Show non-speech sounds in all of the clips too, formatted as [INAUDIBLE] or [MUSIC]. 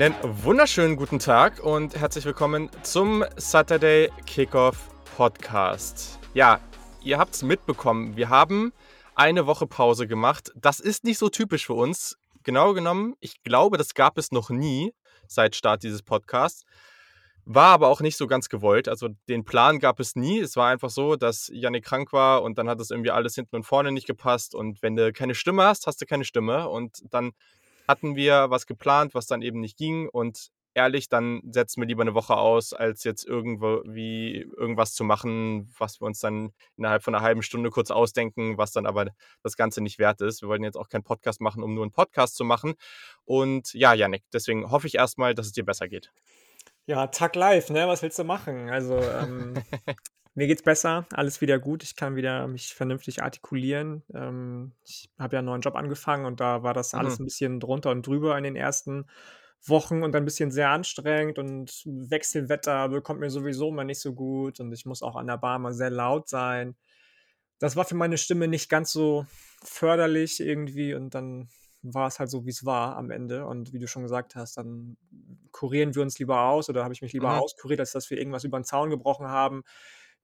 Einen wunderschönen guten Tag und herzlich willkommen zum Saturday Kickoff Podcast. Ja, ihr habt es mitbekommen, wir haben eine Woche Pause gemacht. Das ist nicht so typisch für uns. Genau genommen, ich glaube, das gab es noch nie seit Start dieses Podcasts. War aber auch nicht so ganz gewollt. Also den Plan gab es nie. Es war einfach so, dass Yannick krank war und dann hat es irgendwie alles hinten und vorne nicht gepasst. Und wenn du keine Stimme hast, hast du keine Stimme. Und dann hatten wir was geplant, was dann eben nicht ging. Und ehrlich, dann setzen wir lieber eine Woche aus, als jetzt irgendwo wie irgendwas zu machen, was wir uns dann innerhalb von einer halben Stunde kurz ausdenken, was dann aber das Ganze nicht wert ist. Wir wollen jetzt auch keinen Podcast machen, um nur einen Podcast zu machen. Und ja, Yannick, deswegen hoffe ich erstmal, dass es dir besser geht. Ja, Tag live, ne? Was willst du machen? Also, ähm, [LAUGHS] mir geht's besser, alles wieder gut. Ich kann wieder mich vernünftig artikulieren. Ähm, ich habe ja einen neuen Job angefangen und da war das alles mhm. ein bisschen drunter und drüber in den ersten Wochen und ein bisschen sehr anstrengend und Wechselwetter bekommt mir sowieso mal nicht so gut und ich muss auch an der Bar mal sehr laut sein. Das war für meine Stimme nicht ganz so förderlich irgendwie und dann war es halt so, wie es war am Ende. Und wie du schon gesagt hast, dann kurieren wir uns lieber aus oder habe ich mich lieber mhm. auskuriert, als dass wir irgendwas über den Zaun gebrochen haben.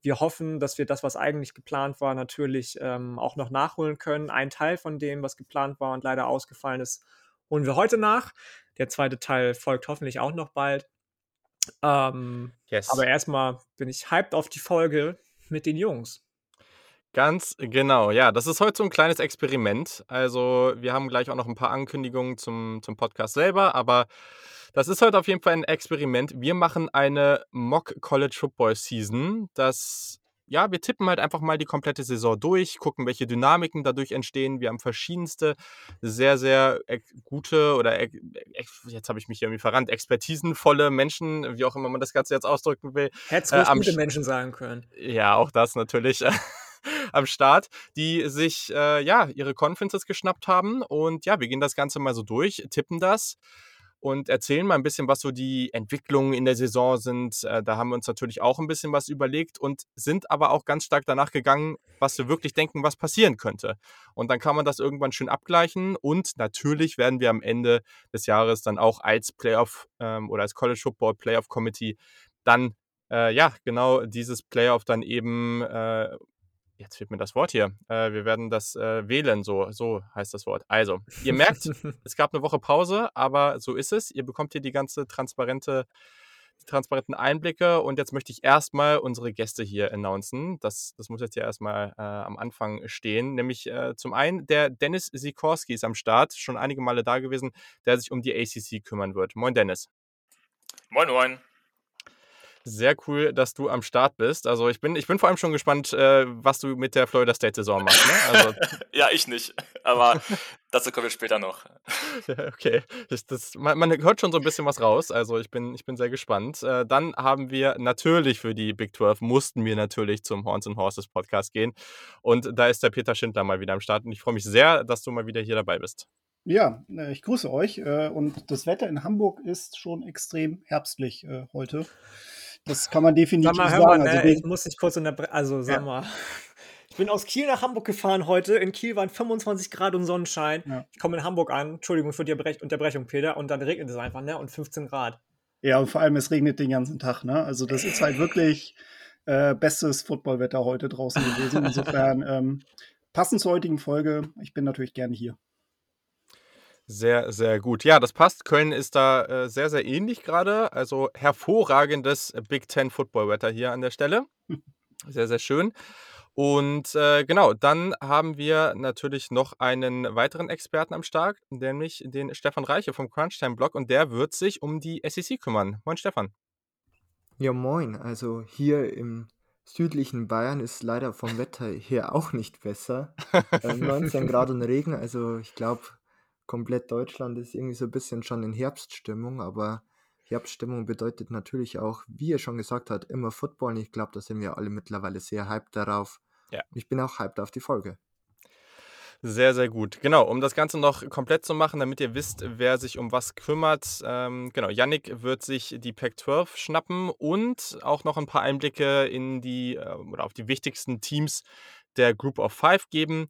Wir hoffen, dass wir das, was eigentlich geplant war, natürlich ähm, auch noch nachholen können. Ein Teil von dem, was geplant war und leider ausgefallen ist, holen wir heute nach. Der zweite Teil folgt hoffentlich auch noch bald. Ähm, yes. Aber erstmal bin ich hyped auf die Folge mit den Jungs. Ganz genau, ja. Das ist heute so ein kleines Experiment. Also, wir haben gleich auch noch ein paar Ankündigungen zum, zum Podcast selber, aber das ist heute auf jeden Fall ein Experiment. Wir machen eine Mock College Football Season. Das ja, wir tippen halt einfach mal die komplette Saison durch, gucken, welche Dynamiken dadurch entstehen. Wir haben verschiedenste, sehr, sehr gute oder jetzt habe ich mich irgendwie verrannt, expertisenvolle Menschen, wie auch immer man das Ganze jetzt ausdrücken will. Hättest äh, gute Menschen sagen können. Ja, auch das natürlich. [LAUGHS] am Start, die sich äh, ja ihre Conferences geschnappt haben. Und ja, wir gehen das Ganze mal so durch, tippen das und erzählen mal ein bisschen, was so die Entwicklungen in der Saison sind. Äh, da haben wir uns natürlich auch ein bisschen was überlegt und sind aber auch ganz stark danach gegangen, was wir wirklich denken, was passieren könnte. Und dann kann man das irgendwann schön abgleichen und natürlich werden wir am Ende des Jahres dann auch als Playoff ähm, oder als College Football Playoff Committee dann äh, ja genau dieses Playoff dann eben äh, jetzt fehlt mir das Wort hier. Äh, wir werden das äh, wählen, so, so heißt das Wort. Also, ihr merkt, [LAUGHS] es gab eine Woche Pause, aber so ist es. Ihr bekommt hier die ganze transparente, die transparenten Einblicke und jetzt möchte ich erstmal unsere Gäste hier announcen. Das, das muss jetzt hier erstmal äh, am Anfang stehen. Nämlich äh, zum einen der Dennis Sikorski ist am Start, schon einige Male da gewesen, der sich um die ACC kümmern wird. Moin, Dennis. Moin, moin. Sehr cool, dass du am Start bist. Also ich bin, ich bin vor allem schon gespannt, äh, was du mit der Florida State-Saison machst. Ne? Also [LAUGHS] ja, ich nicht. Aber dazu kommen wir später noch. [LAUGHS] okay. Das, das, man, man, hört schon so ein bisschen was raus. Also ich bin, ich bin sehr gespannt. Äh, dann haben wir natürlich für die Big 12, mussten wir natürlich zum Horns and Horses Podcast gehen. Und da ist der Peter Schindler mal wieder am Start. Und ich freue mich sehr, dass du mal wieder hier dabei bist. Ja, äh, ich grüße euch. Äh, und das Wetter in Hamburg ist schon extrem herbstlich äh, heute. Das kann man definitiv sag mal, sagen. Mal, ne, also, ich muss dich kurz unterbrechen. Also, sag ja. mal. Ich bin aus Kiel nach Hamburg gefahren heute. In Kiel waren 25 Grad und Sonnenschein. Ja. Ich komme in Hamburg an. Entschuldigung für die Unterbrechung, Peter. Und dann regnet es einfach, ne? Und 15 Grad. Ja, und vor allem, es regnet den ganzen Tag, ne? Also, das ist halt wirklich äh, bestes Footballwetter heute draußen gewesen. Insofern, ähm, passend zur heutigen Folge. Ich bin natürlich gerne hier. Sehr, sehr gut. Ja, das passt. Köln ist da äh, sehr, sehr ähnlich gerade. Also hervorragendes Big Ten Football-Wetter hier an der Stelle. Sehr, sehr schön. Und äh, genau, dann haben wir natürlich noch einen weiteren Experten am Start, nämlich den Stefan Reiche vom Crunchtime-Blog und der wird sich um die SEC kümmern. Moin, Stefan. Ja, moin. Also hier im südlichen Bayern ist leider vom Wetter her auch nicht besser. äh, 19 [LAUGHS] Grad und Regen, also ich glaube, komplett Deutschland ist irgendwie so ein bisschen schon in Herbststimmung, aber Herbststimmung bedeutet natürlich auch, wie er schon gesagt hat, immer Football. Und ich glaube, da sind wir alle mittlerweile sehr hyped darauf. Ja. Ich bin auch hyped auf die Folge. Sehr, sehr gut. Genau, um das Ganze noch komplett zu machen, damit ihr wisst, wer sich um was kümmert. Ähm, genau, Yannick wird sich die Pac-12 schnappen und auch noch ein paar Einblicke in die äh, oder auf die wichtigsten Teams der Group of Five geben.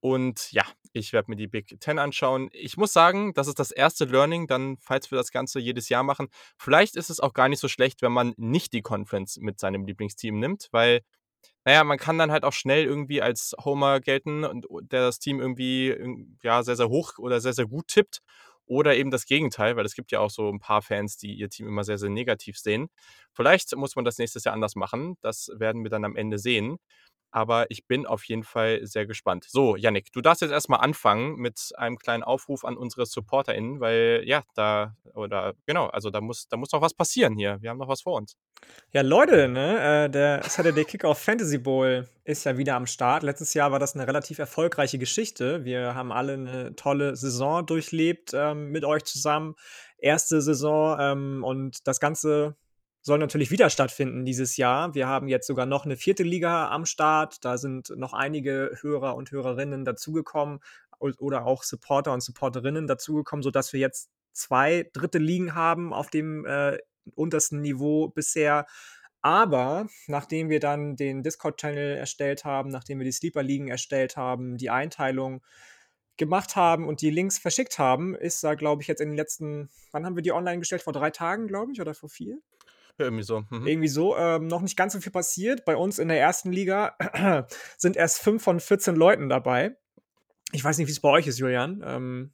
Und ja, Ich werde mir die Big Ten anschauen. Ich muss sagen, das ist das erste Learning, dann, falls wir das Ganze jedes Jahr machen. Vielleicht ist es auch gar nicht so schlecht, wenn man nicht die Conference mit seinem Lieblingsteam nimmt, weil, naja, man kann dann halt auch schnell irgendwie als Homer gelten, und der das Team irgendwie ja, sehr, sehr hoch oder sehr, sehr gut tippt. Oder eben das Gegenteil, weil es gibt ja auch so ein paar Fans, die ihr Team immer sehr, sehr negativ sehen. Vielleicht muss man das nächstes Jahr anders machen. Das werden wir dann am Ende sehen aber ich bin auf jeden Fall sehr gespannt. So, Yannick, du darfst jetzt erstmal anfangen mit einem kleinen Aufruf an unsere SupporterInnen, weil ja, da, oder genau, also da muss, da muss noch was passieren hier. Wir haben noch was vor uns. Ja, Leute, ne, äh, der Saturday Kickoff Fantasy Bowl ist ja wieder am Start. Letztes Jahr war das eine relativ erfolgreiche Geschichte. Wir haben alle eine tolle Saison durchlebt ähm, mit euch zusammen. Erste Saison ähm, und das Ganze soll natürlich wieder stattfinden dieses Jahr. Wir haben jetzt sogar noch eine vierte Liga am Start. Da sind noch einige Hörer und Hörerinnen dazugekommen oder auch Supporter und Supporterinnen dazugekommen, sodass wir jetzt zwei dritte Ligen haben auf dem äh, untersten Niveau bisher. Aber nachdem wir dann den Discord-Channel erstellt haben, nachdem wir die Sleeper-Ligen erstellt haben, die Einteilung gemacht haben und die Links verschickt haben, ist da, glaube ich, jetzt in den letzten, wann haben wir die online gestellt? Vor drei Tagen, glaube ich, oder vor vier? Irgendwie so. Mhm. Irgendwie so. Ähm, noch nicht ganz so viel passiert. Bei uns in der ersten Liga [CLEARS THROAT] sind erst 5 von 14 Leuten dabei. Ich weiß nicht, wie es bei euch ist, Julian. Ähm,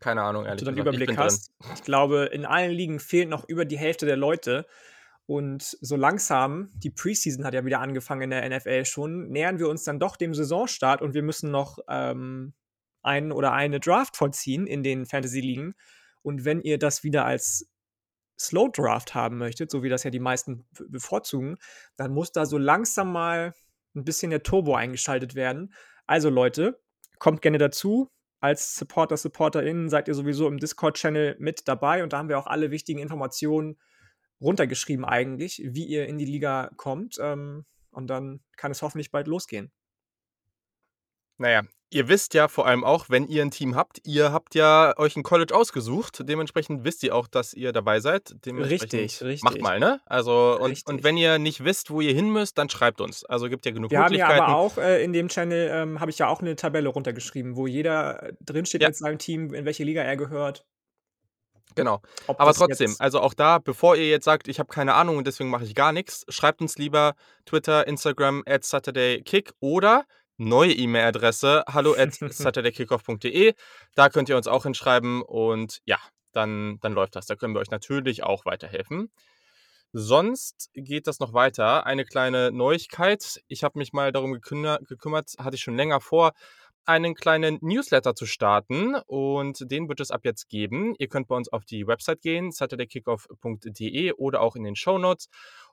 Keine Ahnung, ehrlich du dann Überblick ich hast. Drin. Ich glaube, in allen Ligen fehlt noch über die Hälfte der Leute. Und so langsam, die Preseason hat ja wieder angefangen in der NFL schon, nähern wir uns dann doch dem Saisonstart und wir müssen noch ähm, einen oder eine Draft vollziehen in den Fantasy-Ligen. Und wenn ihr das wieder als Slow Draft haben möchtet, so wie das ja die meisten bevorzugen, dann muss da so langsam mal ein bisschen der Turbo eingeschaltet werden. Also Leute, kommt gerne dazu. Als Supporter, SupporterInnen seid ihr sowieso im Discord-Channel mit dabei und da haben wir auch alle wichtigen Informationen runtergeschrieben eigentlich, wie ihr in die Liga kommt. Ähm, und dann kann es hoffentlich bald losgehen. Naja, ihr wisst ja vor allem auch, wenn ihr ein Team habt, ihr habt ja euch ein College ausgesucht. Dementsprechend wisst ihr auch, dass ihr dabei seid. Richtig, richtig. Macht mal, ne? Also, und, und wenn ihr nicht wisst, wo ihr hin müsst, dann schreibt uns. Also gibt ja genug Wir Möglichkeiten. Wir haben ja aber auch äh, in dem Channel, ähm, habe ich ja auch eine Tabelle runtergeschrieben, wo jeder äh, drinsteht ja. mit seinem Team, in welche Liga er gehört. Genau. Ob Aber trotzdem, also auch da, bevor ihr jetzt sagt, ich habe keine Ahnung und deswegen mache ich gar nichts, schreibt uns lieber Twitter, Instagram at SaturdayKick oder neue E-Mail-Adresse hallo at [LAUGHS] saturdaykickoff.de. Da könnt ihr uns auch hinschreiben und ja, dann, dann läuft das. Da können wir euch natürlich auch weiterhelfen. Sonst geht das noch weiter. Eine kleine Neuigkeit. Ich habe mich mal darum gekümmert, hatte ich schon länger vor, einen kleinen Newsletter zu starten und den wird es ab jetzt geben. Ihr könnt bei uns auf die Website gehen, saturdaykickoff.de oder auch in den Show Notes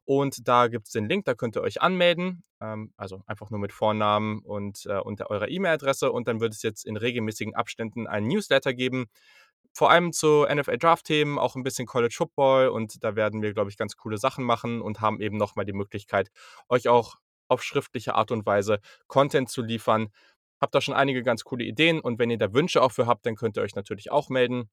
und da gibt es den Link, da könnt ihr euch anmelden, ähm, also einfach nur mit Vornamen und äh, unter eurer E-Mail-Adresse und dann wird es jetzt in regelmäßigen Abständen einen Newsletter geben, vor allem zu NFL Draft-Themen, auch ein bisschen College Football und da werden wir, glaube ich, ganz coole Sachen machen und haben eben nochmal die Möglichkeit, euch auch auf schriftliche Art und Weise Content zu liefern, Habt da schon einige ganz coole Ideen und wenn ihr da Wünsche auch für habt, dann könnt ihr euch natürlich auch melden.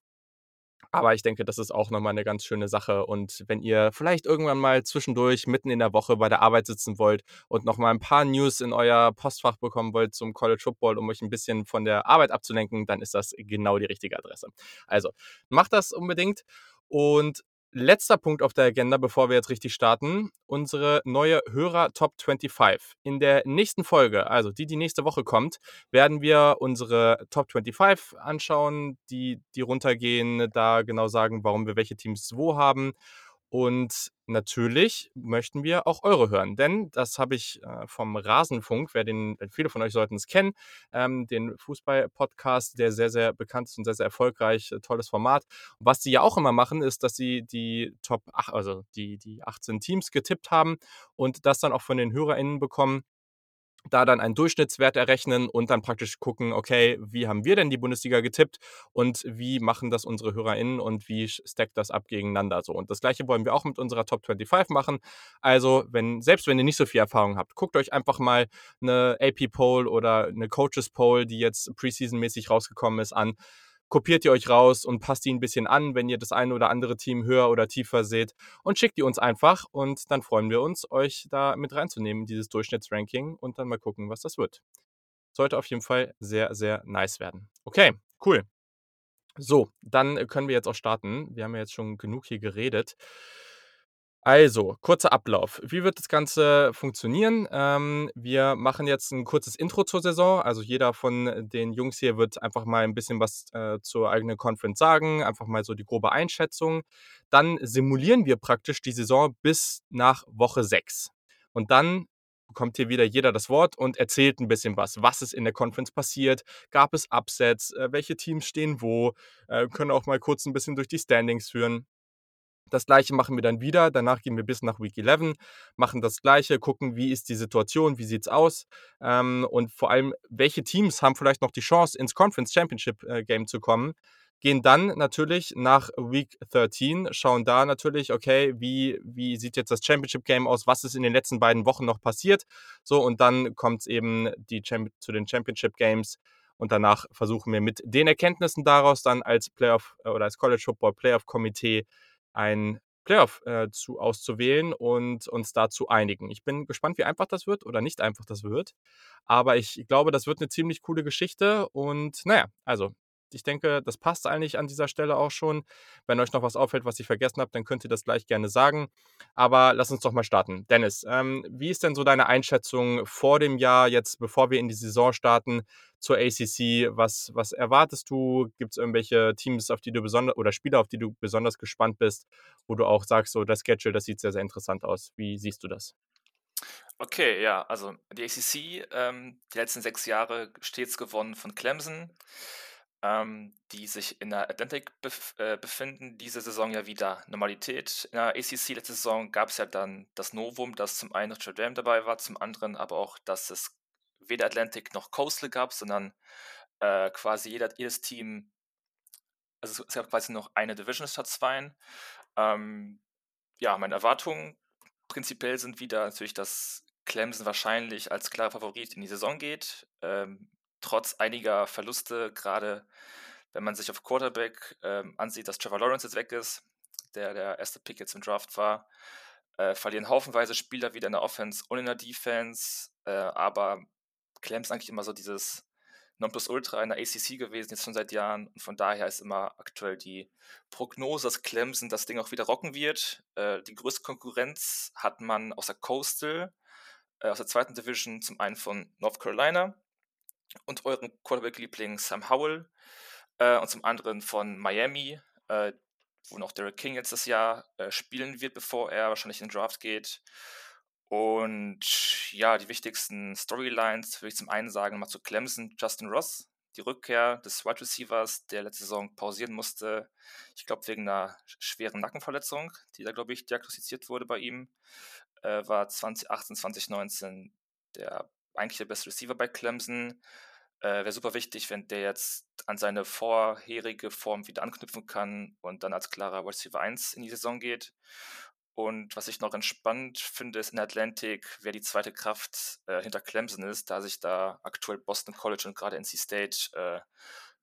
Aber ich denke, das ist auch nochmal eine ganz schöne Sache. Und wenn ihr vielleicht irgendwann mal zwischendurch mitten in der Woche bei der Arbeit sitzen wollt und nochmal ein paar News in euer Postfach bekommen wollt zum College Football, um euch ein bisschen von der Arbeit abzulenken, dann ist das genau die richtige Adresse. Also macht das unbedingt. Und letzter Punkt auf der Agenda, bevor wir jetzt richtig starten, unsere neue Hörer Top 25. In der nächsten Folge, also die, die nächste Woche kommt, werden wir unsere Top 25 anschauen, die, die runtergehen, da genau sagen, warum wir welche Teams wo haben und natürlich möchten wir auch eure hören, denn das habe ich äh, vom Rasenfunk, wer den, viele von euch sollten es kennen, ähm, den Fußball-Podcast, der sehr, sehr bekannt ist und sehr, sehr erfolgreich, äh, tolles Format. Und was sie ja auch immer machen, ist, dass sie die Top 8, also die, die 18 Teams getippt haben und das dann auch von den HörerInnen bekommen da dann einen Durchschnittswert errechnen und dann praktisch gucken, okay, wie haben wir denn die Bundesliga getippt und wie machen das unsere HörerInnen und wie stackt das ab gegeneinander so. Und das gleiche wollen wir auch mit unserer Top 25 machen. Also, wenn, selbst wenn ihr nicht so viel Erfahrung habt, guckt euch einfach mal eine AP-Poll oder eine Coaches-Poll, die jetzt Preseason-mäßig rausgekommen ist, an kopiert ihr euch raus und passt die ein bisschen an, wenn ihr das eine oder andere Team höher oder tiefer seht und schickt die uns einfach und dann freuen wir uns, euch da mit reinzunehmen, dieses Durchschnittsranking und dann mal gucken, was das wird. Sollte auf jeden Fall sehr, sehr nice werden. Okay, cool. So, dann können wir jetzt auch starten. Wir haben ja jetzt schon genug hier geredet. Also, kurzer Ablauf. Wie wird das Ganze funktionieren? Ähm, wir machen jetzt ein kurzes Intro zur Saison. Also jeder von den Jungs hier wird einfach mal ein bisschen was äh, zur eigenen Conference sagen, einfach mal so die grobe Einschätzung. Dann simulieren wir praktisch die Saison bis nach Woche 6. Und dann bekommt hier wieder jeder das Wort und erzählt ein bisschen was. Was ist in der Conference passiert? Gab es Upsets? Äh, welche Teams stehen wo? Äh, können auch mal kurz ein bisschen durch die Standings führen. Das gleiche machen wir dann wieder. Danach gehen wir bis nach Week 11, machen das gleiche, gucken, wie ist die Situation, wie sieht es aus ähm, und vor allem, welche Teams haben vielleicht noch die Chance, ins Conference Championship äh, Game zu kommen. Gehen dann natürlich nach Week 13, schauen da natürlich, okay, wie, wie sieht jetzt das Championship Game aus, was ist in den letzten beiden Wochen noch passiert. So, und dann kommt es eben die zu den Championship Games. Und danach versuchen wir mit den Erkenntnissen daraus dann als Playoff äh, oder als College Football Playoff Komitee ein Playoff äh, zu, auszuwählen und uns da zu einigen. Ich bin gespannt, wie einfach das wird oder nicht einfach das wird. Aber ich glaube, das wird eine ziemlich coole Geschichte. Und naja, also ich denke, das passt eigentlich an dieser Stelle auch schon. Wenn euch noch was auffällt, was ich vergessen habe, dann könnt ihr das gleich gerne sagen. Aber lass uns doch mal starten. Dennis, ähm, wie ist denn so deine Einschätzung vor dem Jahr, jetzt bevor wir in die Saison starten, zur ACC? Was, was erwartest du? Gibt es irgendwelche Teams, auf die du besonders oder Spieler, auf die du besonders gespannt bist, wo du auch sagst, so das Schedule, das sieht sehr, sehr interessant aus. Wie siehst du das? Okay, ja, also die ACC, ähm, die letzten sechs Jahre stets gewonnen von Clemson ähm, die sich in der Atlantic bef äh, befinden, diese Saison ja wieder Normalität. In der ACC letzte Saison gab es ja dann das Novum, dass zum einen Notre Dame dabei war, zum anderen aber auch, dass es weder Atlantic noch Coastal gab, sondern äh, quasi jeder, jedes Team, also es gab quasi noch eine Division statt zwei. Ähm, ja, meine Erwartungen prinzipiell sind wieder natürlich, dass Clemson wahrscheinlich als klarer Favorit in die Saison geht. Ähm, trotz einiger Verluste, gerade wenn man sich auf Quarterback ähm, ansieht, dass Trevor Lawrence jetzt weg ist, der der erste Pick jetzt im Draft war, äh, verlieren haufenweise Spieler wieder in der Offense und in der Defense, äh, aber Clemson eigentlich immer so dieses Nonplusultra in der ACC gewesen, jetzt schon seit Jahren. Und von daher ist immer aktuell die Prognose, dass Clemson das Ding auch wieder rocken wird. Äh, die größte Konkurrenz hat man aus der Coastal, äh, aus der zweiten Division, zum einen von North Carolina, und euren Quarterback-Liebling Sam Howell äh, und zum anderen von Miami, äh, wo noch Derek King jetzt das Jahr äh, spielen wird, bevor er wahrscheinlich in den Draft geht. Und ja, die wichtigsten Storylines würde ich zum einen sagen, mal zu Clemson, Justin Ross, die Rückkehr des Wide Receivers, der letzte Saison pausieren musste. Ich glaube, wegen einer schweren Nackenverletzung, die da, glaube ich, diagnostiziert wurde bei ihm, äh, war 2018, 2019 der eigentlich der beste Receiver bei Clemson. Äh, Wäre super wichtig, wenn der jetzt an seine vorherige Form wieder anknüpfen kann und dann als klarer Receiver 1 in die Saison geht. Und was ich noch entspannt finde, ist in Atlantic, wer die zweite Kraft äh, hinter Clemson ist, da sich da aktuell Boston College und gerade NC State äh,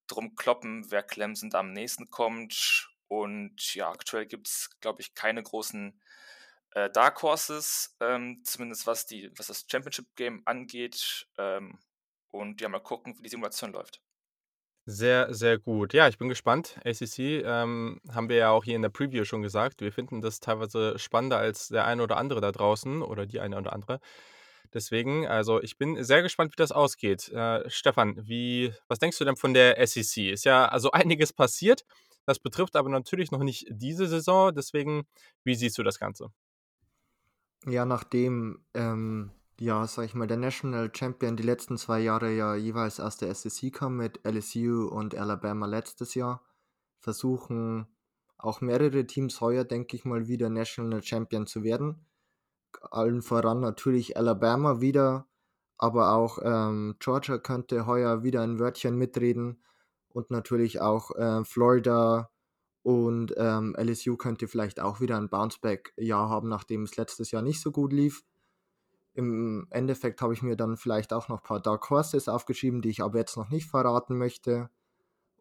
drum kloppen, wer Clemson da am nächsten kommt. Und ja, aktuell gibt es, glaube ich, keine großen äh, Dark Horses, ähm, zumindest was, die, was das Championship Game angeht. Ähm, und ja, mal gucken, wie die Simulation läuft. Sehr, sehr gut. Ja, ich bin gespannt. ACC ähm, haben wir ja auch hier in der Preview schon gesagt. Wir finden das teilweise spannender als der eine oder andere da draußen oder die eine oder andere. Deswegen, also ich bin sehr gespannt, wie das ausgeht. Äh, Stefan, wie, was denkst du denn von der SEC? Ist ja also [LAUGHS] einiges passiert. Das betrifft aber natürlich noch nicht diese Saison. Deswegen, wie siehst du das Ganze? Ja, nachdem, ähm, ja, sag ich mal, der National Champion die letzten zwei Jahre ja jeweils aus der SEC kam mit LSU und Alabama letztes Jahr, versuchen auch mehrere Teams heuer, denke ich mal, wieder National Champion zu werden. Allen voran natürlich Alabama wieder, aber auch ähm, Georgia könnte heuer wieder ein Wörtchen mitreden und natürlich auch äh, Florida, und ähm, LSU könnte vielleicht auch wieder ein Bounceback-Jahr haben, nachdem es letztes Jahr nicht so gut lief. Im Endeffekt habe ich mir dann vielleicht auch noch ein paar Dark Horses aufgeschrieben, die ich aber jetzt noch nicht verraten möchte.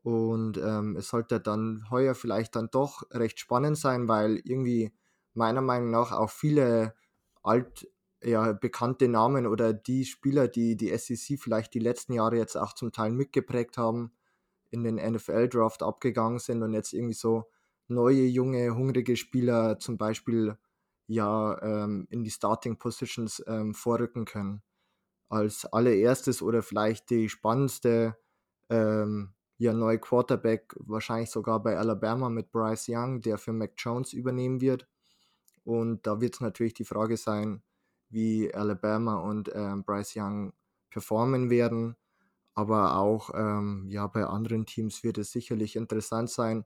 Und ähm, es sollte dann heuer vielleicht dann doch recht spannend sein, weil irgendwie meiner Meinung nach auch viele alt, ja, bekannte Namen oder die Spieler, die die SEC vielleicht die letzten Jahre jetzt auch zum Teil mitgeprägt haben, in den NFL-Draft abgegangen sind und jetzt irgendwie so neue, junge, hungrige Spieler zum Beispiel ja ähm, in die Starting Positions ähm, vorrücken können. Als allererstes oder vielleicht die spannendste ähm, ja, neue Quarterback, wahrscheinlich sogar bei Alabama mit Bryce Young, der für Mac Jones übernehmen wird. Und da wird es natürlich die Frage sein, wie Alabama und ähm, Bryce Young performen werden. Aber auch ähm, ja, bei anderen Teams wird es sicherlich interessant sein,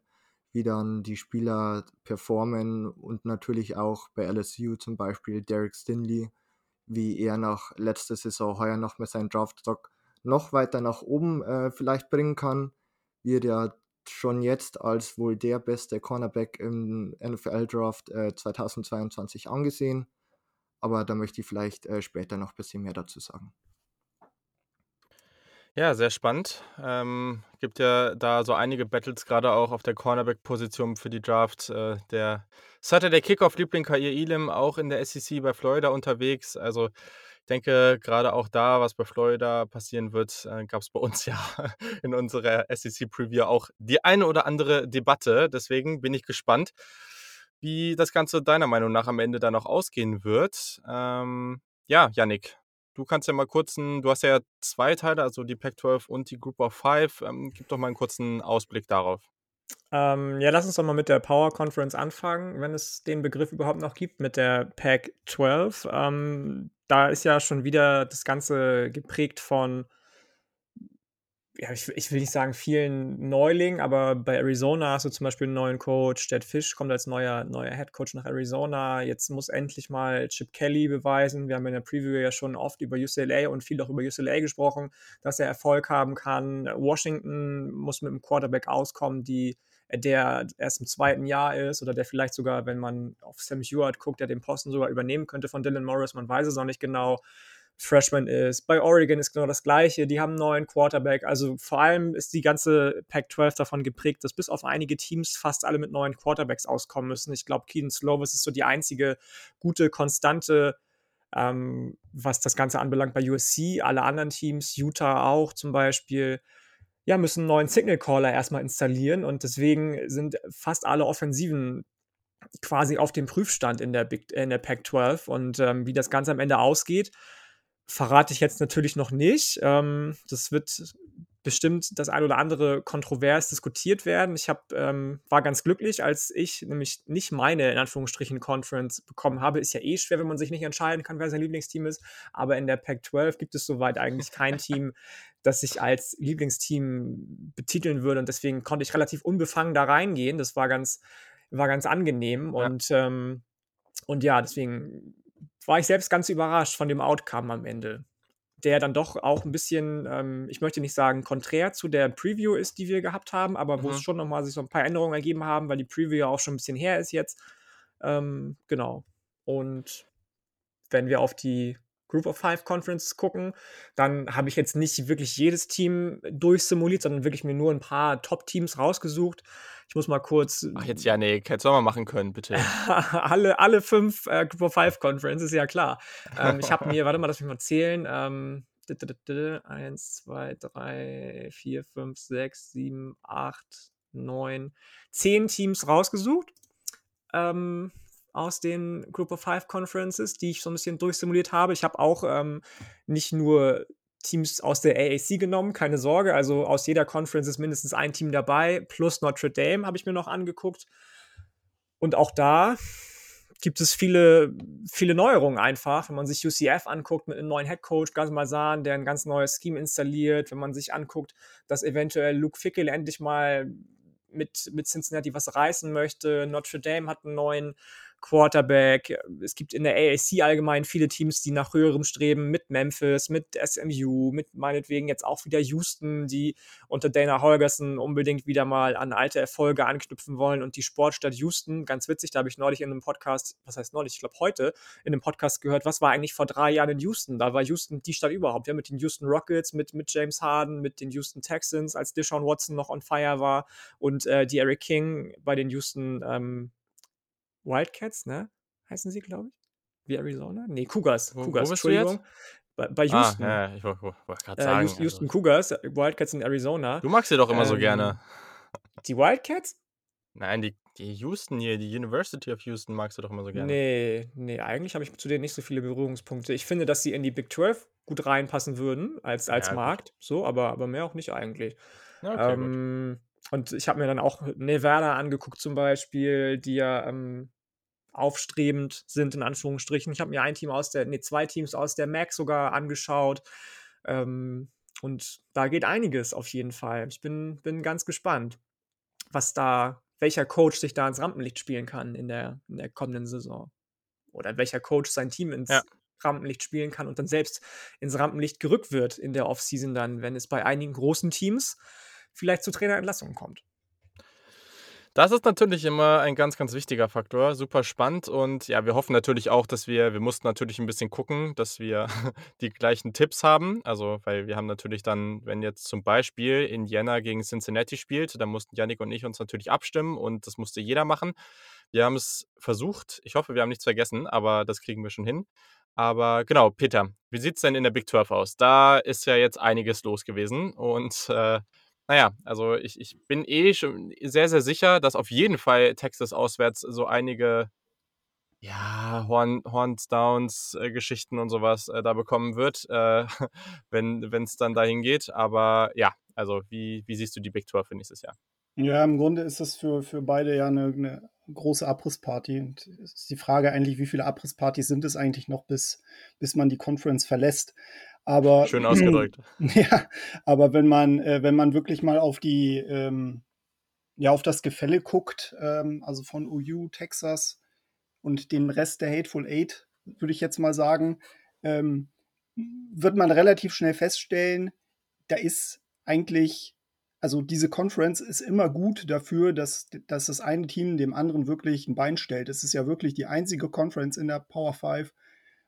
wie dann die Spieler performen und natürlich auch bei LSU zum Beispiel Derek Stinley, wie er nach letzter Saison heuer noch mit seinem Draftstock noch weiter nach oben äh, vielleicht bringen kann, wird ja schon jetzt als wohl der beste Cornerback im NFL-Draft äh, 2022 angesehen. Aber da möchte ich vielleicht äh, später noch ein bisschen mehr dazu sagen. Ja, sehr spannend. Ähm, gibt ja da so einige Battles, gerade auch auf der Cornerback-Position für die Draft. Äh, der Saturday Kickoff-Liebling Kair Elam auch in der SEC bei Florida unterwegs. Also ich denke, gerade auch da, was bei Florida passieren wird, äh, gab es bei uns [LAUGHS] ja in unserer SEC-Preview auch die eine oder andere Debatte. Deswegen bin ich gespannt, wie das Ganze deiner Meinung nach am Ende dann noch ausgehen wird. Ähm, ja, Yannick, Du kannst ja mal kurz, du hast ja zwei Teile, also die Pac-12 und die Group of Five. Ähm, gib doch mal einen kurzen Ausblick darauf. Ähm, ja, lass uns doch mal mit der Power Conference anfangen, wenn es den Begriff überhaupt noch gibt, mit der Pac-12. Ähm, da ist ja schon wieder das Ganze geprägt von ja, ich, ich, will nicht sagen vielen Neulingen, aber bei Arizona hast du zum Beispiel einen neuen Coach. Ted Fish kommt als neuer, neuer Head Coach nach Arizona. Jetzt muss endlich mal Chip Kelly beweisen. Wir haben in der Preview ja schon oft über UCLA und viel auch über UCLA gesprochen, dass er Erfolg haben kann. Washington muss mit einem Quarterback auskommen, die, der erst im zweiten Jahr ist oder der vielleicht sogar, wenn man auf Sam Hewitt guckt, der den Posten sogar übernehmen könnte von Dylan Morris. Man weiß es noch nicht genau. Freshman ist. Bei Oregon ist genau das Gleiche. Die haben einen neuen Quarterback. Also vor allem ist die ganze Pac-12 davon geprägt, dass bis auf einige Teams fast alle mit neuen Quarterbacks auskommen müssen. Ich glaube, Keaton Slovis ist so die einzige gute, konstante, ähm, was das Ganze anbelangt bei USC. Alle anderen Teams, Utah auch zum Beispiel, ja, müssen einen neuen Signal Caller erstmal installieren und deswegen sind fast alle Offensiven quasi auf dem Prüfstand in der, der Pac-12 und ähm, wie das Ganze am Ende ausgeht, verrate ich jetzt natürlich noch nicht. Ähm, das wird bestimmt das ein oder andere kontrovers diskutiert werden. Ich hab, ähm, war ganz glücklich, als ich nämlich nicht meine, in Anführungsstrichen, Conference bekommen habe. Ist ja eh schwer, wenn man sich nicht entscheiden kann, wer sein Lieblingsteam ist. Aber in der Pac-12 gibt es soweit eigentlich kein Team, [LAUGHS] das ich als Lieblingsteam betiteln würde. Und deswegen konnte ich relativ unbefangen da reingehen. Das war ganz, war ganz angenehm. Ja. Und, ähm, und ja, deswegen war ich selbst ganz überrascht von dem Outcome am Ende. Der dann doch auch ein bisschen, ähm, ich möchte nicht sagen, konträr zu der Preview ist, die wir gehabt haben, aber mhm. wo es mhm. schon nochmal sich so ein paar Änderungen ergeben haben, weil die Preview ja auch schon ein bisschen her ist jetzt. Ähm, genau. Und wenn wir auf die Group of Five Conference gucken, dann habe ich jetzt nicht wirklich jedes Team durchsimuliert, sondern wirklich mir nur ein paar Top-Teams rausgesucht. Ich muss mal kurz. Ach, jetzt ja, nee, hättest du mal machen können, bitte. [LAUGHS] alle, alle fünf äh, Group of Five Conferences, ja klar. Ähm, ich habe mir, warte mal, lass mich mal zählen. Ähm, 1, 2, 3, 4, 5, 6, 7, 8, 9, 10 Teams rausgesucht. Ähm, aus den Group of Five Conferences, die ich so ein bisschen durchsimuliert habe. Ich habe auch ähm, nicht nur Teams aus der AAC genommen, keine Sorge. Also aus jeder Conference ist mindestens ein Team dabei, plus Notre Dame habe ich mir noch angeguckt. Und auch da gibt es viele, viele Neuerungen einfach. Wenn man sich UCF anguckt mit einem neuen Headcoach, Gus Mazan, der ein ganz neues Scheme installiert, wenn man sich anguckt, dass eventuell Luke Fickel endlich mal mit, mit Cincinnati was reißen möchte. Notre Dame hat einen neuen Quarterback. Es gibt in der AAC allgemein viele Teams, die nach höherem streben, mit Memphis, mit SMU, mit meinetwegen jetzt auch wieder Houston, die unter Dana Holgerson unbedingt wieder mal an alte Erfolge anknüpfen wollen und die Sportstadt Houston, ganz witzig, da habe ich neulich in einem Podcast, was heißt neulich, ich glaube heute, in einem Podcast gehört, was war eigentlich vor drei Jahren in Houston? Da war Houston die Stadt überhaupt, ja, mit den Houston Rockets, mit, mit James Harden, mit den Houston Texans, als Deshaun Watson noch on fire war und äh, die Eric King bei den Houston ähm, Wildcats, ne? Heißen sie, glaube ich. wie Arizona? Nee, Cougars. Wo, Cougars, wo? Entschuldigung. Bei, bei Ah, Houston. ja, ja, ich wollte wollt gerade Äh, sagen. Houston, Also, Houston Cougars, äh, Wildcats in Arizona. du magst sie doch immer so Ähm, gerne. Die Wildcats? Nein, die, die Houston hier, die University of Houston magst du doch immer so gerne. Nee, nee, eigentlich habe ich zu denen nicht so viele Berührungspunkte. Ich finde, dass sie in die Big 12 gut reinpassen würden als, als Ja, gut. Markt, so, aber, aber mehr auch nicht eigentlich. Ja, okay, ähm, und ich habe mir dann auch Nevada angeguckt zum Beispiel, die ja ähm, aufstrebend sind, in Anführungsstrichen. Ich habe mir ein Team aus der, nee, zwei Teams aus der MAC sogar angeschaut. Ähm, und da geht einiges auf jeden Fall. Ich bin, bin ganz gespannt, was da, welcher Coach sich da ins Rampenlicht spielen kann in der, in der kommenden Saison. Oder welcher Coach sein Team ins Ja. Rampenlicht spielen kann und dann selbst ins Rampenlicht gerückt wird in der Offseason dann, wenn es bei einigen großen Teams vielleicht zu Trainerentlassungen kommt. Das ist natürlich immer ein ganz, ganz wichtiger Faktor. Super spannend. Und ja, wir hoffen natürlich auch, dass wir, wir mussten natürlich ein bisschen gucken, dass wir [LAUGHS] die gleichen Tipps haben. Also, weil wir haben natürlich dann, wenn jetzt zum Beispiel Indiana gegen Cincinnati spielt, dann mussten Yannick und ich uns natürlich abstimmen und das musste jeder machen. Wir haben es versucht. Ich hoffe, wir haben nichts vergessen, aber das kriegen wir schon hin. Aber genau, Peter, wie sieht es denn in der Big 12 aus? Da ist ja jetzt einiges los gewesen und äh, naja, also ich, ich bin eh schon sehr, sehr sicher, dass auf jeden Fall Texas auswärts so einige, ja, Horn, Horns Downs äh, Geschichten und sowas äh, da bekommen wird, äh, [LAUGHS] wenn es dann dahin geht. Aber ja, also wie, wie siehst du die Big 12 für nächstes Jahr? Ja, im Grunde ist es für, für beide ja eine, eine große Abrissparty. Und es ist die Frage eigentlich, wie viele Abrisspartys sind es eigentlich noch, bis, bis man die Conference verlässt. Aber, Schön ausgedrückt. [CLEARS THROAT] ja, aber wenn man, äh, wenn man wirklich mal auf die, ähm, ja, auf das Gefälle guckt, ähm, also von OU, Texas und dem Rest der Hateful Eight, würde ich jetzt mal sagen, ähm, wird man relativ schnell feststellen, da ist eigentlich also diese Conference ist immer gut dafür, dass, dass das eine Team dem anderen wirklich ein Bein stellt. Es ist ja wirklich die einzige Conference in der Power 5,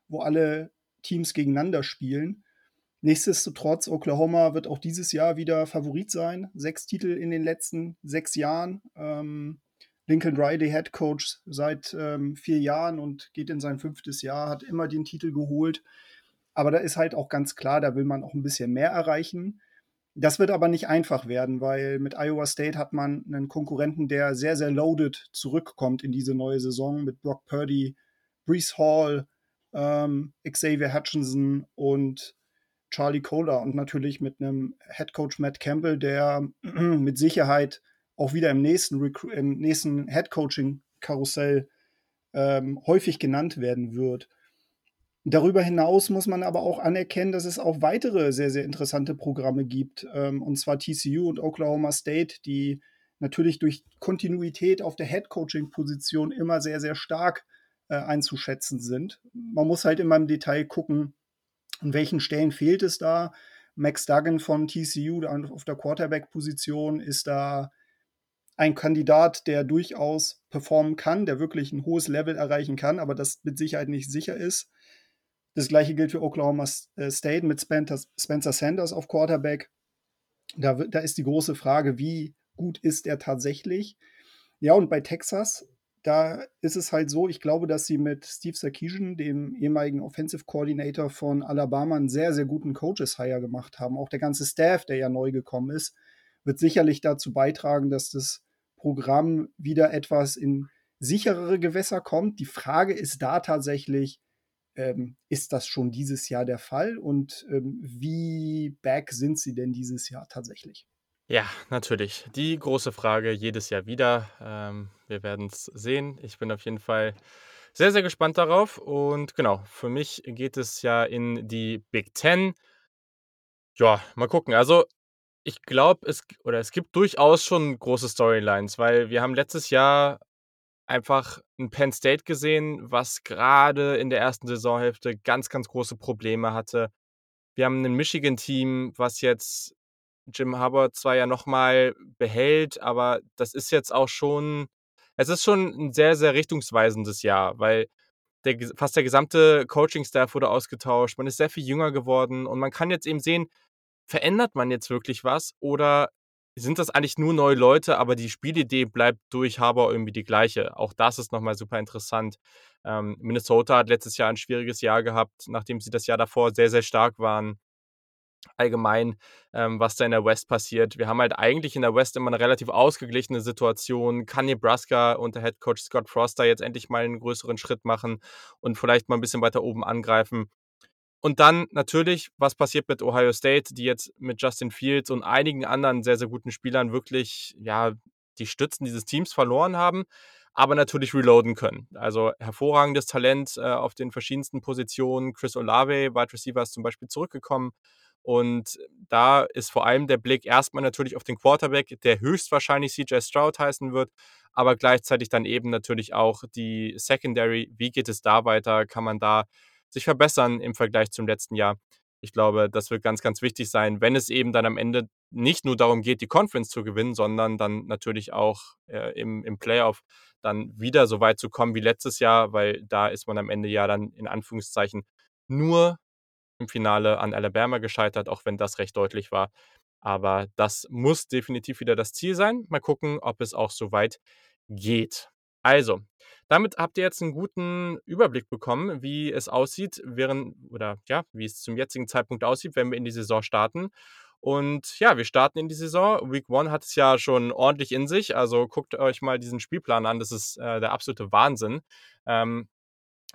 wo alle Teams gegeneinander spielen. Nichtsdestotrotz, Oklahoma wird auch dieses Jahr wieder Favorit sein. Sechs Titel in den letzten sechs Jahren. Ähm, Lincoln Riley, Head Coach seit ähm, vier Jahren und geht in sein fünftes Jahr, hat immer den Titel geholt. Aber da ist halt auch ganz klar, da will man auch ein bisschen mehr erreichen. Das wird aber nicht einfach werden, weil mit Iowa State hat man einen Konkurrenten, der sehr, sehr loaded zurückkommt in diese neue Saison mit Brock Purdy, Brees Hall, ähm, Xavier Hutchinson und Charlie Kohler und natürlich mit einem Head Coach Matt Campbell, der [CLEARS THROAT] mit Sicherheit auch wieder im nächsten, nächsten Head Coaching Karussell ähm, häufig genannt werden wird. Darüber hinaus muss man aber auch anerkennen, dass es auch weitere sehr, sehr interessante Programme gibt, ähm, und zwar TCU und Oklahoma State, die natürlich durch Kontinuität auf der Head-Coaching-Position immer sehr, sehr stark äh, einzuschätzen sind. Man muss halt immer im Detail gucken, an welchen Stellen fehlt es da. Max Duggan von TCU auf der Quarterback-Position ist da ein Kandidat, der durchaus performen kann, der wirklich ein hohes Level erreichen kann, aber das mit Sicherheit nicht sicher ist. Das gleiche gilt für Oklahoma State mit Spencer Sanders auf Quarterback. Da, da ist die große Frage, wie gut ist er tatsächlich? Ja, und bei Texas, da ist es halt so, ich glaube, dass sie mit Steve Sarkisian, dem ehemaligen Offensive Coordinator von Alabama, einen sehr, sehr guten Coaches-Hire gemacht haben. Auch der ganze Staff, der ja neu gekommen ist, wird sicherlich dazu beitragen, dass das Programm wieder etwas in sicherere Gewässer kommt. Die Frage ist da tatsächlich, ähm, ist das schon dieses Jahr der Fall und ähm, wie back sind sie denn dieses Jahr tatsächlich? Ja, natürlich. Die große Frage jedes Jahr wieder. Ähm, wir werden es sehen. Ich bin auf jeden Fall sehr, sehr gespannt darauf. Und genau, für mich geht es ja in die Big Ten. Ja, mal gucken. Also, ich glaube, es es gibt durchaus schon große Storylines, weil wir haben letztes Jahr einfach ein Penn State gesehen, was gerade in der ersten Saisonhälfte ganz, ganz große Probleme hatte. Wir haben ein Michigan-Team, was jetzt Jim Hubbard zwar ja nochmal behält, aber das ist jetzt auch schon, es ist schon ein sehr, sehr richtungsweisendes Jahr, weil der, fast der gesamte Coaching-Staff wurde ausgetauscht, man ist sehr viel jünger geworden und man kann jetzt eben sehen, verändert man jetzt wirklich was oder sind das eigentlich nur neue Leute, aber die Spielidee bleibt durch Harbour irgendwie die gleiche. Auch das ist nochmal super interessant. Ähm, Minnesota hat letztes Jahr ein schwieriges Jahr gehabt, nachdem sie das Jahr davor sehr, sehr stark waren. Allgemein, ähm, was da in der West passiert. Wir haben halt eigentlich in der West immer eine relativ ausgeglichene Situation. Kann Nebraska unter Head Coach Scott Frost da jetzt endlich mal einen größeren Schritt machen und vielleicht mal ein bisschen weiter oben angreifen? Und dann natürlich, was passiert mit Ohio State, die jetzt mit Justin Fields und einigen anderen sehr, sehr guten Spielern wirklich, ja, die Stützen dieses Teams verloren haben, aber natürlich reloaden können. Also hervorragendes Talent äh, auf den verschiedensten Positionen. Chris Olave, Wide Receiver, ist zum Beispiel zurückgekommen. Und da ist vor allem der Blick erstmal natürlich auf den Quarterback, der höchstwahrscheinlich CJ Stroud heißen wird, aber gleichzeitig dann eben natürlich auch die Secondary. Wie geht es da weiter? Kann man da sich verbessern im Vergleich zum letzten Jahr. Ich glaube, das wird ganz, ganz wichtig sein, wenn es eben dann am Ende nicht nur darum geht, die Conference zu gewinnen, sondern dann natürlich auch äh, im, im Playoff dann wieder so weit zu kommen wie letztes Jahr, weil da ist man am Ende ja dann in Anführungszeichen nur im Finale an Alabama gescheitert, auch wenn das recht deutlich war. Aber das muss definitiv wieder das Ziel sein. Mal gucken, ob es auch so weit geht. Also, damit habt ihr jetzt einen guten Überblick bekommen, wie es aussieht, während oder ja, wie es zum jetzigen Zeitpunkt aussieht, wenn wir in die Saison starten. Und ja, wir starten in die Saison. Week One hat es ja schon ordentlich in sich. Also guckt euch mal diesen Spielplan an. Das ist äh, der absolute Wahnsinn. Ähm,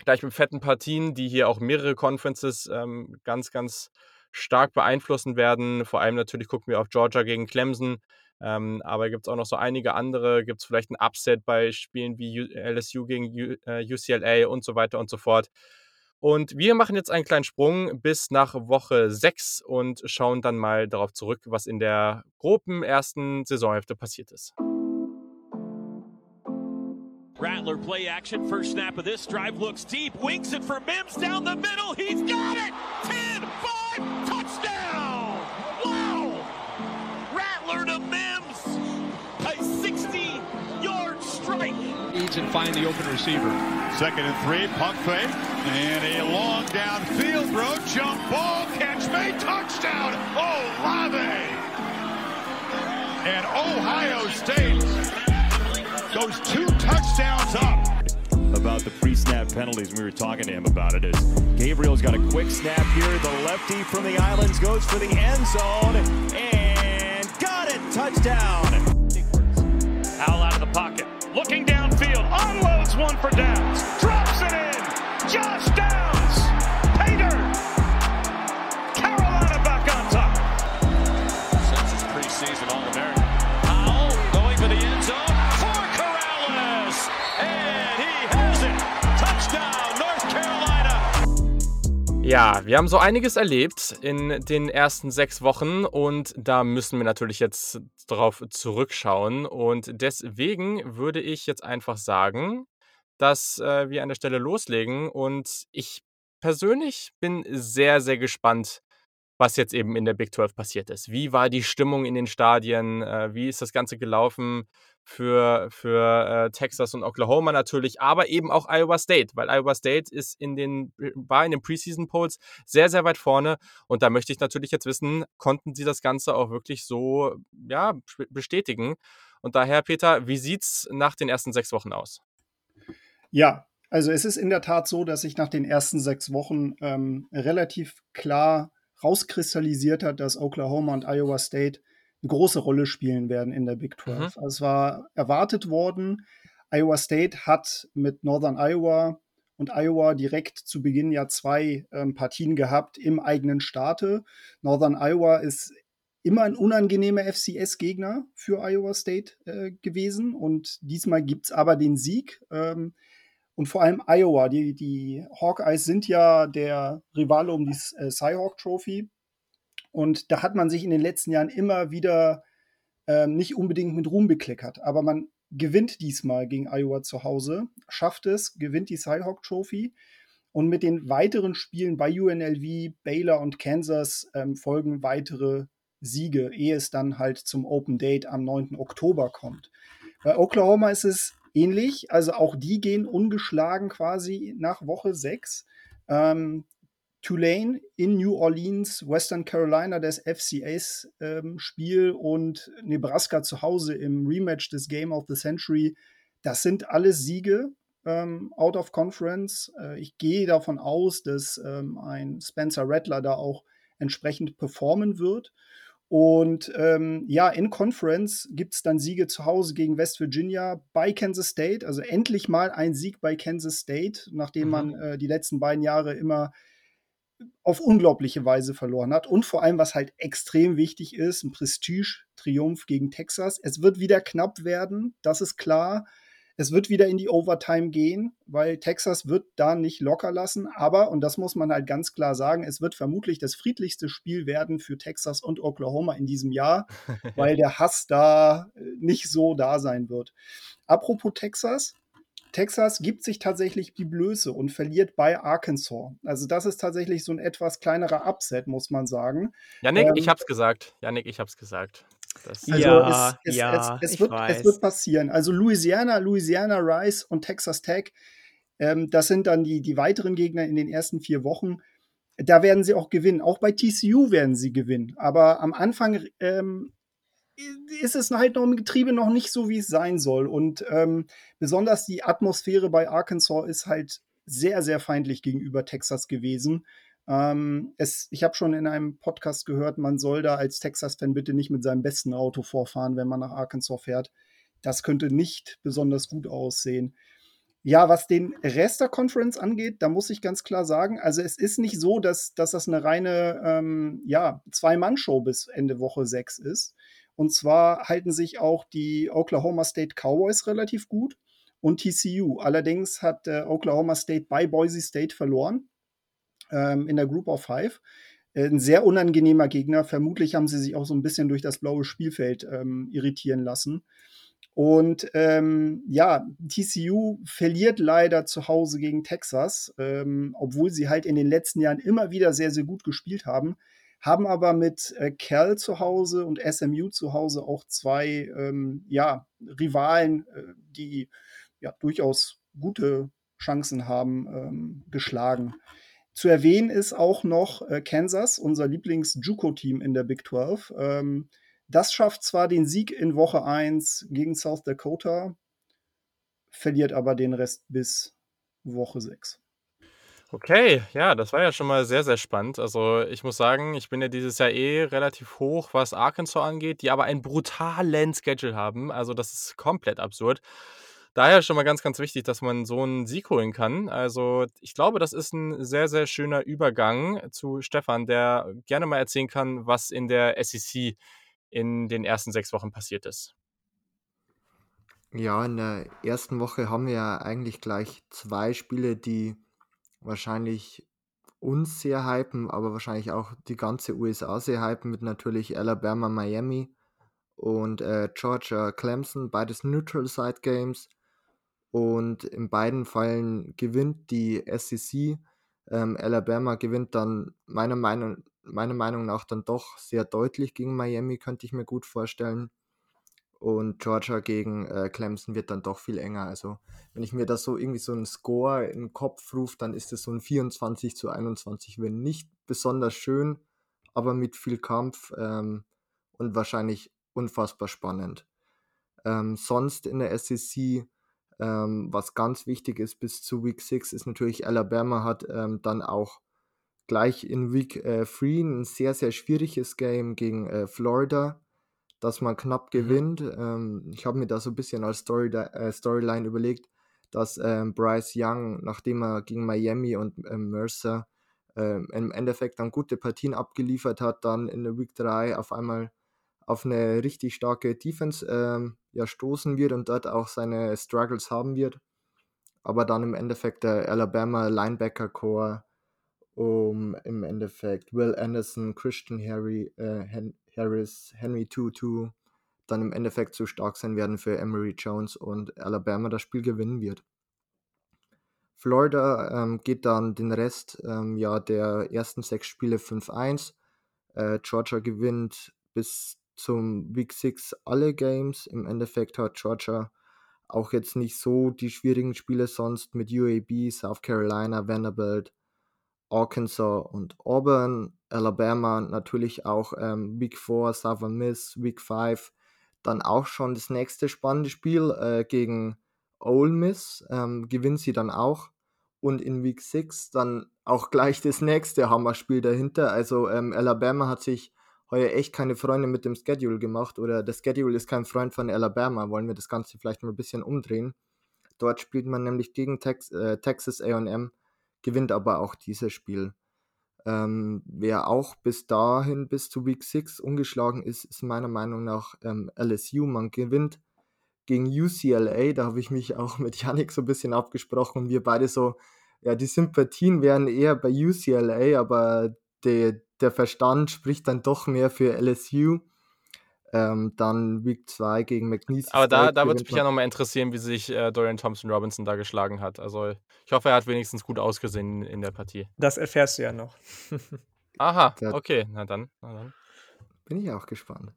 gleich mit fetten Partien, die hier auch mehrere Conferences ähm, ganz, ganz stark beeinflussen werden. Vor allem natürlich gucken wir auf Georgia gegen Clemson. Ähm, aber gibt es auch noch so einige andere, gibt es vielleicht ein Upset bei Spielen wie U LSU gegen U äh, UCLA und so weiter und so fort. Und wir machen jetzt einen kleinen Sprung bis nach Woche 6 und schauen dann mal darauf zurück, was in der groben ersten Saisonhälfte passiert ist. Rattler play action, first snap of this drive looks deep, winks it for Mims down the middle, he's got it! 10, 5, touchdown! Wow! Rattler to Mims! A 60 yard strike. Needs and find the open receiver. Second and three, pump fake, and a long downfield throw, jump ball, catch made, touchdown, Olave! And Ohio State goes two touchdowns up. About the pre-snap penalties, we were talking to him about it. Is Gabriel's got a quick snap here. The lefty from the islands goes for the end zone and got it, touchdown. Howell out of the pocket, looking downfield, unloads one for Downs, drops it in. Josh Downs, Ja, wir haben so einiges erlebt in den ersten sechs Wochen und da müssen wir natürlich jetzt drauf zurückschauen. Und deswegen würde ich jetzt einfach sagen, dass äh, wir an der Stelle loslegen. Und ich persönlich bin sehr, sehr gespannt, was jetzt eben in der Big 12 passiert ist. Wie war die Stimmung in den Stadien? Äh, wie ist das Ganze gelaufen für, für äh, Texas und Oklahoma natürlich, aber eben auch Iowa State, weil Iowa State ist in den, war in den Preseason Polls sehr, sehr weit vorne. Und da möchte ich natürlich jetzt wissen, konnten sie das Ganze auch wirklich so ja, bestätigen? Und daher, Peter, wie sieht es nach den ersten sechs Wochen aus? Ja, also es ist in der Tat so, dass sich nach den ersten sechs Wochen ähm, relativ klar rauskristallisiert hat, dass Oklahoma und Iowa State eine große Rolle spielen werden in der Big 12. Mhm. Also es war erwartet worden. Iowa State hat mit Northern Iowa und Iowa direkt zu Beginn ja zwei ähm, Partien gehabt im eigenen Staate. Northern Iowa ist immer ein unangenehmer FCS-Gegner für Iowa State äh, gewesen und diesmal gibt es aber den Sieg. Ähm, und vor allem Iowa, die, die Hawkeyes sind ja der Rivale um die äh, Cyhawk Trophy. Und da hat man sich in den letzten Jahren immer wieder ähm, nicht unbedingt mit Ruhm bekleckert. Aber man gewinnt diesmal gegen Iowa zu Hause, schafft es, gewinnt die Cyhawk Trophy. Und mit den weiteren Spielen bei UNLV, Baylor und Kansas ähm, folgen weitere Siege, ehe es dann halt zum Open Date am 9. Oktober kommt. Bei Oklahoma ist es ähnlich. Also auch die gehen ungeschlagen quasi nach Woche 6. Ähm, Tulane in New Orleans, Western Carolina das FCS-Spiel ähm, und Nebraska zu Hause im Rematch des Game of the Century. Das sind alles Siege ähm, out of Conference. Äh, ich gehe davon aus, dass ähm, ein Spencer Rattler da auch entsprechend performen wird. Und ähm, ja, in Conference gibt es dann Siege zu Hause gegen West Virginia bei Kansas State. Also endlich mal ein Sieg bei Kansas State, nachdem mhm. man äh, die letzten beiden Jahre immer auf unglaubliche Weise verloren hat. Und vor allem, was halt extrem wichtig ist, ein Prestige-Triumph gegen Texas. Es wird wieder knapp werden, das ist klar. Es wird wieder in die Overtime gehen, weil Texas wird da nicht locker lassen. Aber, und das muss man halt ganz klar sagen, es wird vermutlich das friedlichste Spiel werden für Texas und Oklahoma in diesem Jahr, [LAUGHS] weil der Hass da äh, nicht so da sein wird. Apropos Texas, Texas gibt sich tatsächlich die Blöße und verliert bei Arkansas. Also das ist tatsächlich so ein etwas kleinerer Upset, muss man sagen. Janik, ähm, ich hab's gesagt. Janik, ich hab's gesagt. Das also ja, es, es, ja, es, es wird, es, wird, passieren. Also Louisiana, Louisiana, Rice und Texas Tech, ähm, das sind dann die, die weiteren Gegner in den ersten vier Wochen. Da werden sie auch gewinnen. Auch bei TCU werden sie gewinnen. Aber am Anfang ähm, ist es halt noch im Getriebe noch nicht so, wie es sein soll. Und ähm, besonders die Atmosphäre bei Arkansas ist halt sehr, sehr feindlich gegenüber Texas gewesen. Ähm, es, ich habe schon in einem Podcast gehört, man soll da als Texas-Fan bitte nicht mit seinem besten Auto vorfahren, wenn man nach Arkansas fährt. Das könnte nicht besonders gut aussehen. Ja, was den Rest der Conference angeht, da muss ich ganz klar sagen, also es ist nicht so, dass, dass das eine reine ähm, ja, Zwei-Mann-Show bis Ende Woche 6 ist. Und zwar halten sich auch die Oklahoma State Cowboys relativ gut und TCU. Allerdings hat äh, Oklahoma State bei Boise State verloren ähm, in der Group of Five. Äh, ein sehr unangenehmer Gegner. Vermutlich haben sie sich auch so ein bisschen durch das blaue Spielfeld ähm, irritieren lassen. Und ähm, ja, TCU verliert leider zu Hause gegen Texas, ähm, obwohl sie halt in den letzten Jahren immer wieder sehr, sehr gut gespielt haben. Haben aber mit äh, Cal zu Hause und SMU zu Hause auch zwei ähm, ja, Rivalen, äh, die ja durchaus gute Chancen haben, ähm, geschlagen. Zu erwähnen ist auch noch äh, Kansas, unser Lieblings-Juco-Team in der Big 12. Ähm, das schafft zwar den Sieg in Woche 1 gegen South Dakota, verliert aber den Rest bis Woche 6. Okay, ja, das war ja schon mal sehr, sehr spannend. Also ich muss sagen, ich bin ja dieses Jahr eh relativ hoch, was Arkansas angeht, die aber einen brutalen Schedule haben. Also das ist komplett absurd daher schon mal ganz, ganz wichtig, dass man so einen Sieg holen kann. Also ich glaube, das ist ein sehr, sehr schöner Übergang zu Stefan, der gerne mal erzählen kann, was in der SEC in den ersten sechs Wochen passiert ist. Ja, in der ersten Woche haben wir ja eigentlich gleich zwei Spiele, die wahrscheinlich uns sehr hypen, aber wahrscheinlich auch die ganze USA sehr hypen mit natürlich Alabama, Miami und äh, Georgia, Clemson, beides Neutral Side Games. Und in beiden Fällen gewinnt die SEC. Ähm, Alabama gewinnt dann meiner Meinung, meiner Meinung nach dann doch sehr deutlich gegen Miami, könnte ich mir gut vorstellen. Und Georgia gegen äh, Clemson wird dann doch viel enger. Also, wenn ich mir da so irgendwie so einen Score im Kopf rufe, dann ist es so ein 24 zu 21 wenn Nicht besonders schön, aber mit viel Kampf ähm, und wahrscheinlich unfassbar spannend. Ähm, sonst in der SEC ähm, was ganz wichtig ist bis zu Week 6 ist natürlich, Alabama hat ähm, dann auch gleich in Week 3 äh, ein sehr, sehr schwieriges Game gegen äh, Florida, das man knapp mhm. gewinnt. Ähm, ich habe mir da so ein bisschen als Story, äh, Storyline überlegt, dass ähm, Bryce Young, nachdem er gegen Miami und ähm, Mercer ähm, im Endeffekt dann gute Partien abgeliefert hat, dann in der Week 3 auf einmal auf eine richtig starke Defense ähm, ja, stoßen wird und dort auch seine Struggles haben wird. Aber dann im Endeffekt der Alabama Linebacker Core um im Endeffekt Will Anderson, Christian Harry, äh, Harris, Henry Tutu dann im Endeffekt zu stark sein werden für Emery Jones und Alabama das Spiel gewinnen wird. Florida ähm, geht dann den Rest ähm, ja, der ersten sechs Spiele 5-1. Äh, Georgia gewinnt bis zum Week 6 alle Games. Im Endeffekt hat Georgia auch jetzt nicht so die schwierigen Spiele sonst mit UAB, South Carolina, Vanderbilt, Arkansas und Auburn, Alabama natürlich auch ähm, Week 4, Southern Miss, Week 5, dann auch schon das nächste spannende Spiel äh, gegen Ole Miss, ähm, gewinnt sie dann auch und in Week 6 dann auch gleich das nächste Hammerspiel dahinter. Also ähm, Alabama hat sich heuer echt keine Freunde mit dem Schedule gemacht oder der Schedule ist kein Freund von Alabama. Wollen wir das Ganze vielleicht mal ein bisschen umdrehen. Dort spielt man nämlich gegen Tex äh, Texas AM, gewinnt aber auch dieses Spiel. Ähm, wer auch bis dahin, bis zu Week 6 ungeschlagen ist, ist meiner Meinung nach ähm, LSU. Man gewinnt gegen UCLA, da habe ich mich auch mit Yannick so ein bisschen abgesprochen und wir beide so, ja, die Sympathien wären eher bei UCLA, aber der, der Verstand spricht dann doch mehr für LSU. Ähm, dann Week 2 gegen McNeese. Aber da, da würde es mich ja nochmal interessieren, wie sich äh, Dorian Thompson Robinson da geschlagen hat. Also ich hoffe, er hat wenigstens gut ausgesehen in der Partie. Das erfährst du ja noch. [LAUGHS] Aha, okay, na dann, na dann. Bin ich auch gespannt.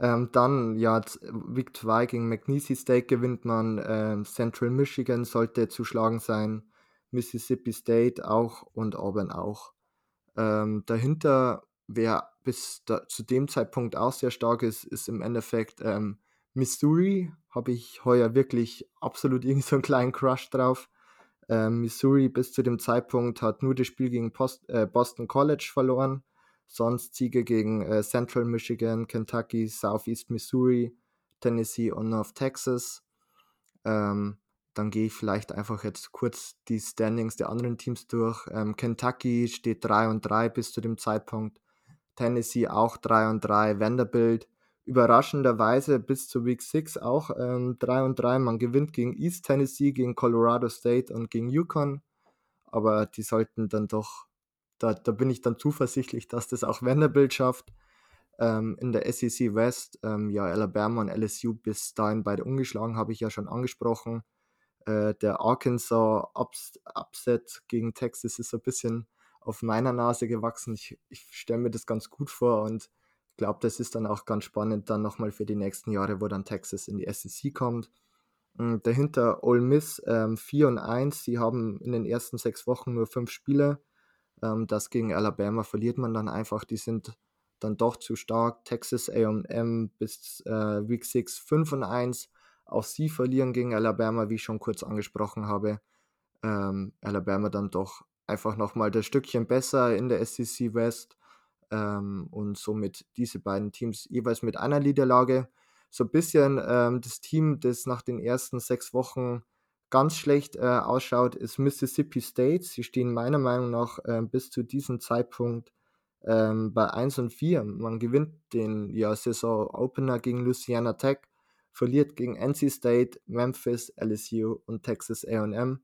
Ähm, dann, ja, Week 2 gegen McNeese State gewinnt man. Ähm, Central Michigan sollte zu schlagen sein. Mississippi State auch und Auburn auch. Ähm, dahinter, wer bis da, zu dem Zeitpunkt auch sehr stark ist, ist im Endeffekt ähm, Missouri. Habe ich heuer wirklich absolut [LAUGHS] irgendwie so einen kleinen Crush drauf. Ähm, Missouri bis zu dem Zeitpunkt hat nur das Spiel gegen Post, äh, Boston College verloren. Sonst Siege gegen äh, Central Michigan, Kentucky, Southeast Missouri, Tennessee und North Texas. Ähm, dann gehe ich vielleicht einfach jetzt kurz die Standings der anderen Teams durch. Ähm, Kentucky steht 3 und 3 bis zu dem Zeitpunkt. Tennessee auch 3 und 3. Vanderbilt überraschenderweise bis zu Week 6 auch ähm, 3 und 3. Man gewinnt gegen East Tennessee, gegen Colorado State und gegen Yukon. Aber die sollten dann doch, da, da bin ich dann zuversichtlich, dass das auch Vanderbilt schafft. Ähm, in der SEC West, ähm, ja, Alabama und LSU bis dahin beide ungeschlagen, habe ich ja schon angesprochen. Äh, der Arkansas Ups Upset gegen Texas ist so ein bisschen auf meiner Nase gewachsen. Ich, ich stelle mir das ganz gut vor und glaube, das ist dann auch ganz spannend dann nochmal für die nächsten Jahre, wo dann Texas in die SEC kommt. Und hm, dahinter Ole Miss ähm, 4 und 1. Sie haben in den ersten sechs Wochen nur fünf Spiele. Ähm, das gegen Alabama verliert man dann einfach. Die sind dann doch zu stark. Texas AM bis äh, Week 6 5 und 1. Auch sie verlieren gegen Alabama, wie ich schon kurz angesprochen habe. Ähm, Alabama dann doch einfach nochmal das Stückchen besser in der SEC West ähm, und somit diese beiden Teams jeweils mit einer Niederlage. So ein bisschen ähm, das Team, das nach den ersten sechs Wochen ganz schlecht äh, ausschaut, ist Mississippi State. Sie stehen meiner Meinung nach äh, bis zu diesem Zeitpunkt ähm, bei 1 und 4. Man gewinnt den ja, Saison-Opener gegen Louisiana Tech verliert gegen NC State, Memphis, LSU und Texas AM.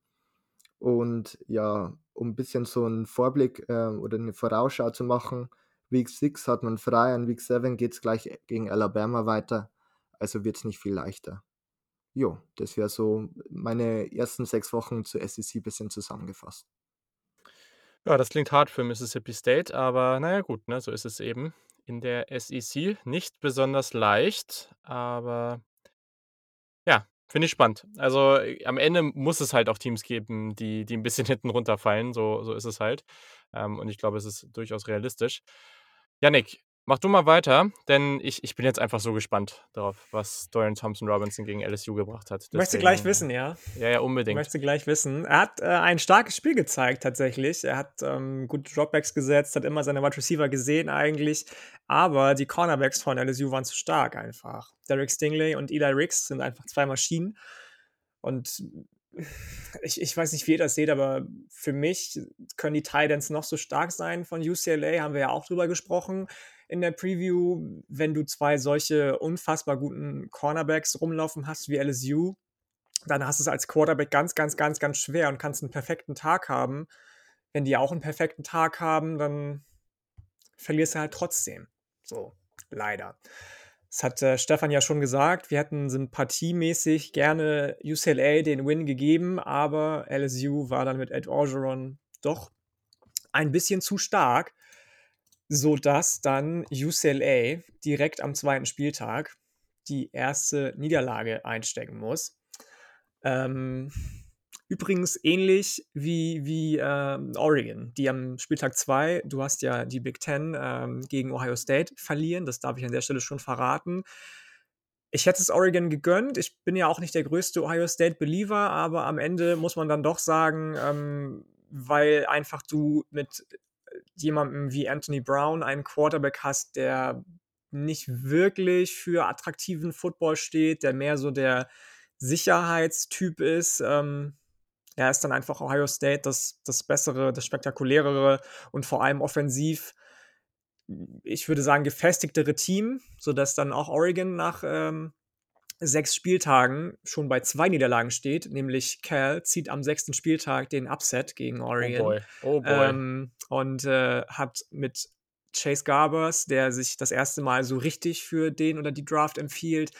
Und ja, um ein bisschen so einen Vorblick äh, oder eine Vorausschau zu machen, Week 6 hat man frei, an Week 7 geht es gleich gegen Alabama weiter. Also wird es nicht viel leichter. Jo, das wäre so meine ersten sechs Wochen zur SEC ein bisschen zusammengefasst. Ja, das klingt hart für Mississippi State, aber naja gut, ne, so ist es eben in der SEC. Nicht besonders leicht, aber ja, finde ich spannend. Also, äh, am Ende muss es halt auch Teams geben, die die 'n bisschen [LAUGHS] hinten runterfallen, so so ist es halt. Ähm, und ich glaube, es ist durchaus realistisch. Yannick, Mach du mal weiter, denn ich, ich bin jetzt einfach so gespannt darauf, was Dorian Thompson Robinson gegen LSU gebracht hat. Deswegen, Möchtest du gleich wissen, ja? Ja, ja, unbedingt. Möchtest du gleich wissen. Er hat äh, ein starkes Spiel gezeigt, tatsächlich. Er hat ähm, gute Dropbacks gesetzt, hat immer seine Wide Receiver gesehen, eigentlich. Aber die Cornerbacks von LSU waren zu stark einfach. Derek Stingley und Eli Ricks sind einfach zwei Maschinen. Und [LAUGHS] ich, ich weiß nicht, wie ihr das seht, aber für mich können die Titans noch so stark sein von UCLA, haben wir ja auch drüber gesprochen in der Preview, wenn du zwei solche unfassbar guten Cornerbacks rumlaufen hast wie LSU, dann hast du es als Quarterback ganz, ganz, ganz, ganz schwer und kannst einen perfekten Tag haben. Wenn die auch einen perfekten Tag haben, dann verlierst du halt trotzdem. So, leider. Das hat äh, Stefan ja schon gesagt. Wir hätten sympathiemäßig gerne UCLA den Win gegeben, aber LSU war dann mit Ed Orgeron doch ein bisschen zu stark sodass dann UCLA direkt am zweiten Spieltag die erste Niederlage einstecken muss. Ähm, Übrigens ähnlich wie, wie ähm, Oregon, die am Spieltag 2, du hast ja die Big Ten ähm, gegen Ohio State verlieren, das darf ich an der Stelle schon verraten. Ich hätte es Oregon gegönnt. Ich bin ja auch nicht der größte Ohio State-Believer, aber am Ende muss man dann doch sagen, ähm, weil einfach du mit jemandem wie Anthony Brown einen Quarterback hast, der nicht wirklich für attraktiven Football steht, der mehr so der Sicherheitstyp ist. Ähm, ja, ist dann einfach Ohio State das, das bessere, das spektakulärere und vor allem offensiv, ich würde sagen, gefestigtere Team, sodass dann auch Oregon nach ähm, sechs Spieltagen schon bei zwei Niederlagen steht, nämlich Cal zieht am sechsten Spieltag den Upset gegen oh Oregon. Oh boy, oh boy. Ähm, und äh, hat mit Chase Garbers, der sich das erste Mal so richtig für den oder die Draft empfiehlt,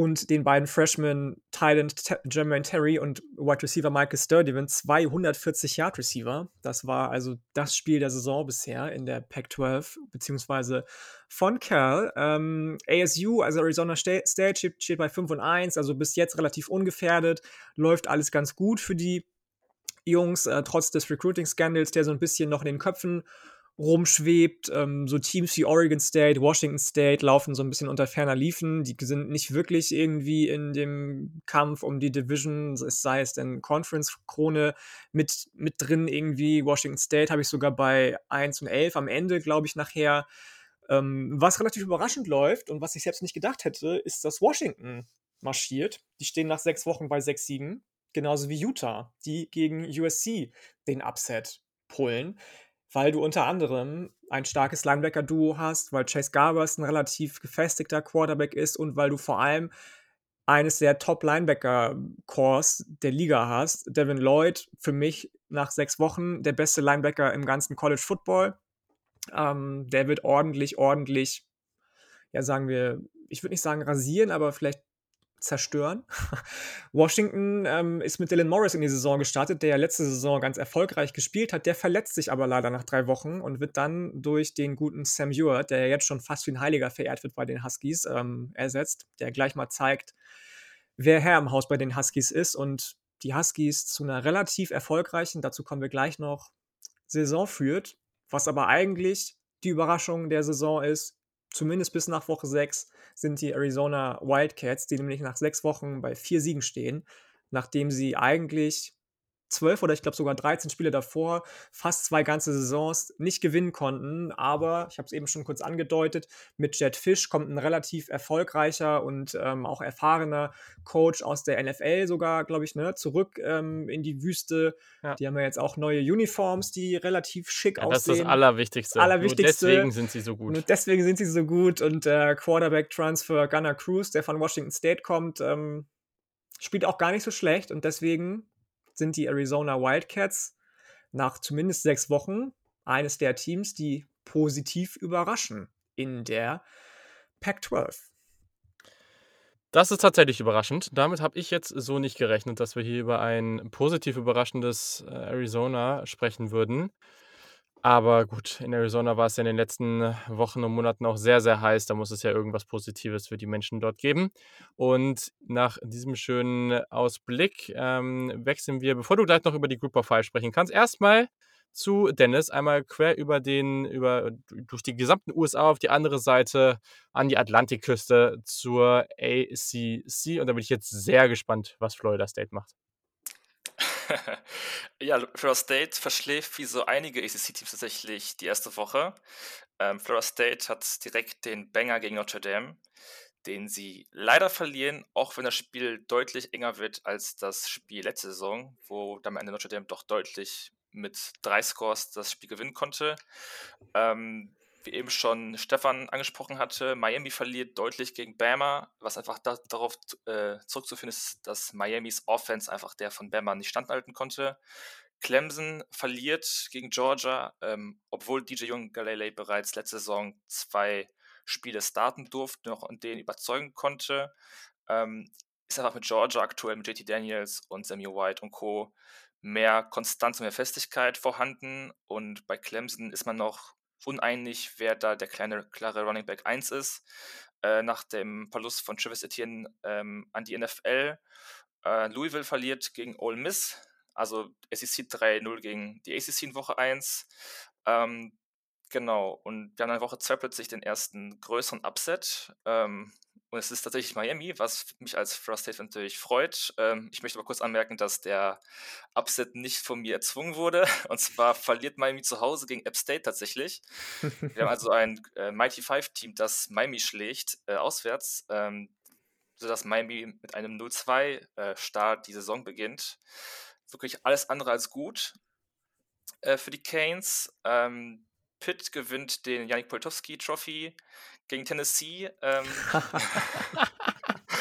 und den beiden Freshmen Thailand Jermaine Terry und Wide Receiver Michael Sturdivant 240 Yard Receiver. Das war also das Spiel der Saison bisher in der Pac-12, beziehungsweise von Cal. Ähm, ASU, also Arizona State, steht, steht bei 5 und 1, also bis jetzt relativ ungefährdet. Läuft alles ganz gut für die Jungs, äh, trotz des Recruiting-Scandals, der so ein bisschen noch in den Köpfen rumschwebt. Ähm, so Teams wie Oregon State, Washington State laufen so ein bisschen unter ferner Liefen. Die sind nicht wirklich irgendwie in dem Kampf um die Division, sei es denn Conference-Krone, mit, mit drin irgendwie. Washington State habe ich sogar bei 1 und 11 am Ende, glaube ich, nachher. Ähm, was relativ überraschend läuft und was ich selbst nicht gedacht hätte, ist, dass Washington marschiert. Die stehen nach sechs Wochen bei sechs Siegen. Genauso wie Utah, die gegen USC den Upset pullen weil du unter anderem ein starkes Linebacker-Duo hast, weil Chase Garbers ein relativ gefestigter Quarterback ist und weil du vor allem eines der Top-Linebacker-Cores der Liga hast. Devin Lloyd, für mich nach sechs Wochen der beste Linebacker im ganzen College Football. Ähm, der wird ordentlich, ordentlich, ja, sagen wir, ich würde nicht sagen rasieren, aber vielleicht zerstören. [LAUGHS] Washington ähm, ist mit Dylan Morris in die Saison gestartet, der ja letzte Saison ganz erfolgreich gespielt hat. Der verletzt sich aber leider nach drei Wochen und wird dann durch den guten Sam Ewart, der ja jetzt schon fast wie ein Heiliger verehrt wird bei den Huskies, ähm, ersetzt, der gleich mal zeigt, wer Herr im Haus bei den Huskies ist und die Huskies zu einer relativ erfolgreichen, dazu kommen wir gleich noch, Saison führt, was aber eigentlich die Überraschung der Saison ist, zumindest bis nach Woche 6, sind die Arizona Wildcats, die nämlich nach sechs Wochen bei vier Siegen stehen, nachdem sie eigentlich zwölf oder ich glaube sogar 13 Spiele davor, fast zwei ganze Saisons nicht gewinnen konnten. Aber ich habe es eben schon kurz angedeutet, mit Jet Fish kommt ein relativ erfolgreicher und ähm, auch erfahrener Coach aus der NFL sogar, glaube ich, ne, zurück ähm, in die Wüste. Ja. Die haben ja jetzt auch neue Uniforms, die relativ schick ja, aussehen. Das ist das Allerwichtigste. Allerwichtigste. Nur deswegen sind sie so gut. Nur deswegen sind sie so gut. Und der äh, Quarterback-Transfer Gunnar Cruz, der von Washington State kommt, ähm, spielt auch gar nicht so schlecht. Und deswegen sind die Arizona Wildcats nach zumindest sechs Wochen eines der Teams, die positiv überraschen in der Pac-12. Das ist tatsächlich überraschend. Damit habe ich jetzt so nicht gerechnet, dass wir hier über ein positiv überraschendes äh, Arizona sprechen würden. Aber gut, in Arizona war es ja in den letzten Wochen und Monaten auch sehr, sehr heiß. Da muss es ja irgendwas Positives für die Menschen dort geben. Und nach diesem schönen Ausblick ähm, wechseln wir, bevor du gleich noch über die Group of Five sprechen kannst, erstmal zu Dennis, einmal quer über den, über, durch die gesamten USA auf die andere Seite an die Atlantikküste zur ACC. Und da bin ich jetzt sehr gespannt, was Florida State macht. [LAUGHS] ja, Florida State verschläft wie so einige ACC-Teams tatsächlich die erste Woche. Ähm, Florida State hat direkt den Banger gegen Notre Dame, den sie leider verlieren, auch wenn das Spiel deutlich enger wird als das Spiel letzte Saison, wo dann am Ende Notre Dame doch deutlich mit drei Scores das Spiel gewinnen konnte. Ähm, wie eben schon Stefan angesprochen hatte, Miami verliert deutlich gegen Bama, was einfach da, darauf äh, zurückzuführen ist, dass Miamis Offense einfach der von Bama nicht standhalten konnte. Clemson verliert gegen Georgia, ähm, obwohl DJ Young Galilei bereits letzte Saison zwei Spiele starten durfte noch und denen überzeugen konnte. Ähm, ist einfach mit Georgia aktuell mit JT Daniels und Samuel White und Co. mehr Konstanz und mehr Festigkeit vorhanden und bei Clemson ist man noch uneinig, wer da der kleine, klare Running Back 1 ist. Äh, nach dem Verlust von Travis Etienne ähm, an die NFL. Äh, Louisville verliert gegen Ole Miss, also SEC 3-0 gegen die ACC in Woche 1. Ähm, genau, und wir haben in Woche 2 plötzlich den ersten größeren Upset. Ähm, und es ist tatsächlich Miami, was mich als Frost State natürlich freut. Ähm, ich möchte aber kurz anmerken, dass der Upset nicht von mir erzwungen wurde. [LAUGHS] Und zwar verliert Miami zu Hause gegen App State tatsächlich. Wir haben also [LAUGHS] ein äh, Mighty Five Team, das Miami schlägt, äh, auswärts, ähm, sodass Miami mit einem 0-2 äh, Start die Saison beginnt. Wirklich alles andere als gut äh, für die Canes. Ähm, Pitt gewinnt den Janik Poltowski Trophy gegen Tennessee. Ähm, [LAUGHS]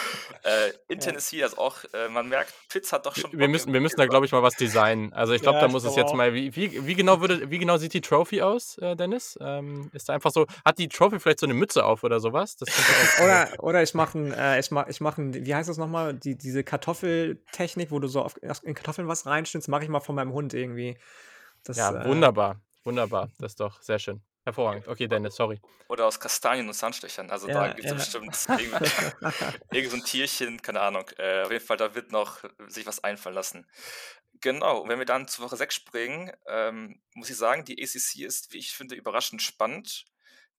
[LAUGHS] äh, in Tennessee, also auch, äh, man merkt, Pitts hat doch schon. Wir müssen, wir müssen da, glaube ich, mal was designen. Also ich glaube, Ja, da muss es jetzt auch. mal, wie, wie, wie, genau würde, wie genau sieht die Trophy aus, äh, Dennis? Ähm, ist da einfach so, hat die Trophy vielleicht so eine Mütze auf oder sowas? Das könnte auch, Oder, oder ich mache ein, äh, ich mach, ich mach ein, wie heißt das nochmal? Die, diese Kartoffeltechnik, wo du so auf, in Kartoffeln was reinschnittst, mache ich mal von meinem Hund irgendwie. Das, ja, äh, wunderbar, wunderbar. Das ist doch sehr schön. Hervorragend. Okay, Dennis, sorry. Oder aus Kastanien und Zahnstechern. Also da Ja, gibt es ja. bestimmt [LAUGHS] irgendwie, irgend so ein Tierchen, keine Ahnung. Äh, auf jeden Fall, da wird noch sich was einfallen lassen. Genau, und wenn wir dann zu Woche 6 springen, ähm, muss ich sagen, die ACC ist, wie ich finde, überraschend spannend.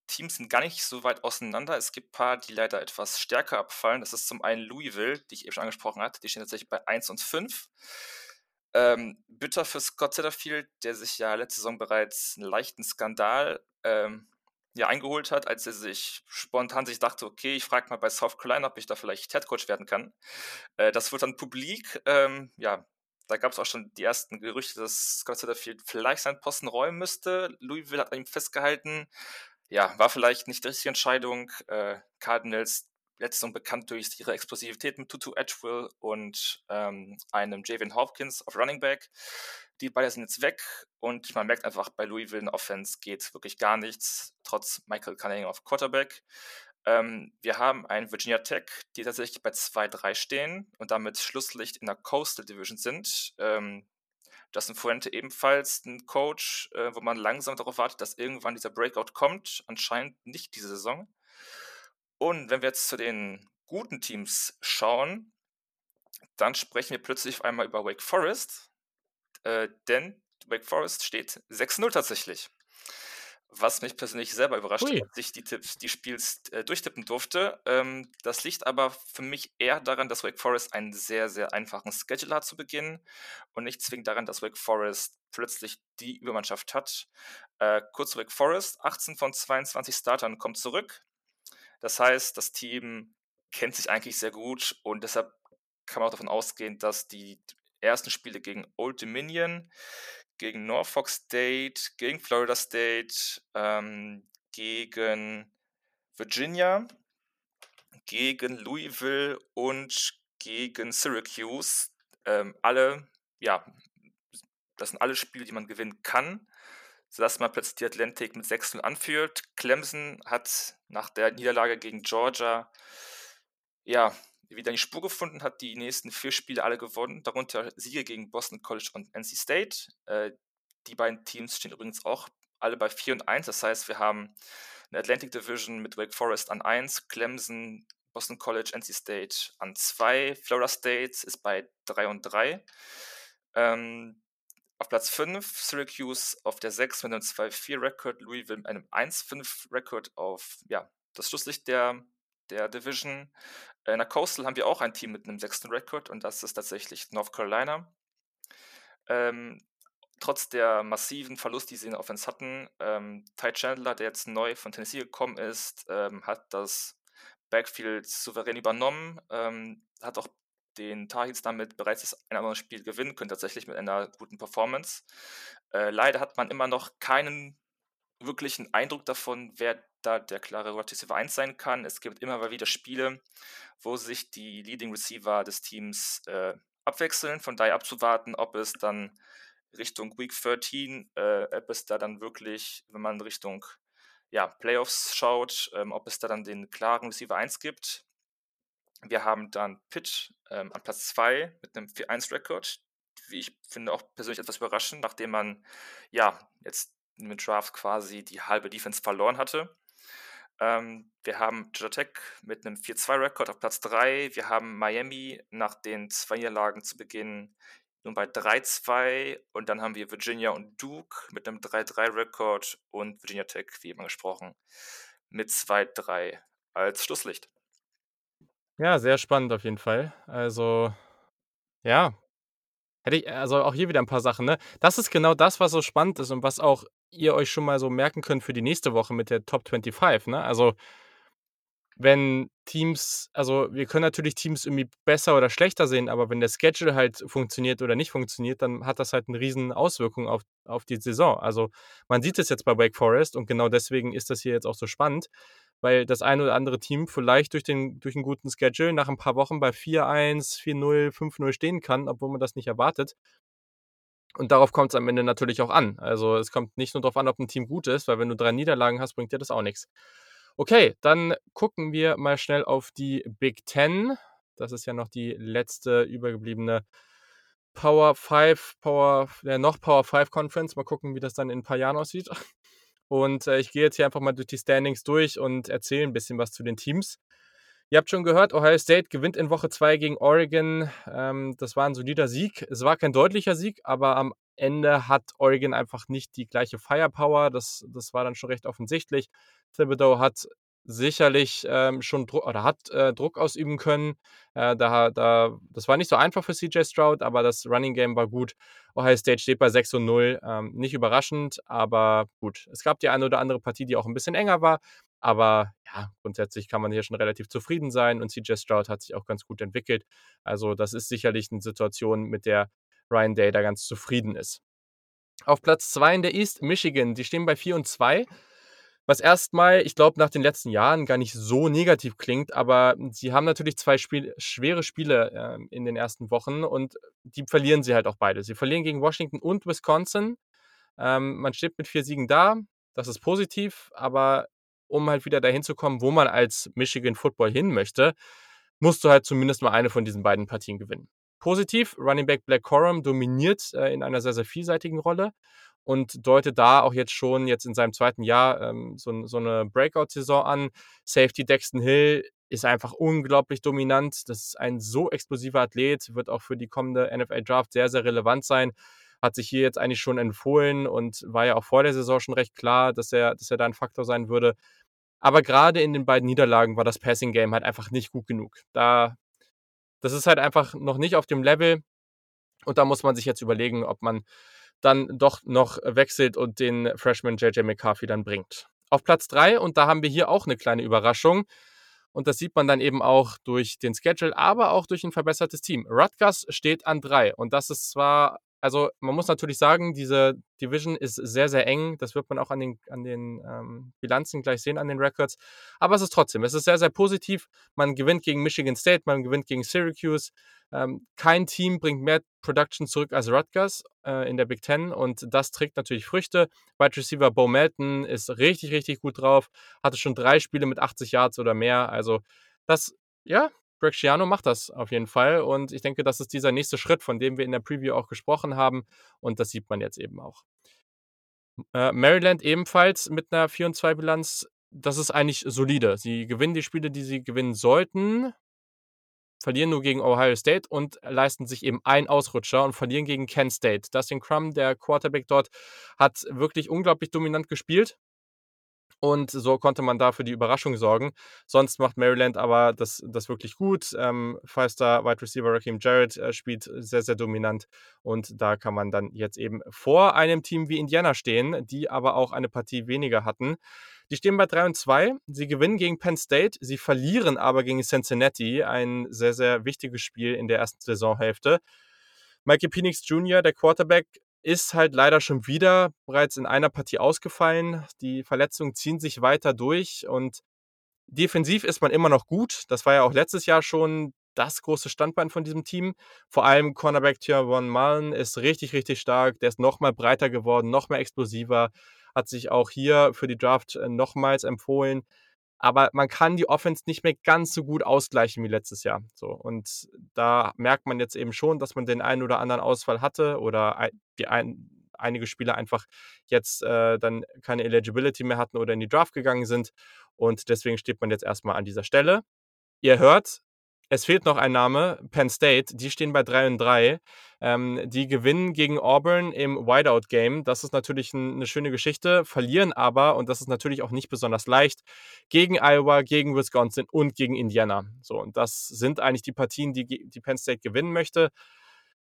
Teams sind gar nicht so weit auseinander. Es gibt ein paar, die leider etwas stärker abfallen. Das ist zum einen Louisville, die ich eben schon angesprochen hatte. Die stehen tatsächlich bei 1 und 5. Ähm, bitter für Scott Satterfield, der sich ja letzte Saison bereits einen leichten Skandal ähm, ja, eingeholt hat, als er sich spontan sich dachte, okay, ich frage mal bei South Carolina, ob ich da vielleicht Headcoach werden kann. Äh, das wurde dann publik. Ähm, ja, da gab es auch schon die ersten Gerüchte, dass Scott Satterfield vielleicht seinen Posten räumen müsste. Louisville hat an ihm festgehalten. Ja, war vielleicht nicht die richtige Entscheidung. Äh, Cardinals Saison bekannt durch ihre Explosivität mit Tutu Edgewill und ähm, einem Javian Hopkins auf Running Back. Die beiden sind jetzt weg und man merkt einfach, bei Louisville in Offense geht wirklich gar nichts, trotz Michael Cunningham auf Quarterback. Ähm, wir haben ein Virginia Tech, die tatsächlich bei 2-3 stehen und damit Schlusslicht in der Coastal Division sind. Ähm, Justin Fuente ebenfalls ein Coach, äh, wo man langsam darauf wartet, dass irgendwann dieser Breakout kommt. Anscheinend nicht diese Saison. Und wenn wir jetzt zu den guten Teams schauen, dann sprechen wir plötzlich auf einmal über Wake Forest, äh, denn Wake Forest steht 6-0 tatsächlich. Was mich persönlich selber überrascht hat, als ich die Tipps, die Spiels äh, durchtippen durfte. Ähm, das liegt aber für mich eher daran, dass Wake Forest einen sehr, sehr einfachen Schedule hat zu Beginn und nicht zwingend daran, dass Wake Forest plötzlich die Übermannschaft hat. Äh, kurz Wake Forest, 18 von 22 Startern kommt zurück. Das heißt, das Team kennt sich eigentlich sehr gut und deshalb kann man auch davon ausgehen, dass die ersten Spiele gegen Old Dominion, gegen Norfolk State, gegen Florida State, ähm, gegen Virginia, gegen Louisville und gegen Syracuse ähm, alle, ja, das sind alle Spiele, die man gewinnen kann, sodass man plötzlich die Atlantic mit 6 anführt. Clemson hat nach der Niederlage gegen Georgia ja wieder die Spur gefunden, hat die nächsten vier Spiele alle gewonnen, darunter Siege gegen Boston College und NC State. Äh, die beiden Teams stehen übrigens auch alle bei 4 und 1. Das heißt, wir haben eine Atlantic Division mit Wake Forest an 1, Clemson, Boston College, NC State an 2, Florida State ist bei 3 und 3. Ähm, auf Platz 5 Syracuse auf der 6 mit einem 2-4-Record, Louisville mit einem 1-5-Record auf ja, das Schlusslicht der, der Division. In der Coastal haben wir auch ein Team mit einem sechsten Record und das ist tatsächlich North Carolina. Ähm, trotz der massiven Verlust, die sie in der Offense hatten, ähm, Ty Chandler, der jetzt neu von Tennessee gekommen ist, ähm, hat das Backfield souverän übernommen, ähm, hat auch den Tar Heels damit bereits das ein oder andere Spiel gewinnen können, tatsächlich mit einer guten Performance. Äh, leider hat man immer noch keinen wirklichen Eindruck davon, wer da der klare Wide Receiver 1 sein kann. Es gibt immer mal wieder Spiele, wo sich die Leading Receiver des Teams äh, abwechseln. Von daher abzuwarten, ob es dann Richtung Week 13, äh, ob es da dann wirklich, wenn man Richtung ja, Playoffs schaut, ähm, ob es da dann den klaren Receiver 1 gibt. Wir haben dann Pitt ähm, an Platz 2 mit einem 4-1-Rekord. Wie ich finde, auch persönlich etwas überraschend, nachdem man ja jetzt mit Draft quasi die halbe Defense verloren hatte. Ähm, wir haben Georgia Tech mit einem 4-2-Rekord auf Platz 3. Wir haben Miami nach den zwei Niederlagen zu Beginn nun bei 3-2. Und dann haben wir Virginia und Duke mit einem 3-3-Rekord und Virginia Tech, wie eben gesprochen, mit 2-3 als Schlusslicht. Ja, sehr spannend auf jeden Fall. Also, ja. Hätte ich, also auch hier wieder ein paar Sachen, ne? Das ist genau das, was so spannend ist und was auch ihr euch schon mal so merken könnt für die nächste Woche mit der Top 25, ne? Also, wenn Teams, also wir können natürlich Teams irgendwie besser oder schlechter sehen, aber wenn der Schedule halt funktioniert oder nicht funktioniert, dann hat das halt eine riesen Auswirkung auf, auf die Saison. Also man sieht es jetzt bei Wake Forest und genau deswegen ist das hier jetzt auch so spannend, weil das eine oder andere Team vielleicht durch, den, durch einen guten Schedule nach ein paar Wochen bei 4-1, 4-0, 5-0 stehen kann, obwohl man das nicht erwartet. Und darauf kommt es am Ende natürlich auch an. Also es kommt nicht nur darauf an, ob ein Team gut ist, weil wenn du drei Niederlagen hast, bringt dir das auch nichts. Okay, dann gucken wir mal schnell auf die Big Ten. Das ist ja noch die letzte übergebliebene Power 5, Power, ja, noch Power 5 Conference. Mal gucken, wie das dann in ein paar Jahren aussieht. Und äh, ich gehe jetzt hier einfach mal durch die Standings durch und erzähle ein bisschen was zu den Teams. Ihr habt schon gehört, Ohio State gewinnt in Woche 2 gegen Oregon. Ähm, das war ein solider Sieg. Es war kein deutlicher Sieg, aber am Ende hat Oregon einfach nicht die gleiche Firepower. Das, das war dann schon recht offensichtlich. Thibodeau hat sicherlich ähm, schon Druck oder hat äh, Druck ausüben können. Äh, da, da, das war nicht so einfach für CJ Stroud, aber das Running Game war gut. Ohio State steht bei 6 und 0. Ähm, nicht überraschend, aber gut. Es gab die eine oder andere Partie, die auch ein bisschen enger war. Aber ja, grundsätzlich kann man hier schon relativ zufrieden sein und CJ Stroud hat sich auch ganz gut entwickelt. Also, das ist sicherlich eine Situation, mit der Ryan Day da ganz zufrieden ist. Auf Platz 2 in der East, Michigan. Die stehen bei 4 und 2. Was erstmal, ich glaube, nach den letzten Jahren gar nicht so negativ klingt, aber sie haben natürlich zwei Spiel schwere Spiele äh, in den ersten Wochen und die verlieren sie halt auch beide. Sie verlieren gegen Washington und Wisconsin. Ähm, man steht mit vier Siegen da. Das ist positiv, aber um halt wieder dahin zu kommen, wo man als Michigan Football hin möchte, musst du halt zumindest mal eine von diesen beiden Partien gewinnen. Positiv, Running Back Black Corum dominiert äh, in einer sehr, sehr vielseitigen Rolle und deutet da auch jetzt schon jetzt in seinem zweiten Jahr ähm, so, so eine Breakout-Saison an. Safety Dexton Hill ist einfach unglaublich dominant. Das ist ein so explosiver Athlet, wird auch für die kommende NFL-Draft sehr, sehr relevant sein hat sich hier jetzt eigentlich schon empfohlen und war ja auch vor der Saison schon recht klar, dass er, dass er da ein Faktor sein würde. Aber gerade in den beiden Niederlagen war das Passing Game halt einfach nicht gut genug. Da, das ist halt einfach noch nicht auf dem Level. Und da muss man sich jetzt überlegen, ob man dann doch noch wechselt und den Freshman JJ McCarthy dann bringt. Auf Platz 3, und da haben wir hier auch eine kleine Überraschung. Und das sieht man dann eben auch durch den Schedule, aber auch durch ein verbessertes Team. Rutgers steht an 3. Und das ist zwar also man muss natürlich sagen, diese Division ist sehr, sehr eng. Das wird man auch an den, an den ähm, Bilanzen gleich sehen, an den Records. Aber es ist trotzdem, es ist sehr, sehr positiv. Man gewinnt gegen Michigan State, man gewinnt gegen Syracuse. Ähm, kein Team bringt mehr Production zurück als Rutgers äh, in der Big Ten und das trägt natürlich Früchte. Wide Receiver Bo Melton ist richtig, richtig gut drauf. Hatte schon drei Spiele mit 80 Yards oder mehr. Also das, ja, Greg Schiano macht das auf jeden Fall und ich denke, das ist dieser nächste Schritt, von dem wir in der Preview auch gesprochen haben und das sieht man jetzt eben auch. Äh, Maryland ebenfalls mit einer 4 2 Bilanz, das ist eigentlich solide. Sie gewinnen die Spiele, die sie gewinnen sollten, verlieren nur gegen Ohio State und leisten sich eben einen Ausrutscher und verlieren gegen Kent State. Dustin Crum, der Quarterback dort, hat wirklich unglaublich dominant gespielt und so konnte man da für die Überraschung sorgen. Sonst macht Maryland aber das, das wirklich gut. Ähm, Five-Star Wide Receiver Raheem Jarrett äh, spielt sehr, sehr dominant. Und da kann man dann jetzt eben vor einem Team wie Indiana stehen, die aber auch eine Partie weniger hatten. Die stehen bei 3 und 2. Sie gewinnen gegen Penn State. Sie verlieren aber gegen Cincinnati. Ein sehr, sehr wichtiges Spiel in der ersten Saisonhälfte. Mikey Penix Jr., der Quarterback, ist halt leider schon wieder bereits in einer Partie ausgefallen. Die Verletzungen ziehen sich weiter durch und defensiv ist man immer noch gut. Das war ja auch letztes Jahr schon das große Standbein von diesem Team. Vor allem Cornerback Tiawan Mullen ist richtig, richtig stark. Der ist nochmal breiter geworden, noch mehr explosiver. Hat sich auch hier für die Draft äh, nochmals empfohlen aber man kann die Offense nicht mehr ganz so gut ausgleichen wie letztes Jahr. So, und da merkt man jetzt eben schon, dass man den einen oder anderen Ausfall hatte oder die ein, einige Spieler einfach jetzt äh, dann keine Eligibility mehr hatten oder in die Draft gegangen sind. Und deswegen steht man jetzt erstmal an dieser Stelle. Ihr hört, es fehlt noch ein Name, Penn State. Die stehen bei 3 und 3. Ähm, die gewinnen gegen Auburn im Whiteout-Game. Das ist natürlich ein, eine schöne Geschichte, verlieren aber, und das ist natürlich auch nicht besonders leicht, gegen Iowa, gegen Wisconsin und gegen Indiana. So, und das sind eigentlich die Partien, die, die Penn State gewinnen möchte.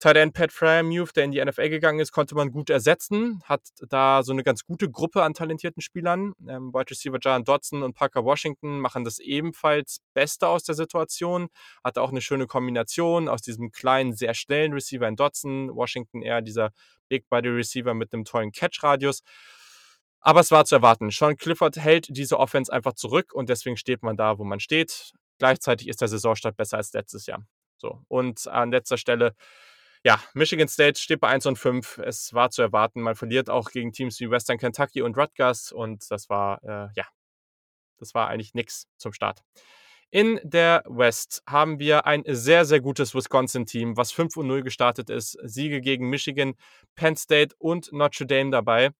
Tight End Pat Fryermuth, der in die NFL gegangen ist, konnte man gut ersetzen. Hat da so eine ganz gute Gruppe an talentierten Spielern. Ähm, Wide Receiver John Dodson und Parker Washington machen das ebenfalls Beste aus der Situation. Hatte auch eine schöne Kombination aus diesem kleinen, sehr schnellen Receiver in Dodson. Washington eher dieser Big Body Receiver mit einem tollen Catch-Radius. Aber es war zu erwarten. Sean Clifford hält diese Offense einfach zurück und deswegen steht man da, wo man steht. Gleichzeitig ist der Saisonstart besser als letztes Jahr. So. Und an letzter Stelle ja, Michigan State steht bei 1 und 5. Es war zu erwarten. Man verliert auch gegen Teams wie Western Kentucky und Rutgers und das war, äh, ja, das war eigentlich nichts zum Start. In der West haben wir ein sehr, sehr gutes Wisconsin-Team, was 5 und 0 gestartet ist. Siege gegen Michigan, Penn State und Notre Dame dabei.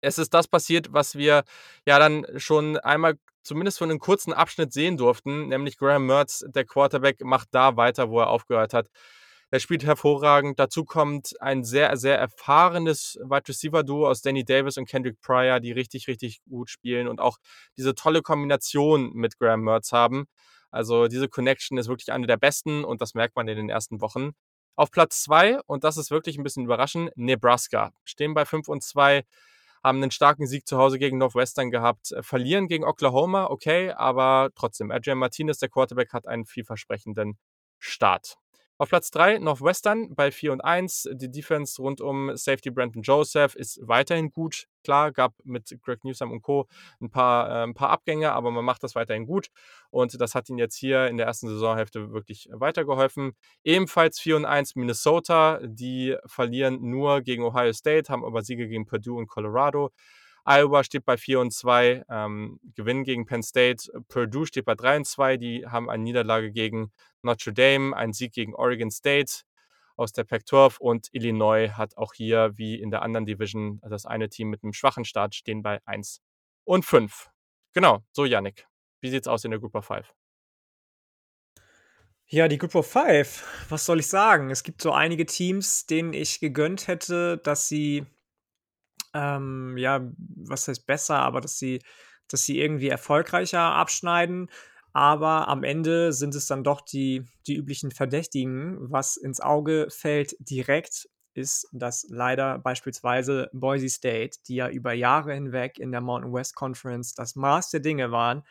Es ist das passiert, was wir ja dann schon einmal zumindest für einen kurzen Abschnitt sehen durften, nämlich Graham Mertz, der Quarterback, macht da weiter, wo er aufgehört hat. Er spielt hervorragend. Dazu kommt ein sehr, sehr erfahrenes Wide Receiver Duo aus Danny Davis und Kendrick Pryor, die richtig, richtig gut spielen und auch diese tolle Kombination mit Graham Mertz haben. Also diese Connection ist wirklich eine der besten und das merkt man in den ersten Wochen. Auf Platz 2, und das ist wirklich ein bisschen überraschend, Nebraska. Stehen bei 5 und 2, haben einen starken Sieg zu Hause gegen Northwestern gehabt, äh, verlieren gegen Oklahoma, okay, aber trotzdem, Adrian Martinez, der Quarterback, hat einen vielversprechenden Start. Auf Platz 3 Northwestern bei 4 und 1. Die Defense rund um Safety Brandon Joseph ist weiterhin gut. Klar, gab mit Greg Newsom und Co. ein paar, äh, ein paar Abgänge, aber man macht das weiterhin gut. Und das hat ihn jetzt hier in der ersten Saisonhälfte wirklich weitergeholfen. Ebenfalls 4 und 1 Minnesota. Die verlieren nur gegen Ohio State, haben aber Siege gegen Purdue und Colorado. Iowa steht bei 4 und 2, ähm, Gewinn gegen Penn State. Purdue steht bei 3 und 2, die haben eine Niederlage gegen Notre Dame, einen Sieg gegen Oregon State aus der Pac-12 und Illinois hat auch hier wie in der anderen Division das eine Team mit einem schwachen Start stehen bei 1 und 5. Genau, so Yannick. Wie sieht's aus in der Group of 5? Ja, die Group of Five, was soll ich sagen? Es gibt so einige Teams, denen ich gegönnt hätte, dass sie, ähm, ja, was heißt besser, aber dass sie, dass sie irgendwie erfolgreicher abschneiden. Aber am Ende sind es dann doch die, die üblichen Verdächtigen. Was ins Auge fällt direkt, ist, dass leider beispielsweise Boise State, die ja über Jahre hinweg in der Mountain West Conference das Maß der Dinge waren,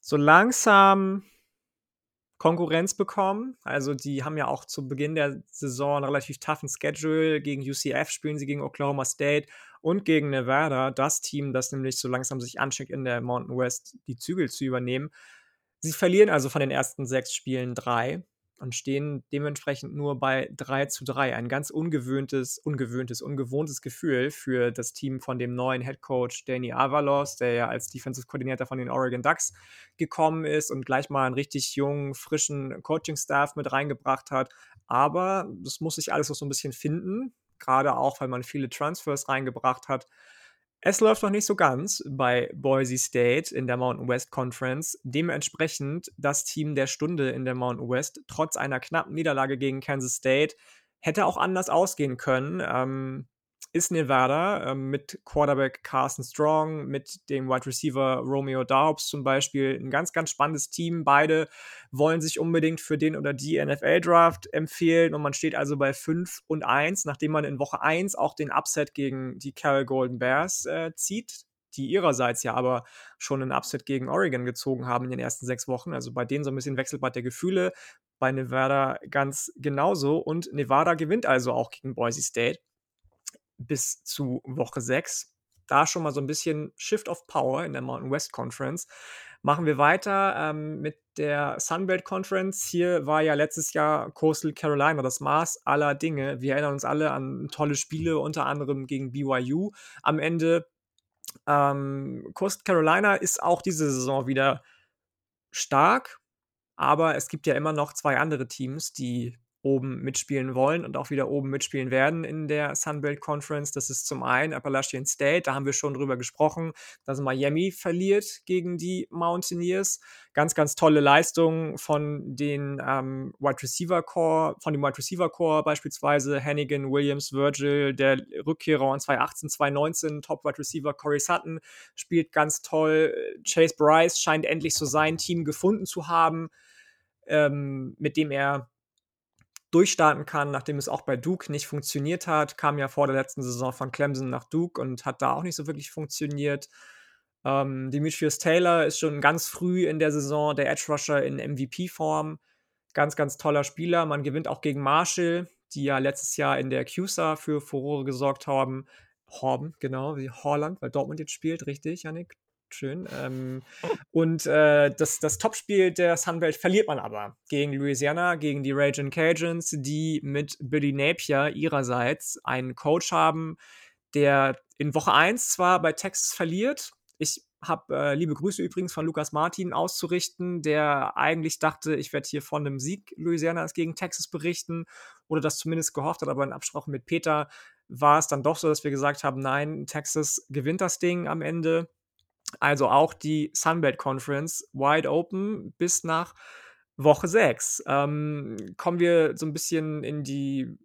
so langsam Konkurrenz bekommen. Also die haben ja auch zu Beginn der Saison einen relativ toughen Schedule. Gegen UCF spielen sie gegen Oklahoma State und gegen Nevada, das Team, das nämlich so langsam sich anschickt, in der Mountain West die Zügel zu übernehmen. Sie verlieren also von den ersten sechs Spielen drei und stehen dementsprechend nur bei 3 zu 3. Ein ganz ungewöhntes, ungewöhntes, ungewohntes Gefühl für das Team von dem neuen Head Coach Danny Avalos, der ja als Defensive Coordinator von den Oregon Ducks gekommen ist und gleich mal einen richtig jungen, frischen Coaching-Staff mit reingebracht hat. Aber das muss sich alles noch so ein bisschen finden, gerade auch, weil man viele Transfers reingebracht hat. Es läuft noch nicht so ganz bei Boise State in der Mountain West Conference. Dementsprechend das Team der Stunde in der Mountain West, trotz einer knappen Niederlage gegen Kansas State, hätte auch anders ausgehen können. Ähm, ist Nevada ähm, mit Quarterback Carson Strong, mit dem Wide Receiver Romeo Daubs zum Beispiel ein ganz, ganz spannendes Team. Beide wollen sich unbedingt für den oder die NFL-Draft empfehlen und man steht also bei 5 und 1, nachdem man in Woche 1 auch den Upset gegen die Carroll Golden Bears äh, zieht die ihrerseits ja aber schon einen Upset gegen Oregon gezogen haben in den ersten sechs Wochen. Also bei denen so ein bisschen Wechselbad der Gefühle. Bei Nevada ganz genauso. Und Nevada gewinnt also auch gegen Boise State bis zu Woche 6. Da schon mal so ein bisschen Shift of Power in der Mountain West Conference. Machen wir weiter ähm, mit der Sunbelt Conference. Hier war ja letztes Jahr Coastal Carolina das Maß aller Dinge. Wir erinnern uns alle an tolle Spiele, unter anderem gegen BYU. Am Ende ähm, Coastal Carolina ist auch diese Saison wieder stark, aber es gibt ja immer noch zwei andere Teams, die oben mitspielen wollen und auch wieder oben mitspielen werden in der Sunbelt Conference. Das ist zum einen Appalachian State, da haben wir schon drüber gesprochen, dass Miami verliert gegen die Mountaineers. Ganz, ganz tolle Leistung von den ähm, Wide Receiver Core, von dem Wide Receiver Core beispielsweise Hannigan, Williams, Virgil, der Rückkehrer in 2018, 2019, Top Wide Receiver Corey Sutton spielt ganz toll. Chase Bryce scheint endlich so sein Team gefunden zu haben, ähm, mit dem er durchstarten kann, nachdem es auch bei Duke nicht funktioniert hat. Kam ja vor der letzten Saison von Clemson nach Duke und hat da auch nicht so wirklich funktioniert. Ähm, Demetrius Taylor ist schon ganz früh in der Saison der Edge Rusher in MVP-Form. Ganz, ganz toller Spieler. Man gewinnt auch gegen Marshall, die ja letztes Jahr in der CUSA für Furore gesorgt haben. Horben, genau, wie Holland, weil Dortmund jetzt spielt, richtig, Janik? Schön. Ähm, und äh, das, das Topspiel der Sunbelt verliert man aber gegen Louisiana, gegen die Raging Cajuns, die mit Billy Napier ihrerseits einen Coach haben, der in Woche 1 zwar bei Texas verliert. Ich habe äh, liebe Grüße übrigens von Lukas Martin auszurichten, der eigentlich dachte, ich werde hier von einem Sieg Louisianas gegen Texas berichten oder das zumindest gehofft hat, aber in Absprache mit Peter war es dann doch so, dass wir gesagt haben, nein, Texas gewinnt das Ding am Ende also auch die Sunbelt Conference wide open bis nach Woche 6. Ähm, kommen wir so ein bisschen in die,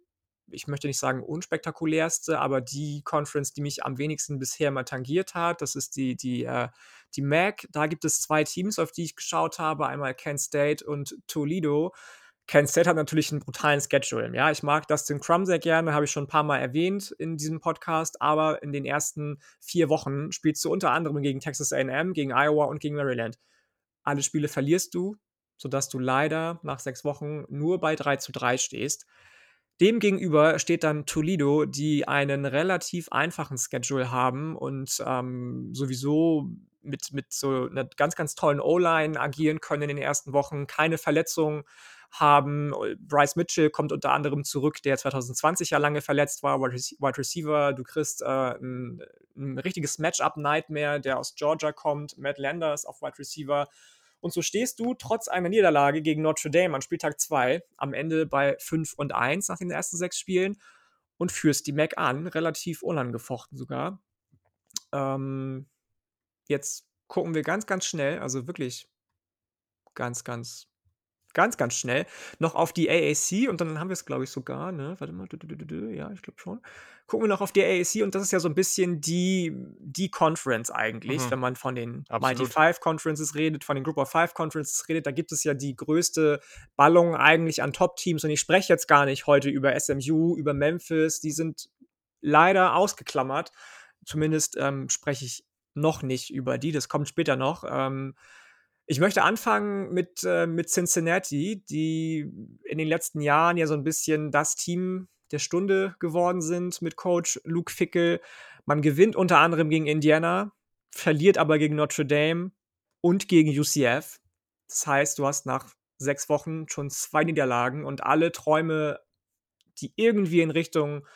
ich möchte nicht sagen unspektakulärste, aber die Conference, die mich am wenigsten bisher mal tangiert hat. Das ist die, die, äh, die MAC. Da gibt es zwei Teams, auf die ich geschaut habe. Einmal Kent State und Toledo. Kent State hat natürlich einen brutalen Schedule. Ja, ich mag Dustin Crum sehr gerne, habe ich schon ein paar Mal erwähnt in diesem Podcast, aber in den ersten vier Wochen spielst du unter anderem gegen Texas AM, gegen Iowa und gegen Maryland. Alle Spiele verlierst du, sodass du leider nach sechs Wochen nur bei 3 zu 3 stehst. Demgegenüber steht dann Toledo, die einen relativ einfachen Schedule haben und ähm, sowieso mit, mit so einer ganz, ganz tollen O-Line agieren können in den ersten Wochen, keine Verletzungen haben. Bryce Mitchell kommt unter anderem zurück, der 2020 ja lange verletzt war, Wide Receiver. Du kriegst äh, ein, ein, richtiges Matchup-Nightmare, der aus Georgia kommt. Matt Landers auf Wide Receiver. Und so stehst du trotz einer Niederlage gegen Notre Dame an Spieltag 2 am Ende bei 5 und 1 nach den ersten sechs Spielen und führst die Mac an, relativ unangefochten sogar. Ähm, jetzt gucken wir ganz, ganz schnell, also wirklich ganz, ganz ganz, ganz schnell noch auf die AAC und dann haben wir es, glaube ich, sogar, ne? Warte mal, ja, ich glaube schon. Gucken wir noch auf die AAC und das ist ja so ein bisschen die, die Conference eigentlich, mhm. wenn man von den Absolut. Mighty Five Conferences redet, von den Group of Five Conferences redet. Da gibt es ja die größte Ballung eigentlich an Top-Teams und ich spreche jetzt gar nicht heute über SMU, über Memphis, die sind leider ausgeklammert. Zumindest ähm, spreche ich noch nicht über die, das kommt später noch. Ähm, ich möchte anfangen mit, äh, mit Cincinnati, die in den letzten Jahren ja so ein bisschen das Team der Stunde geworden sind mit Coach Luke Fickel. Man gewinnt unter anderem gegen Indiana, verliert aber gegen Notre Dame und gegen UCF. Das heißt, du hast nach sechs Wochen schon zwei Niederlagen und alle Träume, die irgendwie in Richtung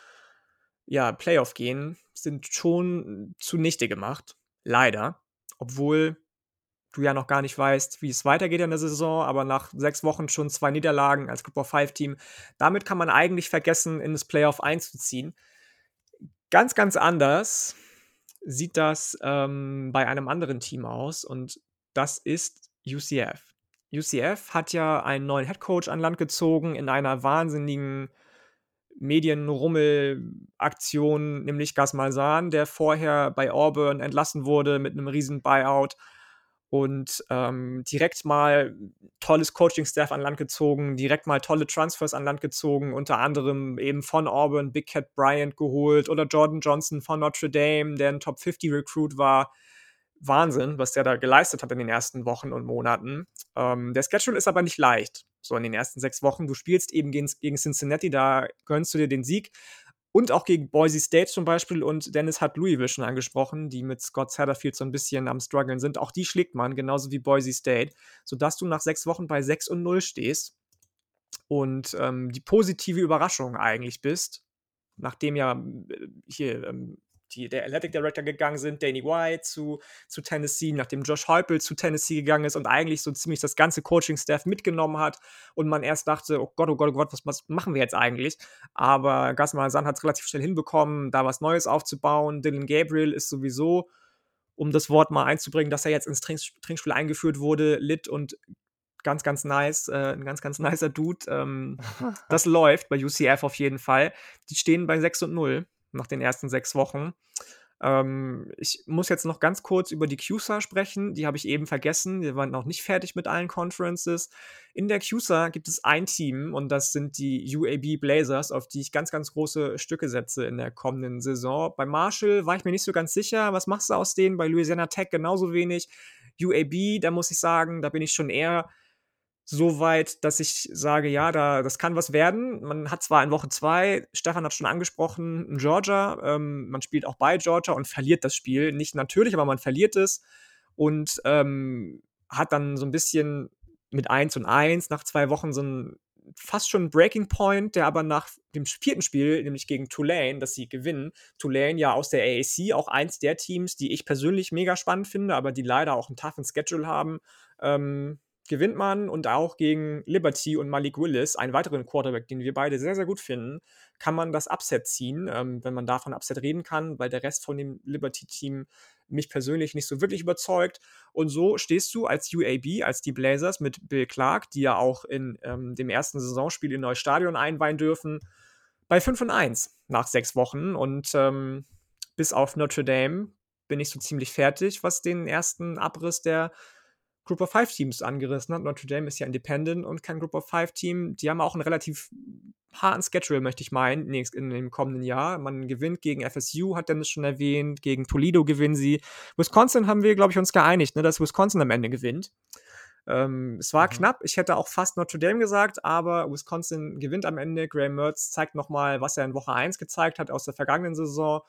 ja, Playoff gehen, sind schon zunichte gemacht. Leider. Obwohl du ja noch gar nicht weißt, wie es weitergeht in der Saison, aber nach sechs Wochen schon zwei Niederlagen als Group of Five Team. Damit kann man eigentlich vergessen, in das Playoff einzuziehen. Ganz, ganz anders sieht das ähm, bei einem anderen Team aus und das ist UCF. UCF hat ja einen neuen Head Coach an Land gezogen in einer wahnsinnigen Medienrummel-Aktion, nämlich Gas Malzahn, der vorher bei Auburn entlassen wurde mit einem riesen Buyout und ähm, direkt mal tolles Coaching-Staff an Land gezogen, direkt mal tolle Transfers an Land gezogen, unter anderem eben von Auburn Big Cat Bryant geholt oder Jordan Johnson von Notre Dame, der ein Top 50 Recruit war. Wahnsinn, was der da geleistet hat in den ersten Wochen und Monaten. Ähm, der Schedule ist aber nicht leicht. So in den ersten sechs Wochen. Du spielst eben gegen, gegen Cincinnati, da gönnst du dir den Sieg. Und auch gegen Boise State zum Beispiel. Und Dennis hat Louisville schon angesprochen, die mit Scott Satterfield so ein bisschen am struggeln sind. Auch die schlägt man, genauso wie Boise State, sodass du nach sechs Wochen bei 6 und 0 stehst. Und ähm, die positive Überraschung eigentlich bist, nachdem ja äh, hier ähm, die, der Athletic Director gegangen sind, Danny White zu, zu Tennessee, nachdem Josh Heupel zu Tennessee gegangen ist und eigentlich so ziemlich das ganze Coaching-Staff mitgenommen hat und man erst dachte, oh Gott, oh Gott, oh Gott, was, was machen wir jetzt eigentlich? Aber Gas Malzahn hat es relativ schnell hinbekommen, da was Neues aufzubauen. Dylan Gabriel ist sowieso um das Wort mal einzubringen, dass er jetzt ins Trink Trinkspiel eingeführt wurde, lit und ganz, ganz nice, äh, ein ganz, ganz nicer Dude. Ähm, [LAUGHS] das läuft bei UCF auf jeden Fall. Die stehen bei 6 und 0 nach den ersten sechs Wochen. Ähm, ich muss jetzt noch ganz kurz über die CUSA sprechen. Die habe ich eben vergessen. Wir waren noch nicht fertig mit allen Conferences. In der CUSA gibt es ein Team und das sind die UAB Blazers, auf die ich ganz, ganz große Stücke setze in der kommenden Saison. Bei Marshall war ich mir nicht so ganz sicher. Was machst du aus denen? Bei Louisiana Tech genauso wenig. UAB, da muss ich sagen, da bin ich schon eher so weit, dass ich sage, ja, da, das kann was werden. Man hat zwar in Woche zwei, Stefan hat schon angesprochen, Georgia, ähm, man spielt auch bei Georgia und verliert das Spiel. Nicht natürlich, aber man verliert es und ähm, hat dann so ein bisschen mit 1 und 1 nach zwei Wochen so ein fast schon Breaking Point, der aber nach dem vierten Spiel, nämlich gegen Tulane, dass sie gewinnen, Tulane ja aus der AAC auch eins der Teams, die ich persönlich mega spannend finde, aber die leider auch einen toughen Schedule haben, ähm, gewinnt man und auch gegen Liberty und Malik Willis, einen weiteren Quarterback, den wir beide sehr, sehr gut finden, kann man das Upset ziehen, ähm, wenn man davon Upset reden kann, weil der Rest von dem Liberty-Team mich persönlich nicht so wirklich überzeugt. Und so stehst du als UAB, als die Blazers mit Bill Clark, die ja auch in ähm, dem ersten Saisonspiel in neues Stadion einweihen dürfen, bei 5 und 1 nach sechs Wochen. Und ähm, bis auf Notre Dame bin ich so ziemlich fertig, was den ersten Abriss der Group of Five Teams angerissen hat. Notre Dame ist ja Independent und kein Group of Five Team. Die haben auch einen relativ harten Schedule, möchte ich meinen, in dem kommenden Jahr. Man gewinnt gegen FSU, hat Dennis schon erwähnt, gegen Toledo gewinnen sie. Wisconsin haben wir, glaube ich, uns geeinigt, ne, dass Wisconsin am Ende gewinnt. Ähm, es war mhm. knapp, ich hätte auch fast Notre Dame gesagt, aber Wisconsin gewinnt am Ende. Graham Mertz zeigt nochmal, was er in Woche 1 gezeigt hat aus der vergangenen Saison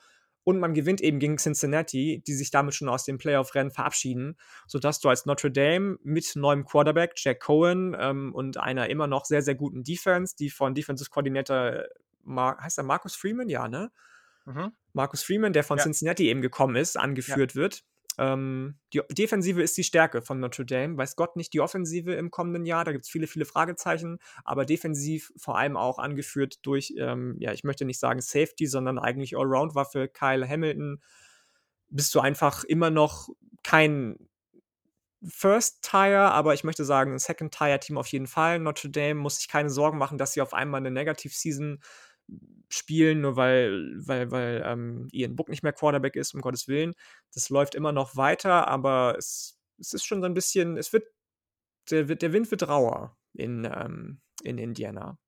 und man gewinnt eben gegen Cincinnati, die sich damit schon aus dem Playoff-Rennen verabschieden, sodass du als Notre Dame mit neuem Quarterback Jack Cohen ähm, und einer immer noch sehr, sehr guten Defense, die von Defensive Coordinator, Mar heißt er Marcus Freeman? Ja, ne? Mhm. Marcus Freeman, der von ja. Cincinnati eben gekommen ist, angeführt ja. wird. Ähm, die Defensive ist die Stärke von Notre Dame. Weiß Gott nicht die Offensive im kommenden Jahr. Da gibt es viele, viele Fragezeichen. Aber defensiv vor allem auch angeführt durch, ähm, ja, ich möchte nicht sagen Safety, sondern eigentlich Allround-Waffe. Kyle Hamilton. Bist du einfach immer noch kein First-Tire, aber ich möchte sagen, ein Second-Tire-Team auf jeden Fall. Notre Dame muss sich keine Sorgen machen, dass sie auf einmal eine Negativ-Season spielen, nur weil, weil, weil ähm, Ian Book nicht mehr Quarterback ist, um Gottes Willen. Das läuft immer noch weiter, aber es, es ist schon so ein bisschen, es wird, der, der Wind wird rauer in, ähm, in Indiana.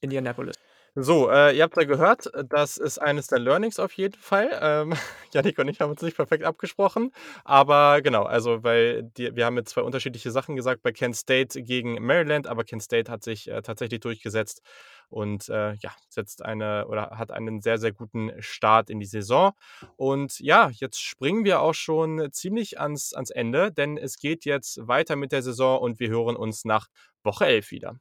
Indianapolis. So, äh, ihr habt ja gehört, das ist eines der Learnings auf jeden Fall. Ähm, [LAUGHS] Janik und ich haben uns nicht perfekt abgesprochen, aber genau, also weil die, wir haben jetzt zwei unterschiedliche Sachen gesagt bei Kent State gegen Maryland, aber Kent State hat sich äh, tatsächlich durchgesetzt und äh, ja, setzt eine oder hat einen sehr, sehr guten Start in die Saison. Und ja, jetzt springen wir auch schon ziemlich ans, ans Ende, denn es geht jetzt weiter mit der Saison und wir hören uns nach Woche 11 wieder.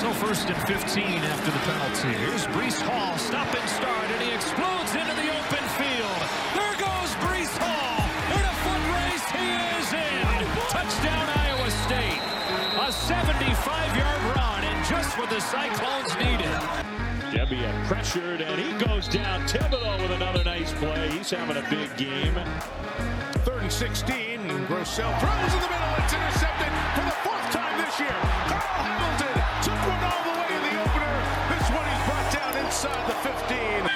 So first and 15 after the penalty. Here's Brees Hall, stop and start, and he explodes the Cyclones needed. Debbie pressured, and he goes down. Thibodeau with another nice play. He's having a big game. Third and 16. Grossell throws in the middle. It's intercepted for the fourth time this year. Carl Hamilton took one all the way in the opener. This one he's brought down inside the 15.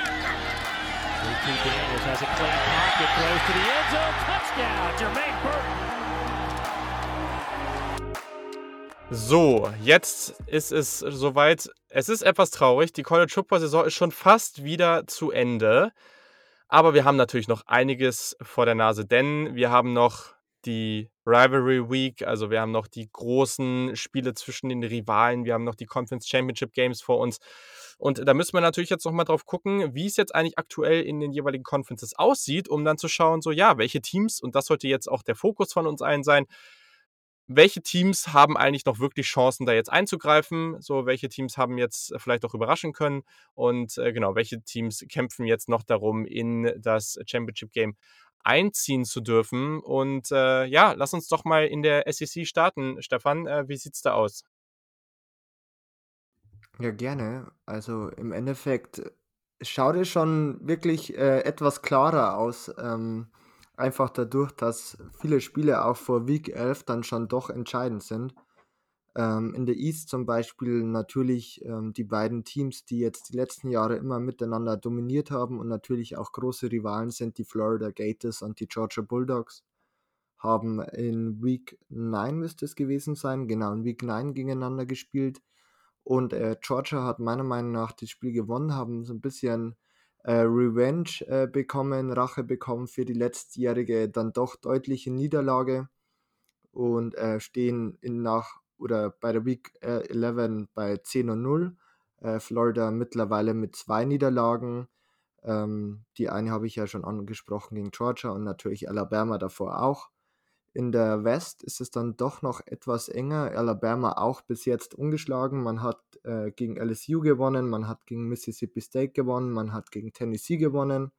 Daniels has a clean pocket, throws to the end zone, touchdown, Jermaine Burton. So, jetzt ist es soweit. Es ist etwas traurig. Die College Football Saison ist schon fast wieder zu Ende. Aber wir haben natürlich noch einiges vor der Nase, denn wir haben noch die Rivalry Week, also wir haben noch die großen Spiele zwischen den Rivalen, wir haben noch die Conference Championship Games vor uns. Und da müssen wir natürlich jetzt nochmal drauf gucken, wie es jetzt eigentlich aktuell in den jeweiligen Conferences aussieht, um dann zu schauen, so ja, welche Teams, und das sollte jetzt auch der Fokus von uns allen sein, welche Teams haben eigentlich noch wirklich Chancen, da jetzt einzugreifen? So, welche Teams haben jetzt vielleicht auch überraschen können? Und äh, genau, welche Teams kämpfen jetzt noch darum, in das Championship Game einziehen zu dürfen? Und äh, ja, lass uns doch mal in der SEC starten. Stefan, äh, wie sieht's da aus? Ja, gerne. Also im Endeffekt schaut es schon wirklich äh, etwas klarer aus. Ähm, Einfach dadurch, dass viele Spiele auch vor Week 11 dann schon doch entscheidend sind. Ähm, in der East zum Beispiel natürlich ähm, die beiden Teams, die jetzt die letzten Jahre immer miteinander dominiert haben und natürlich auch große Rivalen sind, die Florida Gators und die Georgia Bulldogs, haben in Week 9 müsste es gewesen sein, genau in Week 9 gegeneinander gespielt. Und äh, Georgia hat meiner Meinung nach das Spiel gewonnen, haben so ein bisschen äh, Revenge äh, bekommen, Rache bekommen für die letztjährige dann doch deutliche Niederlage und äh, stehen in nach oder bei der Week äh, 11 bei 10 und 0. Äh, Florida mittlerweile mit zwei Niederlagen. Ähm, die eine habe ich ja schon angesprochen gegen Georgia und natürlich Alabama davor auch. In der West ist es dann doch noch etwas enger. Alabama auch bis jetzt ungeschlagen. Man hat äh, gegen LSU gewonnen, man hat gegen Mississippi State gewonnen, man hat gegen Tennessee gewonnen.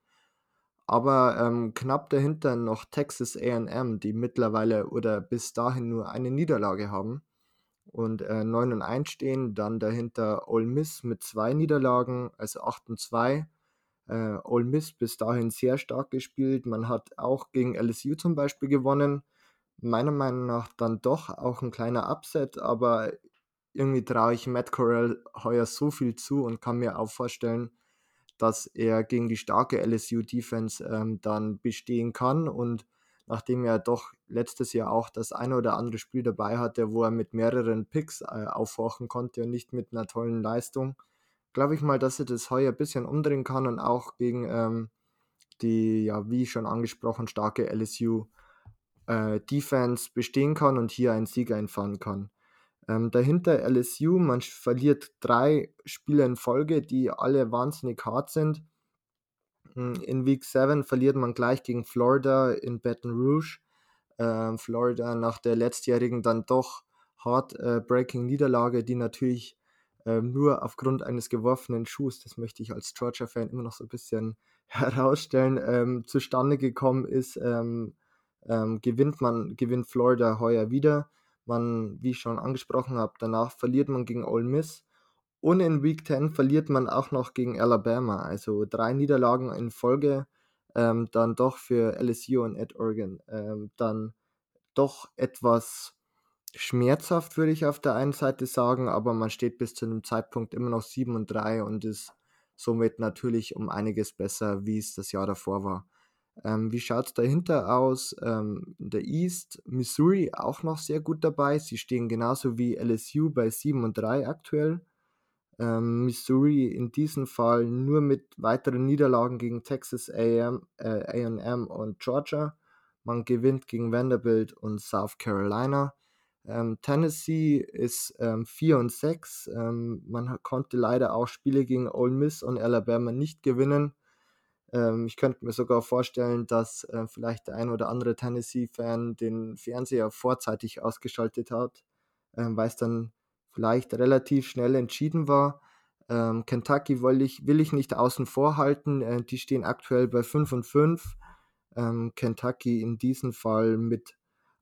Aber ähm, knapp dahinter noch Texas AM, die mittlerweile oder bis dahin nur eine Niederlage haben und äh, 9 und 1 stehen. Dann dahinter Ole Miss mit zwei Niederlagen, also 8 und 2. Äh, Ole Miss bis dahin sehr stark gespielt. Man hat auch gegen LSU zum Beispiel gewonnen meiner Meinung nach dann doch auch ein kleiner Upset, aber irgendwie traue ich Matt Corral heuer so viel zu und kann mir auch vorstellen, dass er gegen die starke LSU-Defense ähm, dann bestehen kann. Und nachdem er doch letztes Jahr auch das eine oder andere Spiel dabei hatte, wo er mit mehreren Picks äh, aufwachen konnte und nicht mit einer tollen Leistung, glaube ich mal, dass er das heuer ein bisschen umdrehen kann und auch gegen ähm, die, ja, wie schon angesprochen, starke LSU äh, Defense bestehen kann und hier einen Sieg einfahren kann. Ähm, dahinter LSU, man verliert drei Spiele in Folge, die alle wahnsinnig hart sind. Hm, in Week 7 verliert man gleich gegen Florida in Baton Rouge. Ähm, Florida nach der letztjährigen dann doch heartbreaking äh, Niederlage, die natürlich ähm, nur aufgrund eines geworfenen Schuhs, das möchte ich als Georgia-Fan immer noch so ein bisschen [LAUGHS] herausstellen, ähm, zustande gekommen ist. Ähm, ähm, gewinnt man, gewinnt Florida heuer wieder. Man, wie ich schon angesprochen habe, danach verliert man gegen Ole Miss. Und in Week 10 verliert man auch noch gegen Alabama. Also drei Niederlagen in Folge. Ähm, dann doch für LSU und Ed Oregon. Ähm, dann doch etwas schmerzhaft, würde ich auf der einen Seite sagen, aber man steht bis zu einem Zeitpunkt immer noch 7 und 3 und ist somit natürlich um einiges besser, wie es das Jahr davor war. Ähm, wie schaut es dahinter aus? Ähm, der East, Missouri auch noch sehr gut dabei. Sie stehen genauso wie LSU bei 7 und 3 aktuell. Ähm, Missouri in diesem Fall nur mit weiteren Niederlagen gegen Texas AM, äh, AM und Georgia. Man gewinnt gegen Vanderbilt und South Carolina. Ähm, Tennessee ist ähm, 4 und 6. Ähm, man konnte leider auch Spiele gegen Ole Miss und Alabama nicht gewinnen. Ähm, ich könnte mir sogar vorstellen, dass äh, vielleicht der ein oder andere Tennessee-Fan den Fernseher vorzeitig ausgeschaltet hat, äh, weil es dann vielleicht relativ schnell entschieden war. Ähm, Kentucky will ich, will ich nicht außen vor halten. Äh, die stehen aktuell bei 5 und 5. Ähm, Kentucky in diesem Fall mit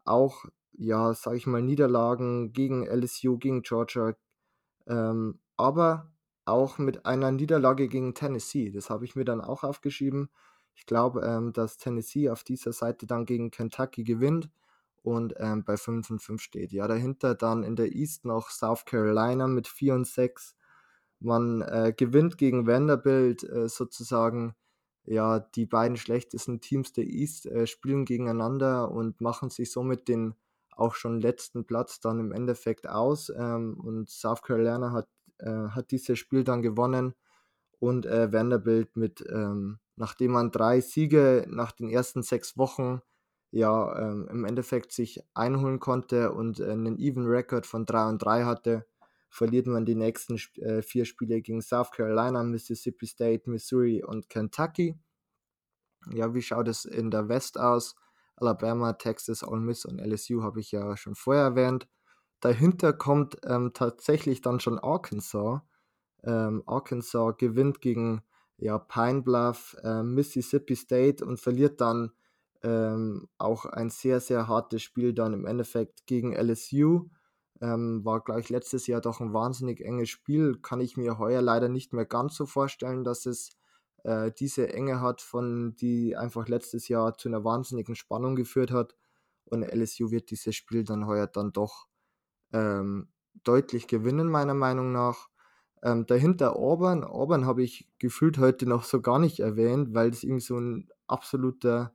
auch, ja, sage ich mal, Niederlagen gegen LSU, gegen Georgia. Ähm, aber auch mit einer Niederlage gegen Tennessee. Das habe ich mir dann auch aufgeschrieben. Ich glaube, ähm, dass Tennessee auf dieser Seite dann gegen Kentucky gewinnt und ähm, bei 5 und 5 steht. Ja, dahinter dann in der East noch South Carolina mit 4 und 6. Man äh, gewinnt gegen Vanderbilt äh, sozusagen. Ja, die beiden schlechtesten Teams der East äh, spielen gegeneinander und machen sich somit den auch schon letzten Platz dann im Endeffekt aus. Ähm, und South Carolina hat äh, hat dieses Spiel dann gewonnen und äh, Vanderbilt mit, ähm, nachdem man drei Siege nach den ersten sechs Wochen ja ähm, im Endeffekt sich einholen konnte und äh, einen Even Record von 3 und 3 hatte, verliert man die nächsten äh, vier Spiele gegen South Carolina, Mississippi State, Missouri und Kentucky. Ja, wie schaut es in der West aus? Alabama, Texas, Ole Miss und LSU habe ich ja schon vorher erwähnt. Dahinter kommt ähm, tatsächlich dann schon Arkansas. Ähm, Arkansas gewinnt gegen ja, Pine Bluff, äh, Mississippi State und verliert dann ähm, auch ein sehr, sehr hartes Spiel dann im Endeffekt gegen LSU. Ähm, war gleich letztes Jahr doch ein wahnsinnig enges Spiel. Kann ich mir heuer leider nicht mehr ganz so vorstellen, dass es äh, diese Enge hat, von die einfach letztes Jahr zu einer wahnsinnigen Spannung geführt hat. Und LSU wird dieses Spiel dann heuer dann doch ähm, deutlich gewinnen, meiner Meinung nach. Ähm, dahinter Auburn. Auburn habe ich gefühlt heute noch so gar nicht erwähnt, weil es irgendwie so ein absoluter,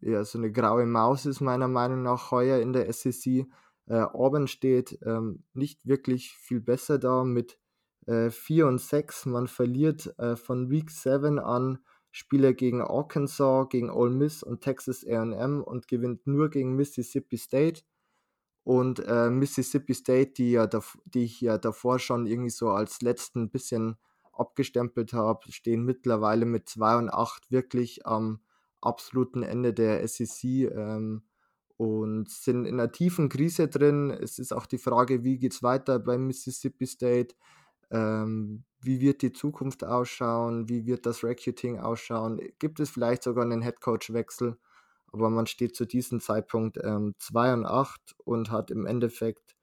ja, so eine graue Maus ist, meiner Meinung nach, heuer in der SEC. Äh, Auburn steht ähm, nicht wirklich viel besser da mit äh, 4 und 6. Man verliert äh, von Week 7 an Spiele gegen Arkansas, gegen Ole Miss und Texas AM und gewinnt nur gegen Mississippi State. Und äh, Mississippi State, die, ja die ich ja davor schon irgendwie so als letzten bisschen abgestempelt habe, stehen mittlerweile mit 2 und 8 wirklich am absoluten Ende der SEC ähm, und sind in einer tiefen Krise drin. Es ist auch die Frage, wie geht es weiter bei Mississippi State? Ähm, wie wird die Zukunft ausschauen? Wie wird das Recruiting ausschauen? Gibt es vielleicht sogar einen Headcoach-Wechsel? Aber man steht zu diesem Zeitpunkt ähm, 2 und 8 und hat im Endeffekt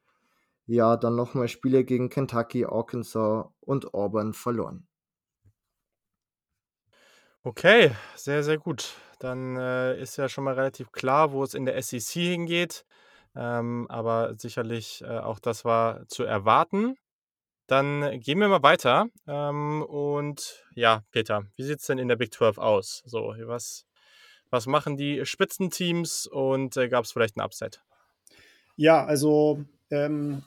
ja dann nochmal Spiele gegen Kentucky, Arkansas und Auburn verloren. Okay, sehr, sehr gut. Dann äh, ist ja schon mal relativ klar, wo es in der SEC hingeht. Ähm, aber sicherlich äh, auch das war zu erwarten. Dann gehen wir mal weiter. Ähm, und ja, Peter, wie sieht es denn in der Big 12 aus? So, was was machen die Spitzenteams und äh, gab es vielleicht ein Upset? Ja, also ähm,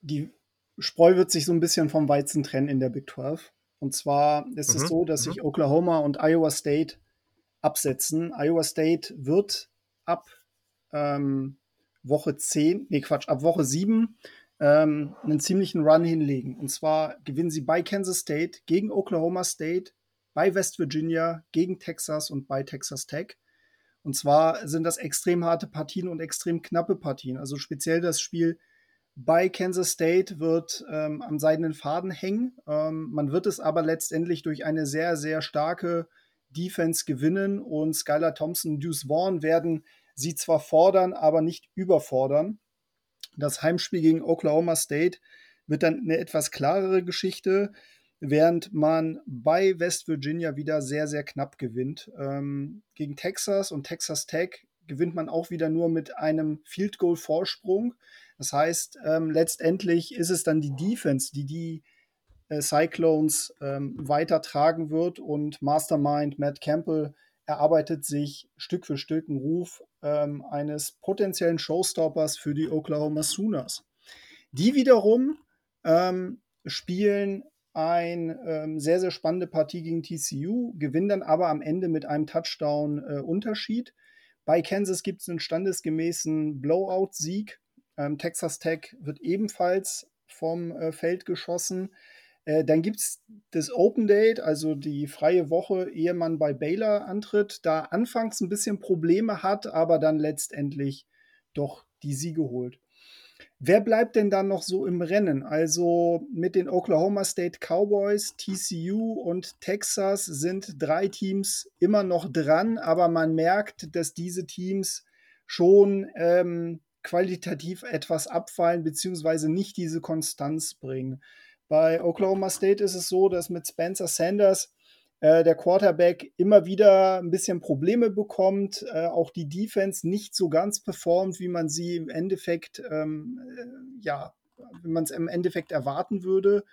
die Spreu wird sich so ein bisschen vom Weizen trennen in der Big 12. Und zwar ist mhm. es so, dass mhm. sich Oklahoma und Iowa State absetzen. Iowa State wird ab ähm, Woche 10, nee Quatsch, ab Woche 7 ähm, einen ziemlichen Run hinlegen. Und zwar gewinnen sie bei Kansas State gegen Oklahoma State, bei West Virginia, gegen Texas und bei Texas Tech. Und zwar sind das extrem harte Partien und extrem knappe Partien. Also speziell das Spiel bei Kansas State wird ähm, am seidenen Faden hängen. Ähm, man wird es aber letztendlich durch eine sehr, sehr starke Defense gewinnen und Skylar Thompson und Deuce Vaughn werden sie zwar fordern, aber nicht überfordern. Das Heimspiel gegen Oklahoma State wird dann eine etwas klarere Geschichte während man bei West Virginia wieder sehr, sehr knapp gewinnt. Ähm, gegen Texas und Texas Tech gewinnt man auch wieder nur mit einem Field Goal Vorsprung. Das heißt, ähm, letztendlich ist es dann die Defense, die die äh, Cyclones ähm, weitertragen wird und Mastermind Matt Campbell erarbeitet sich Stück für Stück einen Ruf ähm, eines potenziellen Showstoppers für die Oklahoma Sooners. Die wiederum ähm, spielen eine ähm, sehr, sehr spannende Partie gegen TCU, gewinnen dann aber am Ende mit einem Touchdown-Unterschied. Äh, Bei Kansas gibt es einen standesgemäßen Blowout-Sieg. Ähm, Texas Tech wird ebenfalls vom äh, Feld geschossen. Äh, dann gibt es das Open Date, also die freie Woche, ehe man bei Baylor antritt, da anfangs ein bisschen Probleme hat, aber dann letztendlich doch die Siege holt. Wer bleibt denn dann noch so im Rennen? Also mit den Oklahoma State Cowboys, TCU und Texas sind drei Teams immer noch dran, aber man merkt, dass diese Teams schon ähm, qualitativ etwas abfallen, beziehungsweise nicht diese Konstanz bringen. Bei Oklahoma State ist es so, dass mit Spencer Sanders äh, der Quarterback immer wieder ein bisschen Probleme bekommt, äh, auch die Defense nicht so ganz performt, wie man sie im Endeffekt, ähm, äh, ja, wie man es im Endeffekt erwarten würde.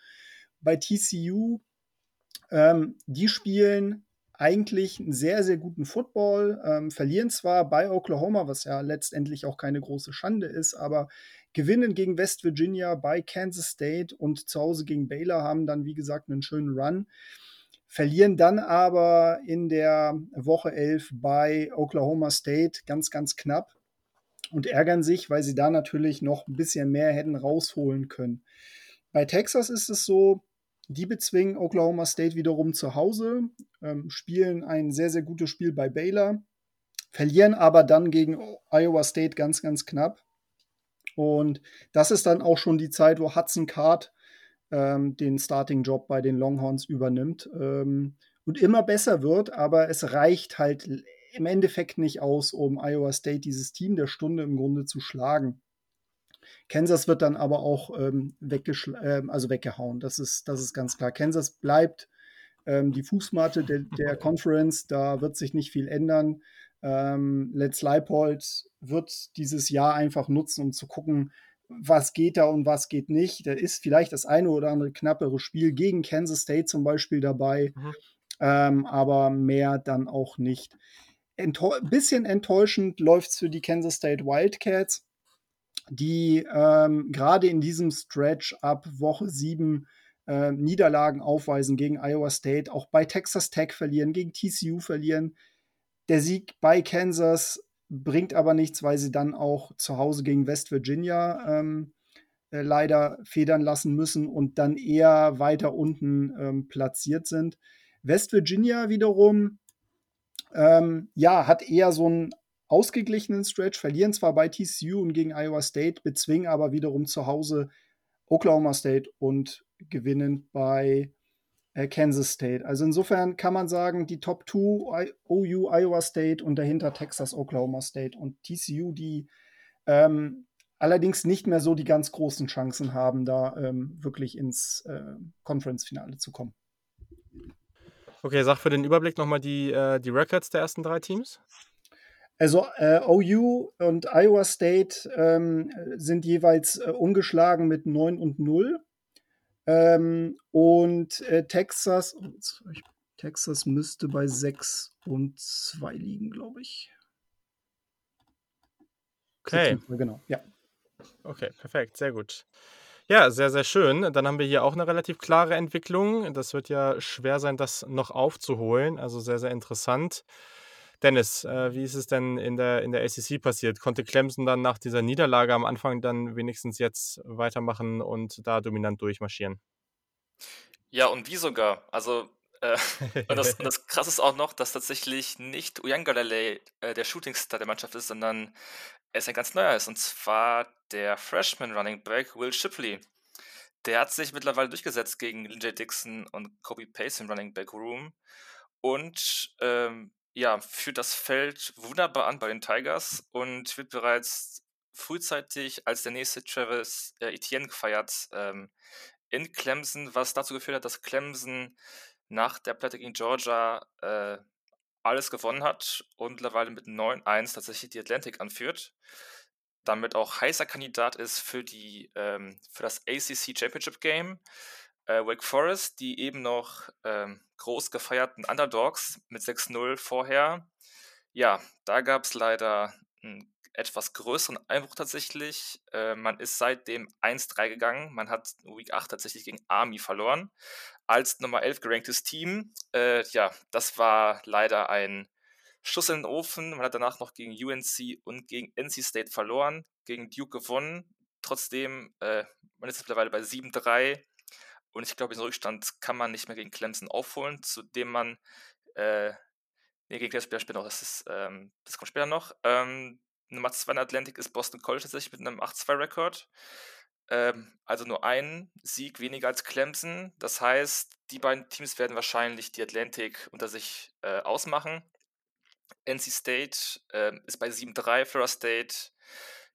Bei TCU, ähm, die spielen eigentlich einen sehr, sehr guten Football, ähm, verlieren zwar bei Oklahoma, was ja letztendlich auch keine große Schande ist, aber gewinnen gegen West Virginia bei Kansas State und zu Hause gegen Baylor haben dann, wie gesagt, einen schönen Run verlieren dann aber in der Woche 11 bei Oklahoma State ganz, ganz knapp und ärgern sich, weil sie da natürlich noch ein bisschen mehr hätten rausholen können. Bei Texas ist es so, die bezwingen Oklahoma State wiederum zu Hause, ähm, spielen ein sehr, sehr gutes Spiel bei Baylor, verlieren aber dann gegen Iowa State ganz, ganz knapp. Und das ist dann auch schon die Zeit, wo Hudson Card ähm, den Starting-Job bei den Longhorns übernimmt ähm, und immer besser wird, aber es reicht halt im Endeffekt nicht aus, um Iowa State, dieses Team der Stunde im Grunde zu schlagen. Kansas wird dann aber auch ähm, äh, also weggehauen. Das ist, das ist ganz klar. Kansas bleibt ähm, die Fußmatte der, der, Conference. Da wird sich nicht viel ändern. Ähm, Let's Leipold wird dieses Jahr einfach nutzen, um zu gucken, was geht da und was geht nicht. Da ist vielleicht das eine oder andere knappere Spiel gegen Kansas State zum Beispiel dabei, mhm. ähm, aber mehr dann auch nicht. Ein bisschen enttäuschend läuft es für die Kansas State Wildcats, die ähm, gerade in diesem Stretch ab Woche 7 äh, Niederlagen aufweisen gegen Iowa State, auch bei Texas Tech verlieren, gegen TCU verlieren. Der Sieg bei Kansas bringt aber nichts, weil sie dann auch zu Hause gegen West Virginia ähm, äh, leider federn lassen müssen und dann eher weiter unten ähm, platziert sind. West Virginia wiederum, ähm, ja, hat eher so einen ausgeglichenen Stretch, verlieren zwar bei TCU und gegen Iowa State, bezwingen aber wiederum zu Hause Oklahoma State und gewinnen bei Kansas State. Also insofern kann man sagen, die Top 2 OU Iowa State und dahinter Texas Oklahoma State und TCU, die ähm, allerdings nicht mehr so die ganz großen Chancen haben, da ähm, wirklich ins äh, Conference-Finale zu kommen. Okay, sag für den Überblick nochmal die, äh, die Records der ersten drei Teams. Also äh, OU und Iowa State ähm, sind jeweils äh, ungeschlagen mit 9 und 0. Ähm, und äh, Texas, oh, Texas müsste bei 6 und 2 liegen, glaube ich. Okay. Genau, ja. Okay, perfekt, sehr gut. Ja, sehr, sehr schön. Dann haben wir hier auch eine relativ klare Entwicklung. Das wird ja schwer sein, das noch aufzuholen. Also sehr, sehr interessant. Dennis, äh, wie ist es denn in der, in der ACC passiert? Konnte Clemson dann nach dieser Niederlage am Anfang dann wenigstens jetzt weitermachen und da dominant durchmarschieren? Ja, und wie sogar? Also, äh, [LAUGHS] und, das, und das Krasse ist auch noch, dass tatsächlich nicht Uyangalele äh, der Shootingstar der Mannschaft ist, sondern es ein ganz neuer ist. Und zwar der Freshman Running Back Will Shipley. Der hat sich mittlerweile durchgesetzt gegen Lindsay Dixon und Kobe Pace im Running Back Room. Und ähm, ja, führt das Feld wunderbar an bei den Tigers und wird bereits frühzeitig als der nächste Travis äh, Etienne gefeiert ähm, in Clemson, was dazu geführt hat, dass Clemson nach der Platte gegen Georgia äh, alles gewonnen hat und mittlerweile mit 9-1 tatsächlich die Atlantic anführt. Damit auch heißer Kandidat ist für, die, ähm, für das ACC Championship Game äh, Wake Forest, die eben noch ähm, groß gefeierten Underdogs mit 6-0 vorher. Ja, da gab es leider einen etwas größeren Einbruch tatsächlich. Äh, man ist seitdem 1-3 gegangen. Man hat Week 8 tatsächlich gegen Army verloren. Als Nummer 11 geranktes Team. Äh, ja, das war leider ein Schuss in den Ofen. Man hat danach noch gegen UNC und gegen NC State verloren, gegen Duke gewonnen. Trotzdem, äh, man ist mittlerweile bei 7-3 und ich glaube, den Rückstand kann man nicht mehr gegen Clemson aufholen, zudem man, äh, nee, gegen das später noch, das ist, ähm, das kommt später noch. Ähm, Nummer 2 in Atlantic ist Boston College tatsächlich mit einem 8-2-Rekord. Ähm, also nur ein Sieg weniger als Clemson. Das heißt, die beiden Teams werden wahrscheinlich die Atlantic unter sich äh, ausmachen. NC State äh, ist bei 7-3, Florida State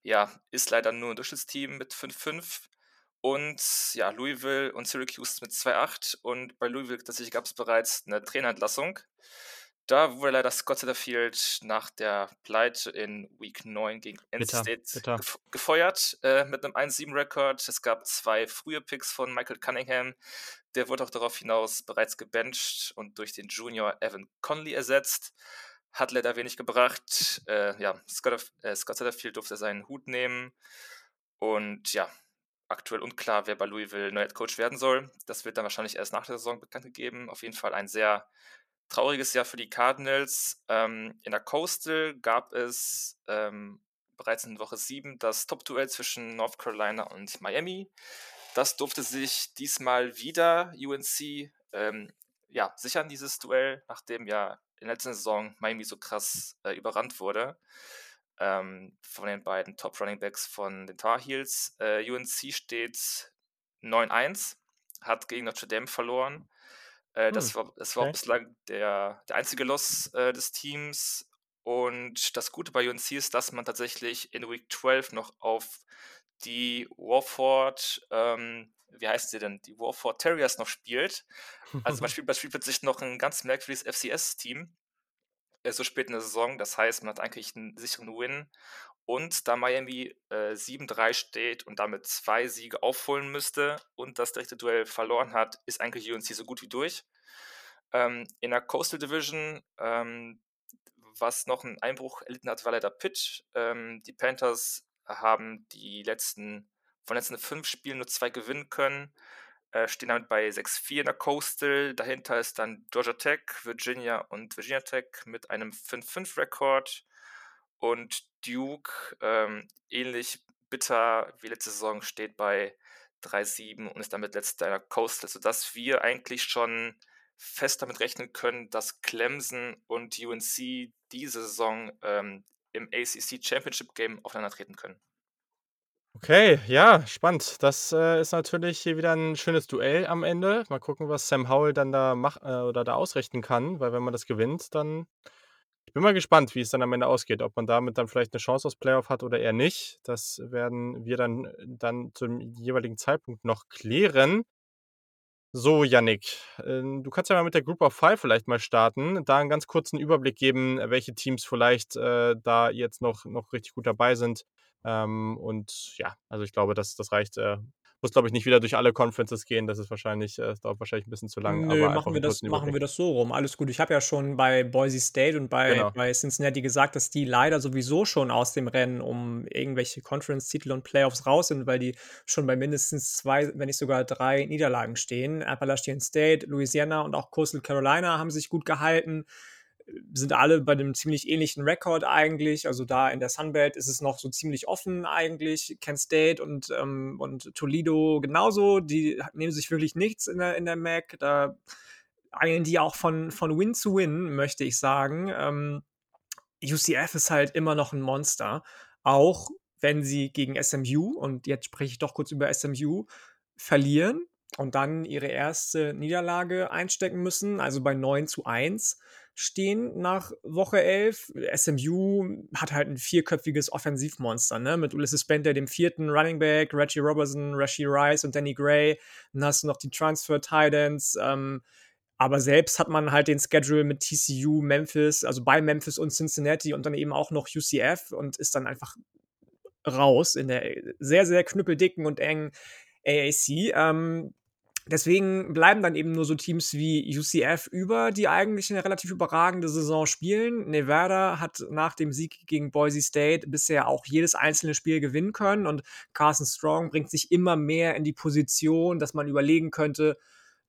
ja, ist leider nur ein Durchschnittsteam mit 5-5. Und ja, Louisville und Syracuse mit 2-8. Und bei Louisville tatsächlich gab es bereits eine Trainerentlassung. Da wurde leider Scott Satterfield nach der Pleite in Week 9 gegen NC State bitter. gefeuert äh, mit einem 1-7-Rekord. Es gab zwei frühe Picks von Michael Cunningham. Der wurde auch darauf hinaus bereits gebencht und durch den Junior Evan Conley ersetzt. Hat leider wenig gebracht. Äh, ja, Scott, äh, Scott Satterfield durfte seinen Hut nehmen. Und ja, aktuell unklar, wer bei Louisville neuer Coach werden soll. Das wird dann wahrscheinlich erst nach der Saison bekannt gegeben. Auf jeden Fall ein sehr trauriges Jahr für die Cardinals. Ähm, in der Coastal gab es ähm, bereits in Woche 7 das Top-Duell zwischen North Carolina und Miami. Das durfte sich diesmal wieder UNC ähm, ja, sichern, dieses Duell, nachdem ja in der letzten Saison Miami so krass äh, überrannt wurde ähm, von den beiden Top Running Backs von den Tar Heels. Äh, UNC steht 9-1, hat gegen Notre Dame verloren. Äh, das, hm, war, das war okay. bislang der, der einzige Loss äh, des Teams. Und das Gute bei UNC ist, dass man tatsächlich in Week 12 noch auf die Warford, ähm, wie heißt sie denn, die Warford Terriers noch spielt. Also man [LAUGHS] spielt, man spielt plötzlich noch ein ganz merkwürdiges FCS-Team so spät in der Saison. Das heißt, man hat eigentlich einen sicheren Win. Und da Miami äh, 7-3 steht und damit zwei Siege aufholen müsste und das direkte Duell verloren hat, ist eigentlich UNC so gut wie durch. Ähm, in der Coastal Division, ähm, was noch einen Einbruch erlitten hat, war leider Pitt. Ähm, die Panthers haben die letzten, von den letzten fünf Spielen nur zwei gewinnen können äh, stehen damit bei 6-4 in der Coastal. Dahinter ist dann Georgia Tech, Virginia und Virginia Tech mit einem 5-5-Rekord. Und Duke, ähm, ähnlich bitter wie letzte Saison, steht bei 3-7 und ist damit letzter in der Coastal, sodass wir eigentlich schon fest damit rechnen können, dass Clemson und UNC diese Saison ähm, im ACC Championship Game aufeinander treten können. Okay, ja, spannend. Das, äh, ist natürlich hier wieder ein schönes Duell am Ende. Mal gucken, was Sam Howell dann da macht äh, oder da ausrichten kann, weil wenn man das gewinnt, dann ich bin mal gespannt, wie es dann am Ende ausgeht, ob man damit dann vielleicht eine Chance aufs Playoff hat oder eher nicht. Das werden wir dann dann zum jeweiligen Zeitpunkt noch klären. So, Yannick, ähm, du kannst ja mal mit der Group of Five vielleicht mal starten, da einen ganz kurzen Überblick geben, welche Teams vielleicht, äh, da jetzt noch noch richtig gut dabei sind. Ähm, und ja, also ich glaube, das, das reicht. Äh, muss, glaube ich, nicht wieder durch alle Conferences gehen. Das ist wahrscheinlich, äh, das dauert wahrscheinlich ein bisschen zu lang. Nö, aber machen wir, das, machen wir das so rum. Alles gut. Ich habe ja schon bei Boise State und bei, genau. bei Cincinnati gesagt, dass die leider sowieso schon aus dem Rennen um irgendwelche Conference-Titel und Playoffs raus sind, weil die schon bei mindestens zwei, wenn nicht sogar drei Niederlagen stehen. Appalachian State, Louisiana und auch Coastal Carolina haben sich gut gehalten sind alle bei einem ziemlich ähnlichen Rekord eigentlich. Also da in der Sunbelt ist es noch so ziemlich offen eigentlich. Kent State und, ähm, und Toledo genauso. Die nehmen sich wirklich nichts in der, in der MAC. Da eilen die auch von, von Win zu Win, möchte ich sagen. Ähm, UCF ist halt immer noch ein Monster. Auch wenn sie gegen SMU, und jetzt spreche ich doch kurz über SMU, verlieren und dann ihre erste Niederlage einstecken müssen, also bei 9 zu 1 stehen nach Woche 11. SMU hat halt ein vierköpfiges Offensivmonster, ne? Mit Ulysses Bender, dem vierten Running Back, Reggie Robertson, Rashi Rice und Danny Gray. Dann hast du noch die Transfer Titans. Ähm, aber selbst hat man halt den Schedule mit TCU, Memphis, also bei Memphis und Cincinnati und dann eben auch noch UCF und ist dann einfach raus in der sehr, sehr knüppeldicken und engen AAC. Ähm, Deswegen bleiben dann eben nur so Teams wie UCF über, die eigentlich eine relativ überragende Saison spielen. Nevada hat nach dem Sieg gegen Boise State bisher auch jedes einzelne Spiel gewinnen können und Carson Strong bringt sich immer mehr in die Position, dass man überlegen könnte,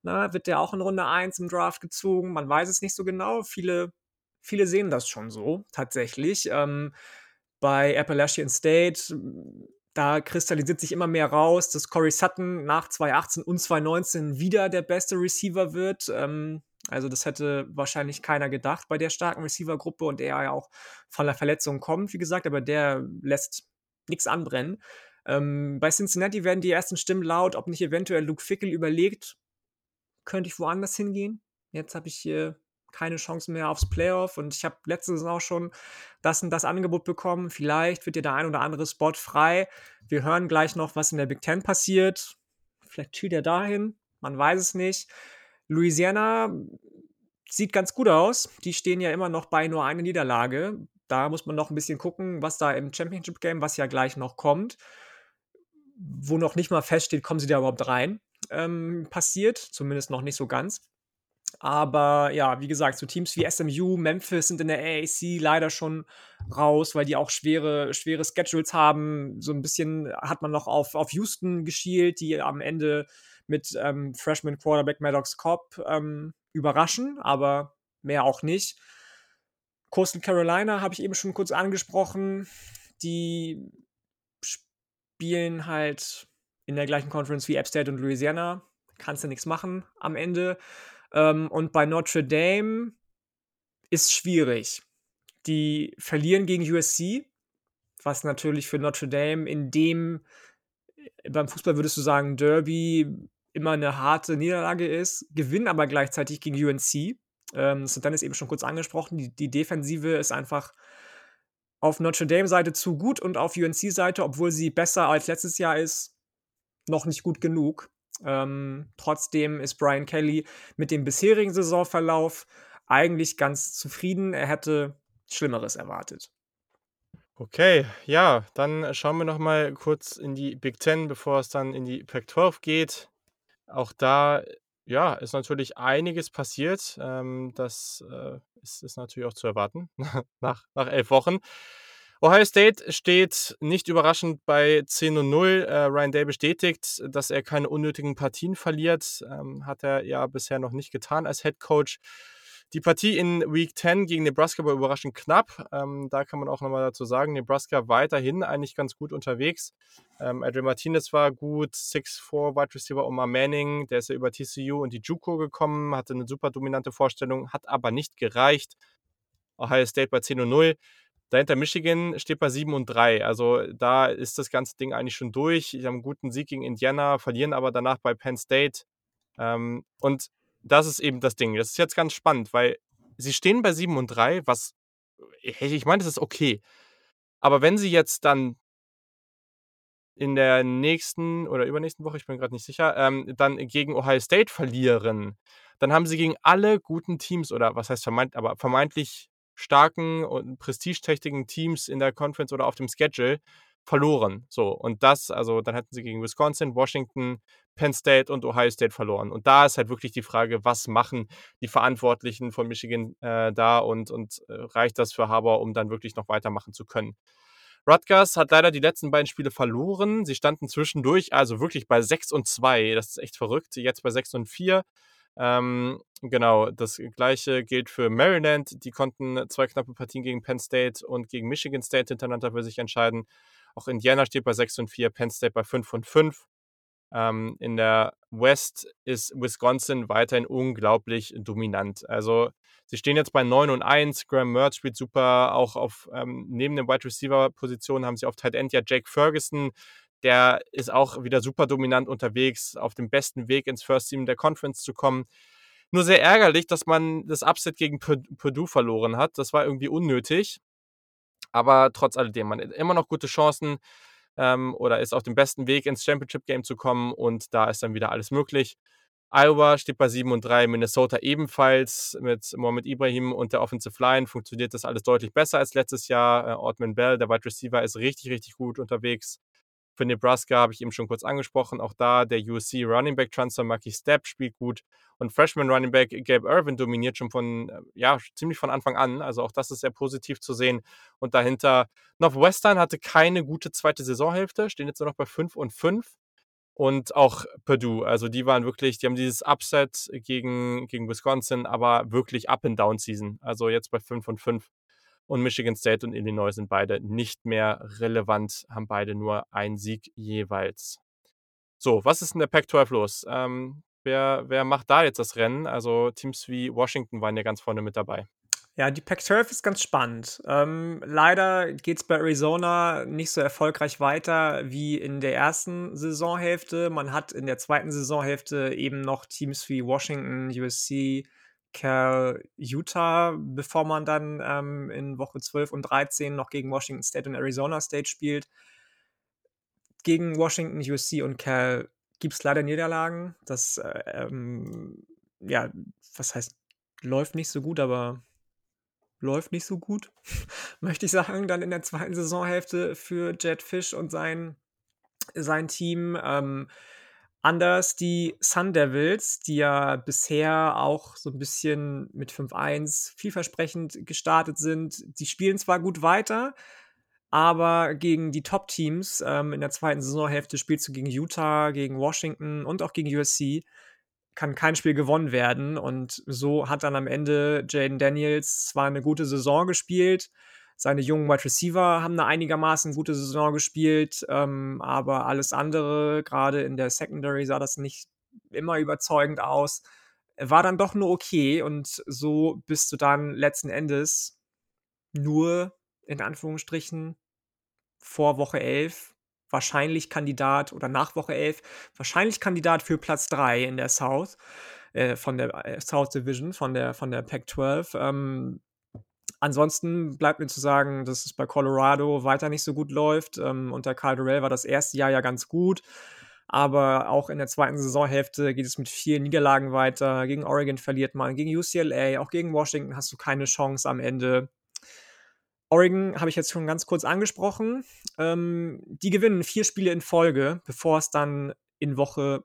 na, wird der auch in Runde 1 im Draft gezogen? Man weiß es nicht so genau. Viele, viele sehen das schon so, tatsächlich. Ähm, bei Appalachian State da kristallisiert sich immer mehr raus, dass Corey Sutton nach 2018 und 2019 wieder der beste Receiver wird. Ähm, also das hätte wahrscheinlich keiner gedacht bei der starken Receiver-Gruppe und der ja auch von der Verletzung kommt, wie gesagt, aber der lässt nichts anbrennen. Ähm, bei Cincinnati werden die ersten Stimmen laut, ob nicht eventuell Luke Fickel überlegt, könnte ich woanders hingehen. Jetzt habe ich hier keine Chance mehr aufs Playoff und ich habe letzte auch schon das und das Angebot bekommen. Vielleicht wird dir der ein oder andere Spot frei. Wir hören gleich noch, was in der Big Ten passiert. Vielleicht zieht er dahin, man weiß es nicht. Louisiana sieht ganz gut aus. Die stehen ja immer noch bei nur einer Niederlage. Da muss man noch ein bisschen gucken, was da im Championship Game, was ja gleich noch kommt, wo noch nicht mal feststeht, kommen sie da überhaupt rein, ähm, passiert. Zumindest noch nicht so ganz. Aber ja, wie gesagt, so Teams wie SMU, Memphis sind in der AAC leider schon raus, weil die auch schwere, schwere Schedules haben. So ein bisschen hat man noch auf, auf Houston geschielt, die am Ende mit ähm, Freshman Quarterback Maddox Cobb ähm, überraschen, aber mehr auch nicht. Coastal Carolina habe ich eben schon kurz angesprochen. Die spielen halt in der gleichen Conference wie App State und Louisiana. Kannst du nichts machen am Ende. Ähm, und bei Notre Dame ist schwierig. Die verlieren gegen USC, was natürlich für Notre Dame in dem, beim Fußball würdest du sagen, Derby immer eine harte Niederlage ist, gewinnen aber gleichzeitig gegen UNC. Ähm, das hat Dennis eben schon kurz angesprochen. Die, die Defensive ist einfach auf Notre Dame-Seite zu gut und auf UNC-Seite, obwohl sie besser als letztes Jahr ist, noch nicht gut genug. Ähm, trotzdem ist Brian Kelly mit dem bisherigen Saisonverlauf eigentlich ganz zufrieden. Er hätte Schlimmeres erwartet. Okay, ja, dann schauen wir noch mal kurz in die Big Ten, bevor es dann in die Pac-12 geht. Auch da, ja, ist natürlich einiges passiert. Ähm, das äh, ist, ist natürlich auch zu erwarten [LAUGHS] nach, nach elf Wochen. Ohio State steht nicht überraschend bei 10 und 0. Äh, Ryan Day bestätigt, dass er keine unnötigen Partien verliert. Ähm, hat er ja bisher noch nicht getan als Head Coach. Die Partie in Week 10 gegen Nebraska war überraschend knapp. Ähm, da kann man auch nochmal dazu sagen, Nebraska weiterhin eigentlich ganz gut unterwegs. Ähm, Adrian Martinez war gut, 6'4 Wide Receiver Omar Manning, der ist ja über TCU und die JUCO gekommen, hatte eine super dominante Vorstellung, hat aber nicht gereicht. Ohio State bei 10 und 0. Dahinter Michigan steht bei 7 und 3. Also da ist das ganze Ding eigentlich schon durch. Die haben einen guten Sieg gegen Indiana, verlieren aber danach bei Penn State. Ähm, und das ist eben das Ding. Das ist jetzt ganz spannend, weil sie stehen bei 7 und 3, was, ich meine, das ist okay. Aber wenn sie jetzt dann in der nächsten oder übernächsten Woche, ich bin gerade nicht sicher, ähm, dann gegen Ohio State verlieren, dann haben sie gegen alle guten Teams oder was heißt vermeint, aber vermeintlich starken und prestigeträchtigen Teams in der Conference oder auf dem Schedule verloren. So, und das, also dann hätten sie gegen Wisconsin, Washington, Penn State und Ohio State verloren. Und da ist halt wirklich die Frage, was machen die Verantwortlichen von Michigan äh, da und, und äh, reicht das für Haber, um dann wirklich noch weitermachen zu können? Rutgers hat leider die letzten beiden Spiele verloren. Sie standen zwischendurch also wirklich bei 6 und 2. Das ist echt verrückt. Jetzt bei 6 und 4. Ähm, genau, das gleiche gilt für Maryland. Die konnten zwei knappe Partien gegen Penn State und gegen Michigan State hintereinander für sich entscheiden. Auch Indiana steht bei 6 und 4, Penn State bei 5 und 5. Ähm, in der West ist Wisconsin weiterhin unglaublich dominant. Also sie stehen jetzt bei 9 und 1. Graham Mertz spielt super. Auch auf ähm, neben den Wide Receiver Positionen haben sie auf Tight End ja Jake Ferguson. Der ist auch wieder super dominant unterwegs, auf dem besten Weg ins First Team der Conference zu kommen. Nur sehr ärgerlich, dass man das Upset gegen Purdue verloren hat. Das war irgendwie unnötig. Aber trotz alledem, man hat immer noch gute Chancen ähm, oder ist auf dem besten Weg ins Championship Game zu kommen und da ist dann wieder alles möglich. Iowa steht bei 7 und 3, Minnesota ebenfalls mit Mohamed Ibrahim und der Offensive Line funktioniert das alles deutlich besser als letztes Jahr. Äh, Ortman Bell, der Wide Receiver, ist richtig, richtig gut unterwegs. Für Nebraska habe ich eben schon kurz angesprochen. Auch da der USC Running Back Transfer Marky Step spielt gut. Und Freshman Running Back Gabe Irvin dominiert schon von, äh, ja, ziemlich von Anfang an. Also auch das ist sehr positiv zu sehen. Und dahinter Northwestern hatte keine gute zweite Saisonhälfte, stehen jetzt nur noch bei 5 und 5. Und auch Purdue, also die waren wirklich, die haben dieses Upset gegen, gegen Wisconsin, aber wirklich Up-and-Down-Season. Also jetzt bei 5 und 5. Und Michigan State und Illinois sind beide nicht mehr relevant, haben beide nur einen Sieg jeweils. So, was ist in der Pac-12 los? Ähm, wer, wer macht da jetzt das Rennen? Also Teams wie Washington waren ja ganz vorne mit dabei. Ja, die Pac-12 ist ganz spannend. Ähm, leider geht es bei Arizona nicht so erfolgreich weiter wie in der ersten Saisonhälfte. Man hat in der zweiten Saisonhälfte eben noch Teams wie Washington, USC, Cal Utah, bevor man dann ähm, in Woche 12 und 13 noch gegen Washington State und Arizona State spielt. Gegen Washington, USC und Cal gibt es leider Niederlagen. Das, äh, ähm, ja, was heißt, läuft nicht so gut, aber läuft nicht so gut, [LAUGHS] möchte ich sagen, dann in der zweiten Saisonhälfte für Jet Fish und sein, sein Team. Ähm, Anders die Sun Devils, die ja bisher auch so ein bisschen mit 5-1 vielversprechend gestartet sind. Die spielen zwar gut weiter, aber gegen die Top-Teams ähm, in der zweiten Saisonhälfte spielst du gegen Utah, gegen Washington und auch gegen USC. Kann kein Spiel gewonnen werden. Und so hat dann am Ende Jaden Daniels zwar eine gute Saison gespielt, seine jungen Wide Receiver haben eine einigermaßen gute Saison gespielt, ähm, aber alles andere, gerade in der Secondary, sah das nicht immer überzeugend aus. war dann doch nur okay und so bist du dann letzten Endes nur in Anführungsstrichen vor Woche 11 wahrscheinlich Kandidat oder nach Woche 11 wahrscheinlich Kandidat für Platz 3 in der South, äh, von der äh, South Division, von der, von der Pac-12. Ähm, ansonsten bleibt mir zu sagen, dass es bei Colorado weiter nicht so gut läuft. Ähm, unter Kyle Durrell war das erste Jahr ja ganz gut. Aber auch in der zweiten Saisonhälfte geht es mit vier Niederlagen weiter. Gegen Oregon verliert man, gegen UCLA, auch gegen Washington hast du keine Chance am Ende. Oregon habe ich jetzt schon ganz kurz angesprochen. Ähm, die gewinnen vier Spiele in Folge, bevor es dann in Woche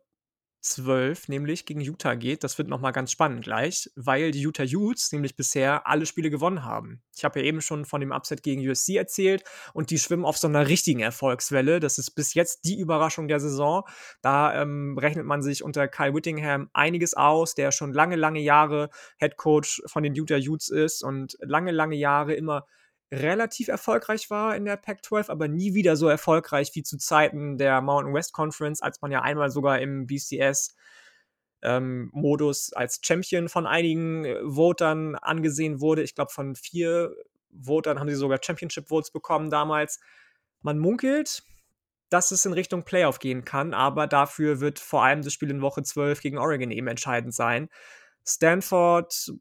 12 nämlich gegen Utah geht. Das wird nochmal ganz spannend gleich, weil die Utah Utes nämlich bisher alle Spiele gewonnen haben. Ich habe ja eben schon von dem Upset gegen USC erzählt und die schwimmen auf so einer richtigen Erfolgswelle. Das ist bis jetzt die Überraschung der Saison. Da ähm, rechnet man sich unter Kyle Whittingham einiges aus, der schon lange, lange Jahre Head Coach von den Utah Utes ist und lange, lange Jahre immer relativ erfolgreich war in der Pac-12, aber nie wieder so erfolgreich wie zu Zeiten der Mountain West Conference, als man ja einmal sogar im BCS ähm, Modus als Champion von einigen äh, Votern angesehen wurde. Ich glaube, von vier Votern haben sie sogar Championship Votes bekommen damals. Man munkelt, dass es in Richtung Playoff gehen kann, aber dafür wird vor allem das Spiel in Woche 12 gegen Oregon eben entscheidend sein. Stanford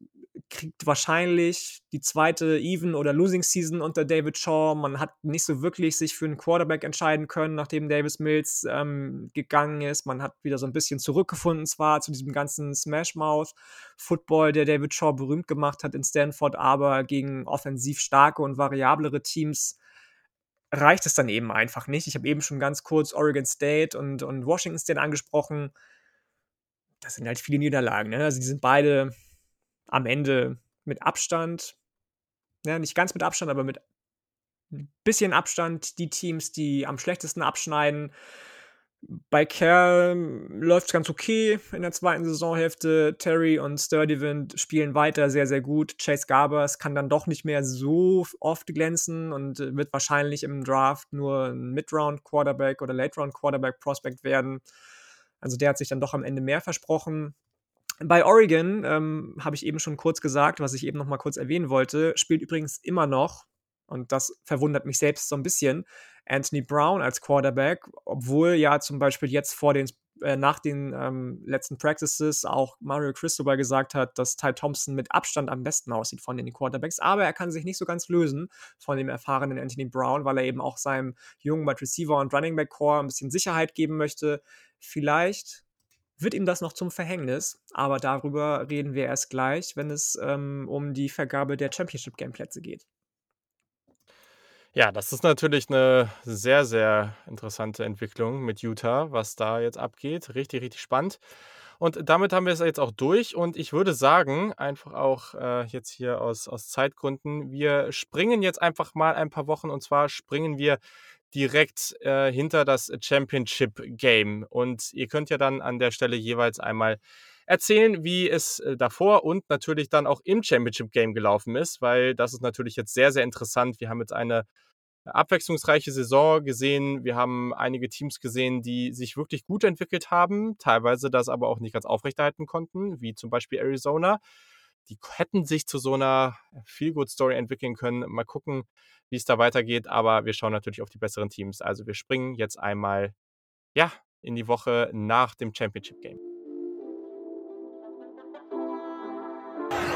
kriegt wahrscheinlich die zweite Even- oder Losing-Season unter David Shaw. Man hat nicht so wirklich sich für einen Quarterback entscheiden können, nachdem Davis Mills ähm, gegangen ist. Man hat wieder so ein bisschen zurückgefunden zwar zu diesem ganzen Smash-Mouth-Football, der David Shaw berühmt gemacht hat in Stanford, aber gegen offensiv starke und variablere Teams reicht es dann eben einfach nicht. Ich habe eben schon ganz kurz Oregon State und, und Washington State angesprochen das sind halt viele Niederlagen. Ne? Also die sind beide am Ende mit Abstand, ja, nicht ganz mit Abstand, aber mit ein bisschen Abstand die Teams, die am schlechtesten abschneiden. Bei Kerr läuft es ganz okay in der zweiten Saisonhälfte. Terry und Sturdivant spielen weiter sehr, sehr gut. Chase Garbers kann dann doch nicht mehr so oft glänzen und wird wahrscheinlich im Draft nur ein Mid-Round-Quarterback oder Late-Round-Quarterback-Prospect werden. Also der hat sich dann doch am Ende mehr versprochen. Bei Oregon, ähm, habe ich eben schon kurz gesagt, was ich eben noch mal kurz erwähnen wollte, spielt übrigens immer noch, und das verwundert mich selbst so ein bisschen, Anthony Brown als Quarterback, obwohl ja zum Beispiel jetzt vor den, äh, nach den ähm, letzten Practices auch Mario Cristobal gesagt hat, dass Ty Thompson mit Abstand am besten aussieht von den Quarterbacks, aber er kann sich nicht so ganz lösen von dem erfahrenen Anthony Brown, weil er eben auch seinem jungen Wide Receiver und Running Back Core ein bisschen Sicherheit geben möchte. Vielleicht wird ihm das noch zum Verhängnis, aber darüber reden wir erst gleich, wenn es ähm, um die Vergabe der Championship Game Plätze geht. Ja, das ist natürlich eine sehr, sehr interessante Entwicklung mit Utah, was da jetzt abgeht. Richtig, richtig spannend. Und damit haben wir es jetzt auch durch. Und ich würde sagen, einfach auch äh, jetzt hier aus, aus Zeitgründen, wir springen jetzt einfach mal ein paar Wochen. Und zwar springen wir direkt äh, hinter das Championship Game. Und ihr könnt ja dann an der Stelle jeweils einmal erzählen, wie es äh, davor und natürlich dann auch im Championship Game gelaufen ist, weil das ist natürlich jetzt sehr, sehr interessant. Wir haben jetzt eine abwechslungsreiche Saison gesehen. Wir haben einige Teams gesehen, die sich wirklich gut entwickelt haben, teilweise das aber auch nicht ganz aufrechterhalten konnten, wie zum Beispiel Arizona. Die hätten sich zu so einer Feel-Good-Story entwickeln können. Mal gucken, wie es da weitergeht, aber wir schauen natürlich auf die besseren Teams. Also wir springen jetzt einmal, ja, in die Woche nach dem Championship Game.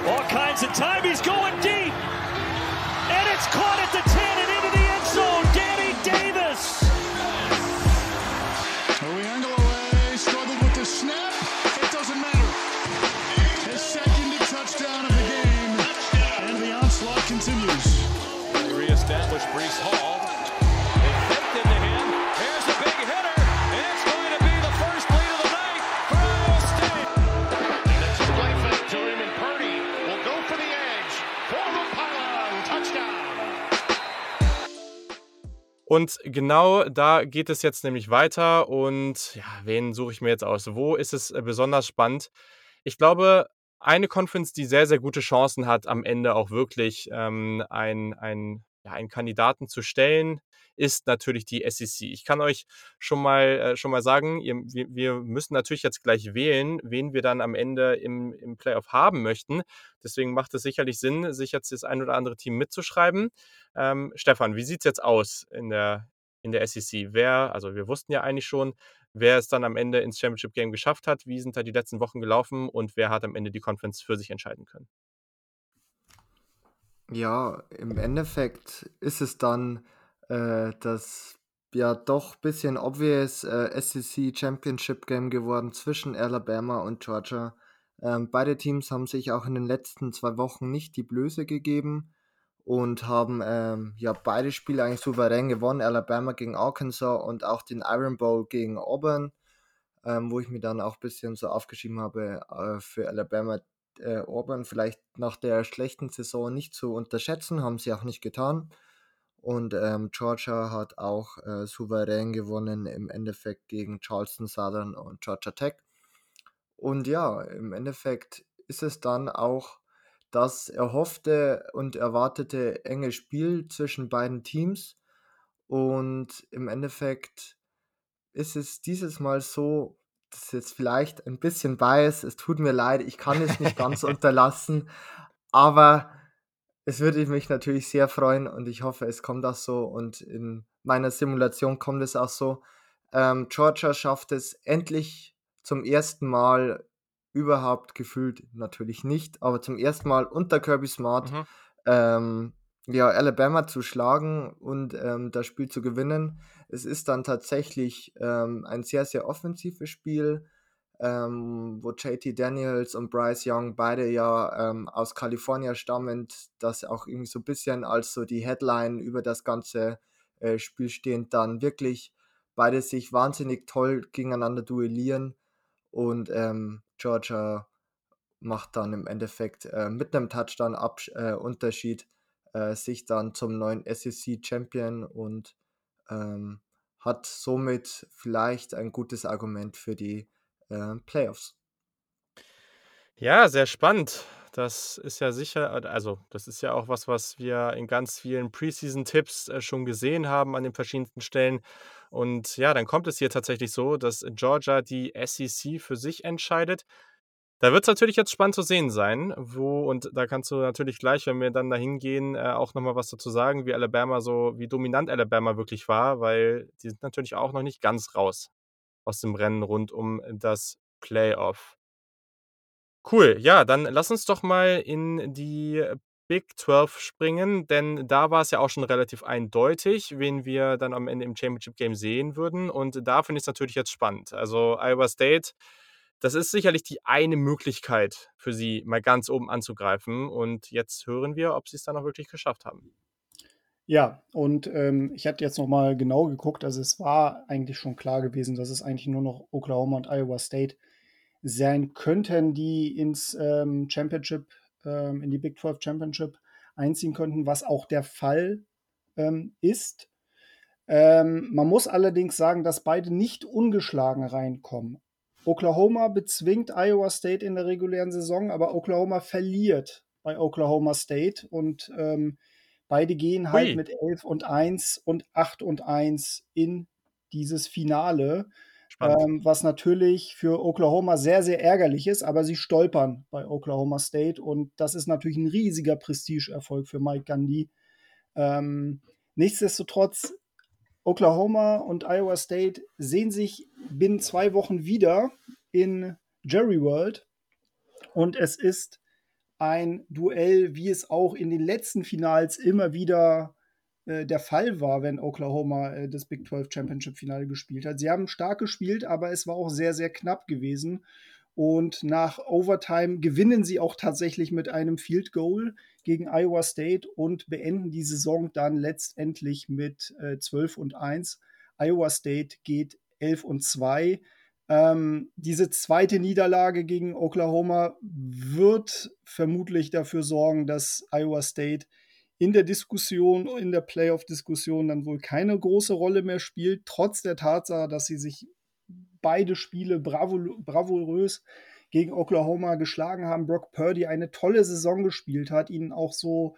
All kinds of time, he's going deep. And it's caught at the 10 Und genau da geht es jetzt nämlich weiter. Und ja, wen suche ich mir jetzt aus? Wo ist es äh, besonders spannend? Ich glaube, eine Conference, die sehr, sehr gute Chancen hat, am Ende auch wirklich ähm, ein, ein ja, einen Kandidaten zu stellen, ist natürlich die SEC. Ich kann euch schon mal, äh, schon mal sagen, ihr, wir, wir, müssen natürlich jetzt gleich wählen, wen wir dann am Ende im, im Playoff haben möchten. Deswegen macht es sicherlich Sinn, sich jetzt das ein oder andere Team mitzuschreiben. Ähm, Stefan, wie sieht es jetzt aus in der, in der SEC? Wer, also wir wussten ja eigentlich schon, wer es dann am Ende ins Championship Game geschafft hat, wie sind da die letzten Wochen gelaufen und wer hat am Ende die Conference für sich entscheiden können. Ja, im Endeffekt ist es dann äh, das ja doch bisschen obvious äh, SEC Championship Game geworden zwischen Alabama und Georgia. Ähm, beide Teams haben sich auch in den letzten zwei Wochen nicht die Blöße gegeben und haben ähm, ja beide Spiele eigentlich souverän gewonnen. Alabama gegen Arkansas und auch den Iron Bowl gegen Auburn, ähm, wo ich mir dann auch ein bisschen so aufgeschrieben habe äh, für Alabama äh, Auburn vielleicht nach der schlechten Saison nicht zu unterschätzen, haben sie auch nicht getan. Und ähm, Georgia hat auch äh, souverän gewonnen im Endeffekt gegen Charleston Southern und Georgia Tech. Und ja, im Endeffekt ist es dann auch das erhoffte und erwartete enge Spiel zwischen beiden Teams. Und im Endeffekt ist es dieses Mal so, das ist jetzt vielleicht ein bisschen bias, es tut mir leid, ich kann es nicht ganz [LAUGHS] unterlassen, aber es würde mich natürlich sehr freuen und ich hoffe, es kommt auch so und in meiner Simulation kommt es auch so. Ähm, Georgia schafft es endlich zum ersten Mal überhaupt gefühlt natürlich nicht, aber zum ersten Mal unter Kirby Smart mhm. ähm, ja, Alabama zu schlagen und ähm, das Spiel zu gewinnen. Es ist dann tatsächlich ähm, ein sehr, sehr offensives Spiel, ähm, wo JT Daniels und Bryce Young beide ja ähm, aus Kalifornien stammend, das auch irgendwie so ein bisschen als so die Headline über das ganze äh, Spiel stehend dann wirklich beide sich wahnsinnig toll gegeneinander duellieren und ähm, Georgia macht dann im Endeffekt äh, mit einem Touchdown-Unterschied äh, sich dann zum neuen SEC-Champion und ähm, hat somit vielleicht ein gutes Argument für die äh, Playoffs. Ja, sehr spannend. Das ist ja sicher, also das ist ja auch was, was wir in ganz vielen Preseason-Tipps äh, schon gesehen haben an den verschiedensten Stellen. Und ja, dann kommt es hier tatsächlich so, dass Georgia die SEC für sich entscheidet. Da wird es natürlich jetzt spannend zu sehen sein, wo, und da kannst du natürlich gleich, wenn wir dann dahin gehen, äh, auch nochmal was dazu sagen, wie Alabama so, wie dominant Alabama wirklich war, weil die sind natürlich auch noch nicht ganz raus aus dem Rennen rund um das Playoff. Cool, ja, dann lass uns doch mal in die Big 12 springen, denn da war es ja auch schon relativ eindeutig, wen wir dann am Ende im Championship Game sehen würden. Und da finde ich es natürlich jetzt spannend. Also Iowa State, das ist sicherlich die eine Möglichkeit für sie, mal ganz oben anzugreifen. Und jetzt hören wir, ob sie es dann auch wirklich geschafft haben. Ja, und ähm, ich hatte jetzt noch mal genau geguckt. Also es war eigentlich schon klar gewesen, dass es eigentlich nur noch Oklahoma und Iowa State sein könnten, die ins ähm, Championship ähm, in die Big 12 Championship einziehen könnten, was auch der Fall ähm, ist. Ähm, man muss allerdings sagen, dass beide nicht ungeschlagen reinkommen. Oklahoma bezwingt Iowa State in der regulären Saison, aber Oklahoma verliert bei Oklahoma State und ähm, beide gehen halt Ui. mit 11 und 1 und 8 und 1 in dieses Finale. Ähm, was natürlich für Oklahoma sehr, sehr ärgerlich ist, aber sie stolpern bei Oklahoma State und das ist natürlich ein riesiger Prestigeerfolg für Mike Gandhi. Ähm, nichtsdestotrotz, Oklahoma und Iowa State sehen sich binnen zwei Wochen wieder in Jerry World und es ist ein Duell, wie es auch in den letzten Finals immer wieder äh, der Fall war, wenn Oklahoma äh, das Big 12 Championship Finale gespielt hat. Sie haben stark gespielt, aber es war auch sehr, sehr knapp gewesen. Und nach Overtime gewinnen sie auch tatsächlich mit einem Field Goal gegen Iowa State und beenden die Saison dann letztendlich mit äh, 12 und 1. Iowa State geht 11 und 2. Ähm, diese zweite Niederlage gegen Oklahoma wird vermutlich dafür sorgen, dass Iowa State in der Diskussion, in der Playoff-Diskussion dann wohl keine große Rolle mehr spielt, trotz der Tatsache, dass sie sich beide Spiele bravourös gegen Oklahoma geschlagen haben. Brock Purdy eine tolle Saison gespielt hat, ihnen auch so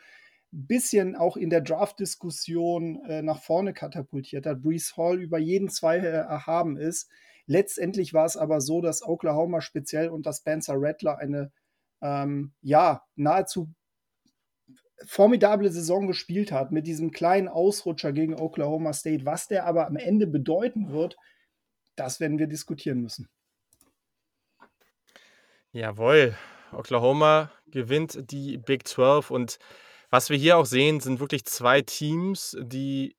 bisschen auch in der Draft-Diskussion äh, nach vorne katapultiert hat. Brees Hall über jeden Zweifel erhaben ist. Letztendlich war es aber so, dass Oklahoma speziell unter Spencer Rattler eine ähm, ja nahezu formidable Saison gespielt hat mit diesem kleinen Ausrutscher gegen Oklahoma State. Was der aber am Ende bedeuten wird, das werden wir diskutieren müssen. Jawohl, Oklahoma gewinnt die Big 12 und was wir hier auch sehen, sind wirklich zwei Teams, die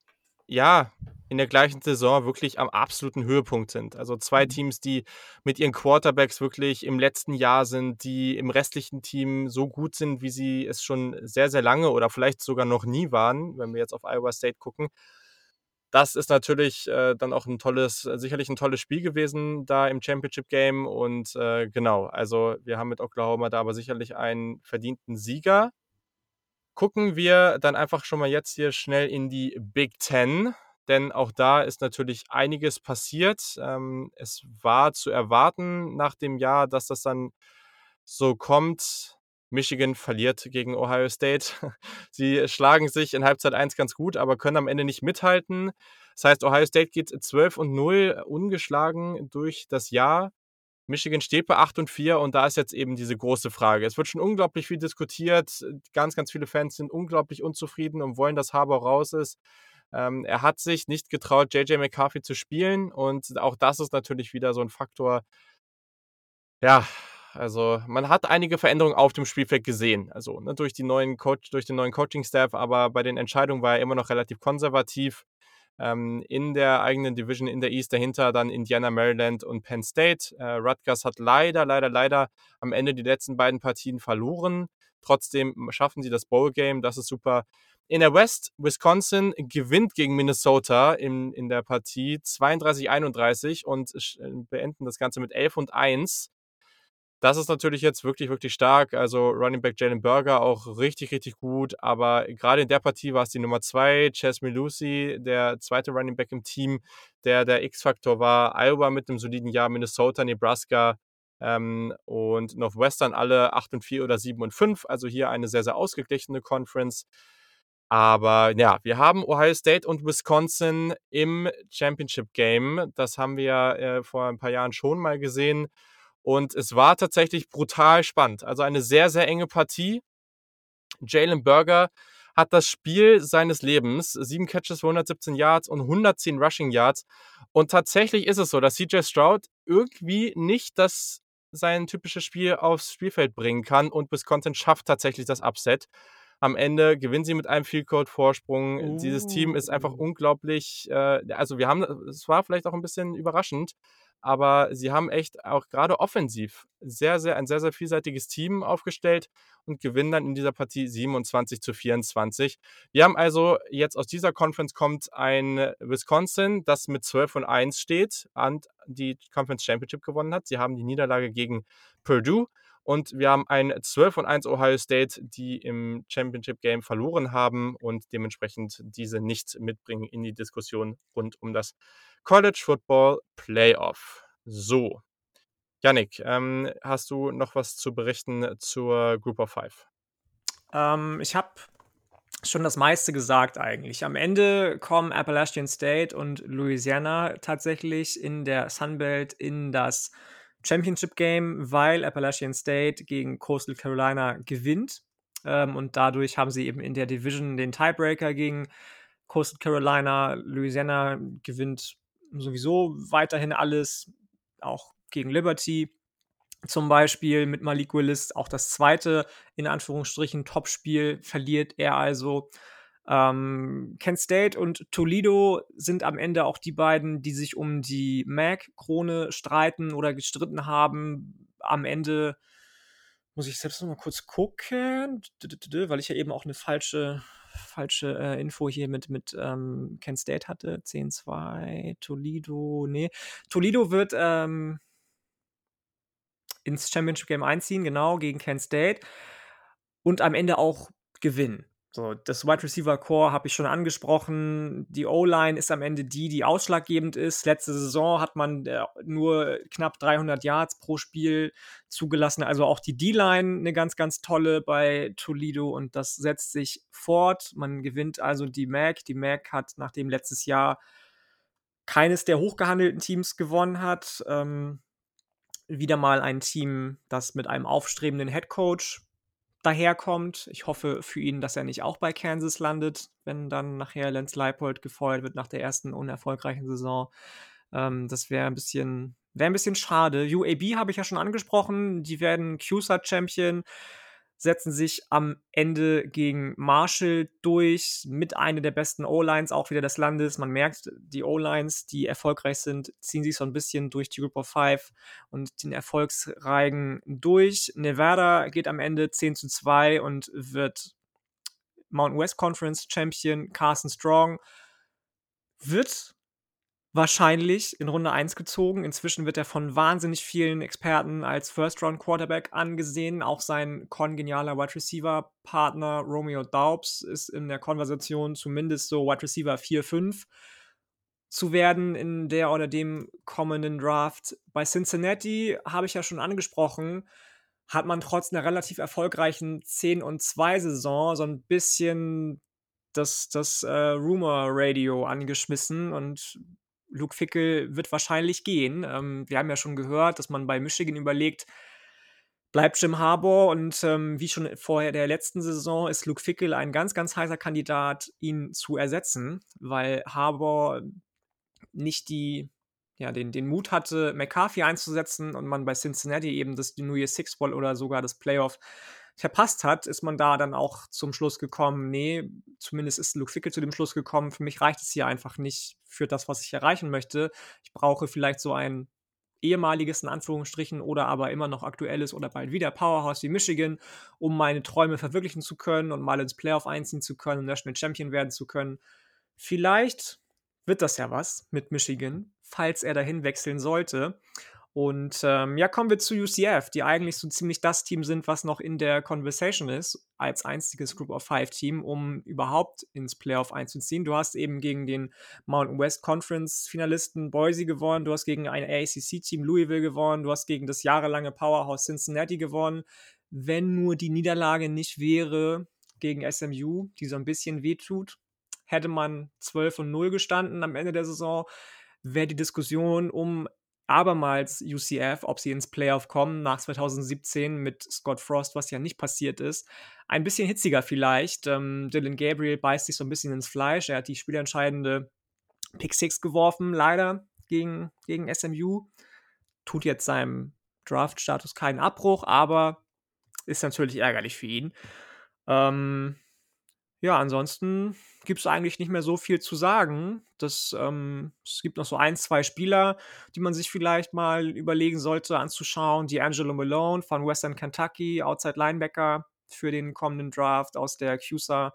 ja in der gleichen Saison wirklich am absoluten Höhepunkt sind. Also zwei mhm. Teams, die mit ihren Quarterbacks wirklich im letzten Jahr sind, die im restlichen Team so gut sind, wie sie es schon sehr, sehr lange oder vielleicht sogar noch nie waren, wenn wir jetzt auf Iowa State gucken. Das ist natürlich äh, dann auch ein tolles, sicherlich ein tolles Spiel gewesen da im Championship Game. Und äh, genau, also wir haben mit Oklahoma da aber sicherlich einen verdienten Sieger. Gucken wir dann einfach schon mal jetzt hier schnell in die Big Ten, denn auch da ist natürlich einiges passiert. Ähm, es war zu erwarten nach dem Jahr, dass das dann so kommt. Michigan verliert gegen Ohio State. [LAUGHS] Sie schlagen sich in Halbzeit 1 ganz gut, aber können am Ende nicht mithalten. Das heißt, Ohio State geht 12 und 0 ungeschlagen durch das Jahr. Michigan steht bei 8 und 4 und da ist jetzt eben diese große Frage. Es wird schon unglaublich viel diskutiert. Ganz, ganz viele Fans sind unglaublich unzufrieden und wollen, dass Harbour raus ist. Ähm, er hat sich nicht getraut, JJ McCarthy zu spielen und auch das ist natürlich wieder so ein Faktor. Ja, also man hat einige Veränderungen auf dem Spielfeld gesehen. Also ne, durch, die neuen Coach, durch den neuen Coaching-Staff, aber bei den Entscheidungen war er immer noch relativ konservativ ähm, in der eigenen Division in der East dahinter dann Indiana, Maryland und Penn State. Äh, Rutgers hat leider, leider, leider am Ende die letzten beiden Partien verloren. Trotzdem schaffen sie das Bowl-Game, das ist super. In der West, Wisconsin gewinnt gegen Minnesota in, in der Partie 32-31 und äh, beenden das Ganze mit 11 und 1. Das ist natürlich jetzt wirklich, wirklich stark. Also Running Back Jalen Burger auch richtig, richtig gut. Aber gerade in der Partie war es die Nummer zwei, Chess Milusi, der zweite Running Back im Team, der der X-Faktor war. Iowa mit einem soliden Jahr, Minnesota, Nebraska ähm, und Northwestern alle 8 und 4 oder 7 und 5. Also hier eine sehr, sehr ausgeglichene Conference. Aber ja, wir haben Ohio State und Wisconsin im Championship Game. Das haben wir äh, vor ein paar Jahren schon mal gesehen. Und es war tatsächlich brutal spannend. Also eine sehr, sehr enge Partie. Jalen Burger hat das Spiel seines Lebens. Sieben Catches für 117 Yards und 110 Rushing Yards. Und tatsächlich ist es so, dass CJ Stroud irgendwie nicht das sein typisches Spiel aufs Spielfeld bringen kann und Wisconsin schafft tatsächlich das Upset. Am Ende gewinnen sie mit einem Field Goal Vorsprung. Uh. Dieses Team ist einfach oh. unglaublich. Äh, also wir haben, es war vielleicht auch ein bisschen überraschend, aber sie haben echt auch gerade offensiv sehr, sehr, ein sehr, sehr vielseitiges Team aufgestellt und gewinnen dann in dieser Partie 27 zu 24. Wir haben also jetzt aus dieser Conference kommt ein Wisconsin, das mit 12 und 1 steht und die Conference Championship gewonnen hat. Sie haben die Niederlage gegen Purdue und wir haben ein 12 und 1 Ohio State, die im Championship Game verloren haben und dementsprechend diese nicht mitbringen in die Diskussion rund um das College Football Playoff. So. Yannick, ähm, hast du noch was zu berichten zur Group of Five? Ähm, ich habe schon das meiste gesagt eigentlich. Am Ende kommen Appalachian State und Louisiana tatsächlich in der Sunbelt in das Championship Game, weil Appalachian State gegen Coastal Carolina gewinnt. Ähm, und dadurch haben sie eben in der Division den Tiebreaker gegen Coastal Carolina. Louisiana gewinnt sowieso weiterhin alles, auch gegen Liberty zum Beispiel mit Malik Willis auch das zweite, in Anführungsstrichen, Topspiel verliert er also. Ähm, Kent State und Toledo sind am Ende auch die beiden, die sich um die MAC-Krone streiten oder gestritten haben. Am Ende muss ich selbst noch mal kurz gucken, weil ich ja eben auch eine falsche falsche äh, Info hier mit, mit ähm, Kent State hatte. 10-2, Toledo, nee. Toledo wird ähm, ins Championship Game einziehen, genau, gegen Kent State. Und am Ende auch gewinnen. So, das Wide Receiver Core habe ich schon angesprochen. Die O-Line ist am Ende die, die ausschlaggebend ist. Letzte Saison hat man äh, nur knapp 300 Yards pro Spiel zugelassen. Also auch die D-Line eine ganz, ganz tolle bei Toledo und das setzt sich fort. Man gewinnt also die MAC. Die MAC hat nachdem letztes Jahr keines der hochgehandelten Teams gewonnen hat, ähm, wieder mal ein Team, das mit einem aufstrebenden Head Coach daherkommt. Ich hoffe für ihn, dass er nicht auch bei Kansas landet, wenn dann nachher Lance Leipold gefeuert wird nach der ersten unerfolgreichen Saison. Ähm, das wäre ein bisschen, wäre ein bisschen schade. UAB habe ich ja schon angesprochen. Die werden CUSA-Champion setzen sich am Ende gegen Marshall durch, mit einer der besten O-Lines auch wieder des Landes. Man merkt, die O-Lines, die erfolgreich sind, ziehen sich so ein bisschen durch die Group of Five und den Erfolgsreigen durch. Nevada geht am Ende 10 zu 2 und wird Mountain West Conference Champion. Carson Strong wird wahrscheinlich in Runde 1 gezogen. Inzwischen wird er von wahnsinnig vielen Experten als First-Round-Quarterback angesehen. Auch sein kongenialer Wide Receiver-Partner Romeo Daubs ist in der Konversation zumindest so Wide Receiver 4-5 zu werden in der oder dem kommenden Draft. Bei Cincinnati habe ich ja schon angesprochen, hat man trotz einer relativ erfolgreichen 10 und 2 Saison so ein bisschen das, das äh, Rumor Radio angeschmissen und Luke Fickel wird wahrscheinlich gehen. Ähm, wir haben ja schon gehört, dass man bei Michigan überlegt, bleibt Jim Harbour und ähm, wie schon vorher der letzten Saison ist Luke Fickel ein ganz, ganz heißer Kandidat, ihn zu ersetzen, weil Harbour nicht die, ja, den, den Mut hatte, McCarthy einzusetzen und man bei Cincinnati eben das New Year Six Ball oder sogar das Playoff verpasst hat, ist man da dann auch zum Schluss gekommen, nee, zumindest ist Luke Fickel zu dem Schluss gekommen, für mich reicht es hier einfach nicht für das, was ich erreichen möchte. Ich brauche vielleicht so ein ehemaliges in Anführungsstrichen oder aber immer noch aktuelles oder bald wieder Powerhouse wie Michigan, um meine Träume verwirklichen zu können und mal ins Playoff einziehen zu können, National Champion werden zu können. Vielleicht wird das ja was mit Michigan, falls er dahin wechseln sollte. Und ähm, ja, kommen wir zu UCF, die eigentlich so ziemlich das Team sind, was noch in der Conversation ist, als einziges Group of Five Team, um überhaupt ins Playoff einzuziehen. Du hast eben gegen den Mountain West Conference Finalisten Boise gewonnen, du hast gegen ein ACC-Team Louisville gewonnen, du hast gegen das jahrelange Powerhouse Cincinnati gewonnen. Wenn nur die Niederlage nicht wäre gegen SMU, die so ein bisschen wehtut, hätte man 12 und 0 gestanden am Ende der Saison wäre die Diskussion um abermals UCF, ob sie ins Playoff kommen nach 2017 mit Scott Frost, was ja nicht passiert ist. Ein bisschen hitziger vielleicht. Ähm, Dylan Gabriel beißt sich so ein bisschen ins Fleisch. Er hat die spielentscheidende Pick 6 geworfen, leider gegen, gegen SMU. Tut jetzt seinem Draft-Status keinen Abbruch, aber ist natürlich ärgerlich für ihn. Ähm, ja, ansonsten gibt es eigentlich nicht mehr so viel zu sagen. Das, ähm, es gibt noch so ein, zwei Spieler, die man sich vielleicht mal überlegen sollte anzuschauen. Die Angelo Malone von Western Kentucky, Outside Linebacker für den kommenden Draft aus der CUSA.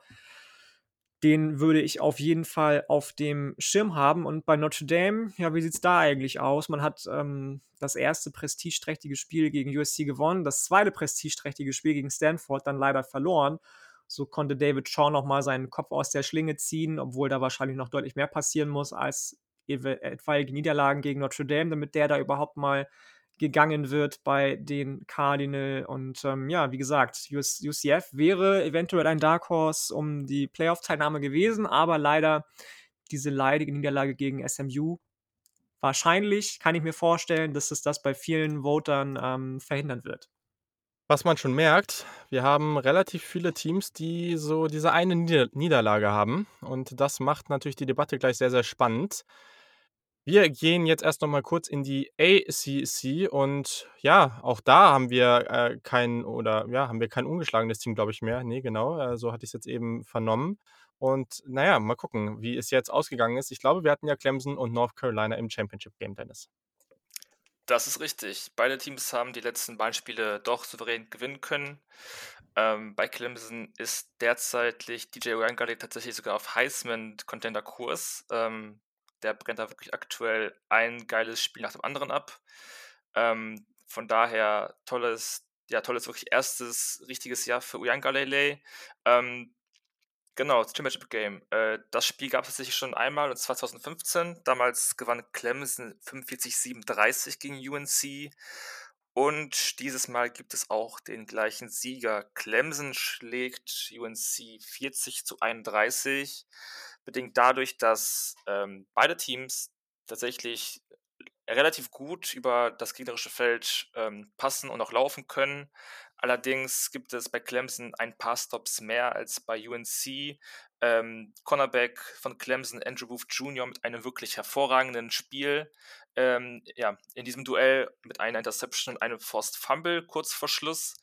Den würde ich auf jeden Fall auf dem Schirm haben. Und bei Notre Dame, ja, wie sieht es da eigentlich aus? Man hat ähm, das erste prestigeträchtige Spiel gegen USC gewonnen, das zweite prestigeträchtige Spiel gegen Stanford dann leider verloren. So konnte David Shaw nochmal seinen Kopf aus der Schlinge ziehen, obwohl da wahrscheinlich noch deutlich mehr passieren muss als etwaige Niederlagen gegen Notre Dame, damit der da überhaupt mal gegangen wird bei den Cardinal. Und ähm, ja, wie gesagt, UCF wäre eventuell ein Dark Horse um die Playoff-Teilnahme gewesen, aber leider diese leidige Niederlage gegen SMU. Wahrscheinlich kann ich mir vorstellen, dass es das bei vielen Votern ähm, verhindern wird. Was man schon merkt, wir haben relativ viele Teams, die so diese eine Nieder Niederlage haben. Und das macht natürlich die Debatte gleich sehr, sehr spannend. Wir gehen jetzt erst noch mal kurz in die ACC und ja, auch da haben wir äh, kein oder ja, haben wir kein ungeschlagenes Team, glaube ich, mehr. Nee, genau, äh, so hatte ich es jetzt eben vernommen. Und naja, mal gucken, wie es jetzt ausgegangen ist. Ich glaube, wir hatten ja Clemson und North Carolina im Championship Game, Dennis. Das ist richtig. Beide Teams haben die letzten beiden Spiele doch souverän gewinnen können. Ähm, bei Clemson ist derzeitig DJ Wangari tatsächlich sogar auf Heisman-Contender-Kurs. Ähm, der brennt da wirklich aktuell ein geiles Spiel nach dem anderen ab. Ähm, von daher tolles, ja, tolles, wirklich erstes richtiges Jahr für Uyangalele. Ähm, Genau, das Championship Game. Äh, das Spiel gab es tatsächlich schon einmal, und zwar 2015. Damals gewann Clemson 45-37 gegen UNC. Und dieses Mal gibt es auch den gleichen Sieger. Clemson schlägt UNC 40 zu 31, bedingt dadurch, dass ähm, beide Teams tatsächlich relativ gut über das gegnerische Feld ähm, passen und auch laufen können. Allerdings gibt es bei Clemson ein paar Stops mehr als bei UNC. Ähm, Cornerback von Clemson, Andrew Booth Jr., mit einem wirklich hervorragenden Spiel. Ähm, ja, in diesem Duell mit einer Interception und einem Forced Fumble kurz vor Schluss,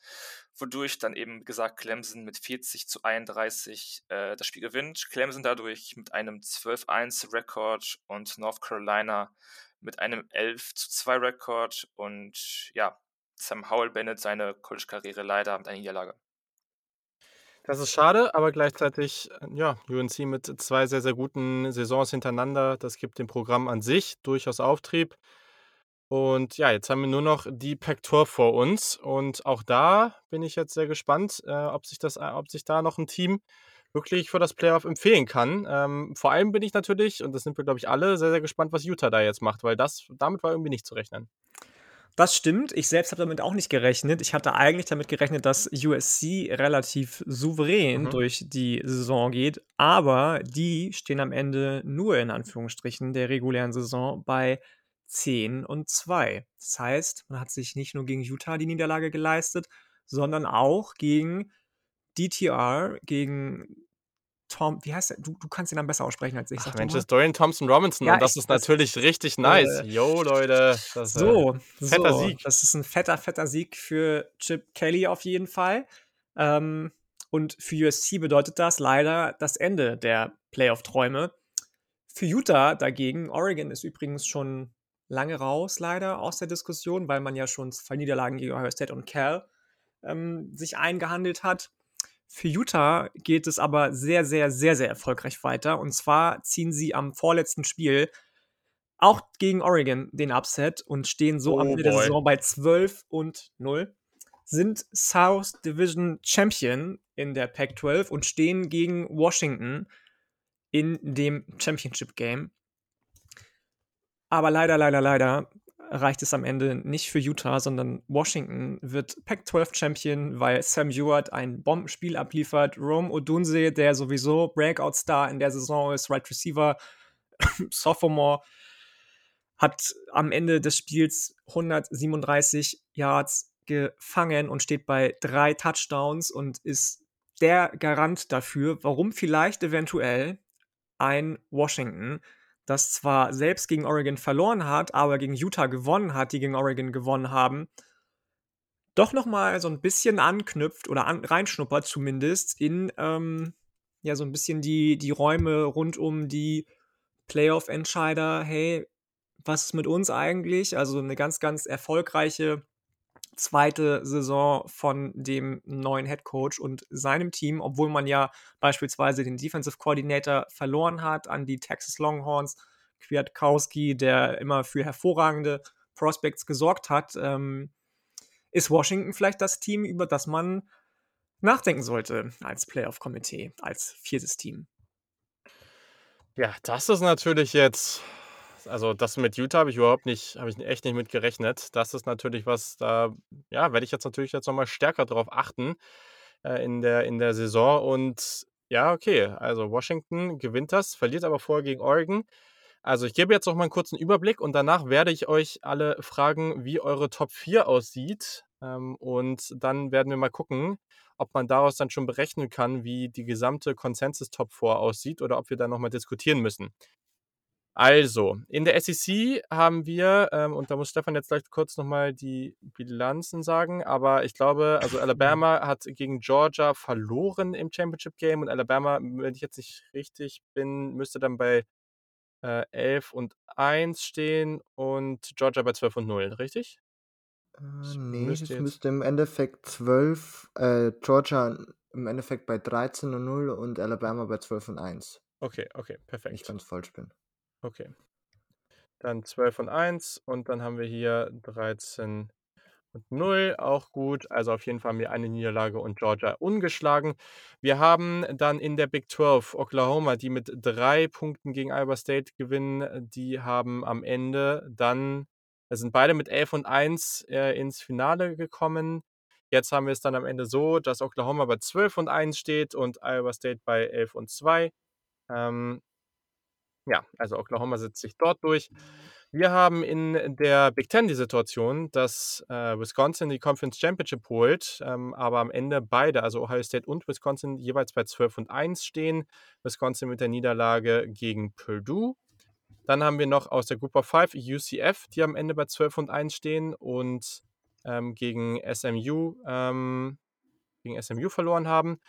wodurch dann eben gesagt Clemson mit 40 zu 31 äh, das Spiel gewinnt. Clemson dadurch mit einem 12-1 Rekord und North Carolina mit einem 11 zu 2 Rekord und ja, Sam Howell beendet seine College-Karriere leider mit einer Niederlage. Das ist schade, aber gleichzeitig, ja, UNC mit zwei sehr, sehr guten Saisons hintereinander. Das gibt dem Programm an sich durchaus Auftrieb. Und ja, jetzt haben wir nur noch die Pac-12 vor uns. Und auch da bin ich jetzt sehr gespannt, äh, ob, sich das, äh, ob sich da noch ein Team wirklich für das Playoff empfehlen kann. Ähm, vor allem bin ich natürlich, und das sind wir, glaube ich, alle, sehr, sehr gespannt, was Utah da jetzt macht, weil das, damit war irgendwie nicht zu rechnen. Das stimmt. Ich selbst habe damit auch nicht gerechnet. Ich hatte eigentlich damit gerechnet, dass USC relativ souverän mhm. durch die Saison geht. Aber die stehen am Ende nur in Anführungsstrichen der regulären Saison bei 10 und 2. Das heißt, man hat sich nicht nur gegen Utah die Niederlage geleistet, sondern auch gegen DTR, gegen Tom, wie heißt der? Du, du kannst ihn dann besser aussprechen als ich. Ach, Mensch, das ist Dorian Thompson Robinson ja, und das ich, ist natürlich das, richtig nice. Äh, Yo, Leute. Das, so, äh, fetter so, Sieg. Das ist ein fetter, fetter Sieg für Chip Kelly auf jeden Fall. Ähm, und für USC bedeutet das leider das Ende der Playoff-Träume. Für Utah dagegen, Oregon ist übrigens schon lange raus, leider aus der Diskussion, weil man ja schon zwei Niederlagen gegen Ohio State und Cal ähm, sich eingehandelt hat. Für Utah geht es aber sehr, sehr, sehr, sehr erfolgreich weiter. Und zwar ziehen sie am vorletzten Spiel auch gegen Oregon den Upset und stehen so oh am Ende der Saison bei 12 und 0. Sind South Division Champion in der Pac-12 und stehen gegen Washington in dem Championship Game. Aber leider, leider, leider reicht es am Ende nicht für Utah, sondern Washington wird Pac-12-Champion, weil Sam Ewart ein Bombenspiel abliefert. Rome Odunse, der sowieso Breakout-Star in der Saison ist, Right Receiver, [COUGHS] Sophomore, hat am Ende des Spiels 137 Yards gefangen und steht bei drei Touchdowns und ist der Garant dafür, warum vielleicht eventuell ein Washington das zwar selbst gegen Oregon verloren hat, aber gegen Utah gewonnen hat, die gegen Oregon gewonnen haben, doch noch mal so ein bisschen anknüpft oder an, reinschnuppert zumindest in ähm, ja so ein bisschen die, die Räume rund um die Playoff-Entscheider. Hey, was ist mit uns eigentlich? Also eine ganz, ganz erfolgreiche zweite Saison von dem neuen Head Coach und seinem Team, obwohl man ja beispielsweise den Defensive Coordinator verloren hat an die Texas Longhorns. Kwiatkowski, der immer für hervorragende Prospects gesorgt hat, ähm, ist Washington vielleicht das Team, über das man nachdenken sollte als Playoff-Komitee, als viertes Team. Ja, das ist natürlich jetzt also das mit Utah habe ich überhaupt nicht habe ich echt nicht mit gerechnet. Das ist natürlich was, da ja, werde ich jetzt natürlich jetzt nochmal stärker drauf achten, äh, in der in der Saison und ja, okay, also Washington gewinnt das, verliert aber vorher gegen Oregon. Also, ich gebe jetzt noch mal einen kurzen Überblick und danach werde ich euch alle fragen, wie eure Top 4 aussieht. Ähm, und dann werden wir mal gucken, ob man daraus dann schon berechnen kann, wie die gesamte Consensus Top 4 aussieht oder ob wir da noch mal diskutieren müssen. Also, in der SEC haben wir, ähm, und da muss Stefan jetzt gleich kurz nochmal die Bilanzen sagen, aber ich glaube, also Alabama hat gegen Georgia verloren im Championship Game und Alabama, wenn ich jetzt nicht richtig bin, müsste dann bei äh, 11 und 1 stehen und Georgia bei 12 und 0, richtig? Äh, nee, es müsste im Endeffekt 12, äh, Georgia im Endeffekt bei 13 und 0 und Alabama bei 12 und 1. Okay, okay, perfekt. Wenn ich ganz falsch bin. Okay. Dann 12 und 1 und dann haben wir hier 13 und 0, auch gut. Also auf jeden Fall haben wir eine Niederlage und Georgia ungeschlagen. Wir haben dann in der Big 12 Oklahoma, die mit drei Punkten gegen Iowa State gewinnen. Die haben am Ende dann, da sind beide mit 11 und 1 äh, ins Finale gekommen. Jetzt haben wir es dann am Ende so, dass Oklahoma bei 12 und 1 steht und Iowa State bei 11 und 2. Ähm, ja, also Oklahoma setzt sich dort durch. Wir haben in der Big Ten die Situation, dass äh, Wisconsin die Conference Championship holt, ähm, aber am Ende beide, also Ohio State und Wisconsin, jeweils bei 12 und 1 stehen. Wisconsin mit der Niederlage gegen Purdue. Dann haben wir noch aus der Group of Five UCF, die am Ende bei 12 und 1 stehen und ähm, gegen SMU ähm, gegen SMU verloren haben.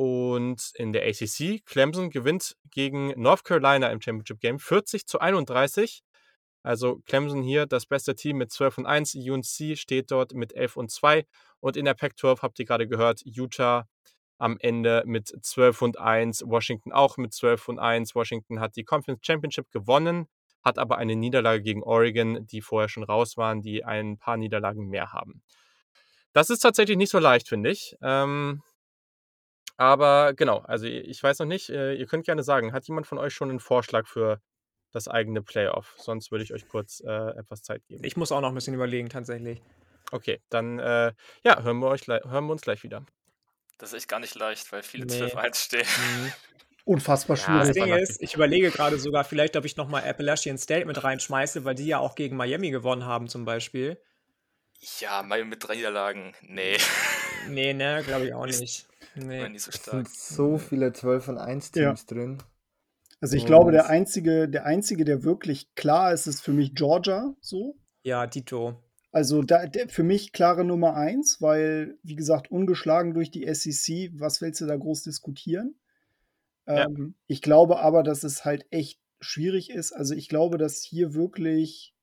Und in der ACC, Clemson gewinnt gegen North Carolina im Championship Game 40 zu 31. Also Clemson hier das beste Team mit 12 und 1. UNC steht dort mit 11 und 2. Und in der Pac-12 habt ihr gerade gehört, Utah am Ende mit 12 und 1. Washington auch mit 12 und 1. Washington hat die Conference Championship gewonnen, hat aber eine Niederlage gegen Oregon, die vorher schon raus waren, die ein paar Niederlagen mehr haben. Das ist tatsächlich nicht so leicht, finde ich. Ähm, aber genau, also ich weiß noch nicht, äh, ihr könnt gerne sagen, hat jemand von euch schon einen Vorschlag für das eigene Playoff. Sonst würde ich euch kurz äh, etwas Zeit geben. Ich muss auch noch ein bisschen überlegen, tatsächlich. Okay, dann äh, ja, hören wir, euch, hören wir uns gleich wieder. Das ist echt gar nicht leicht, weil viele nee. 12-1 stehen. Mhm. [LAUGHS] Unfassbar schwierig. Ja, das Ding ist, ich überlege gerade sogar vielleicht, ob ich nochmal Appalachian State mit reinschmeiße, weil die ja auch gegen Miami gewonnen haben zum Beispiel. Ja, Miami mit drei Niederlagen, nee. Nee, ne, [LAUGHS] glaube ich auch nicht. Nee. Nicht so, stark. Es sind so viele 12 und 1 Teams ja. drin. Also ich und glaube, der einzige, der einzige, der wirklich klar ist, ist für mich Georgia so. Ja, Dito. Also da, der, für mich klare Nummer eins, weil, wie gesagt, ungeschlagen durch die SEC, was willst du da groß diskutieren? Ja. Ähm, ich glaube aber, dass es halt echt schwierig ist. Also ich glaube, dass hier wirklich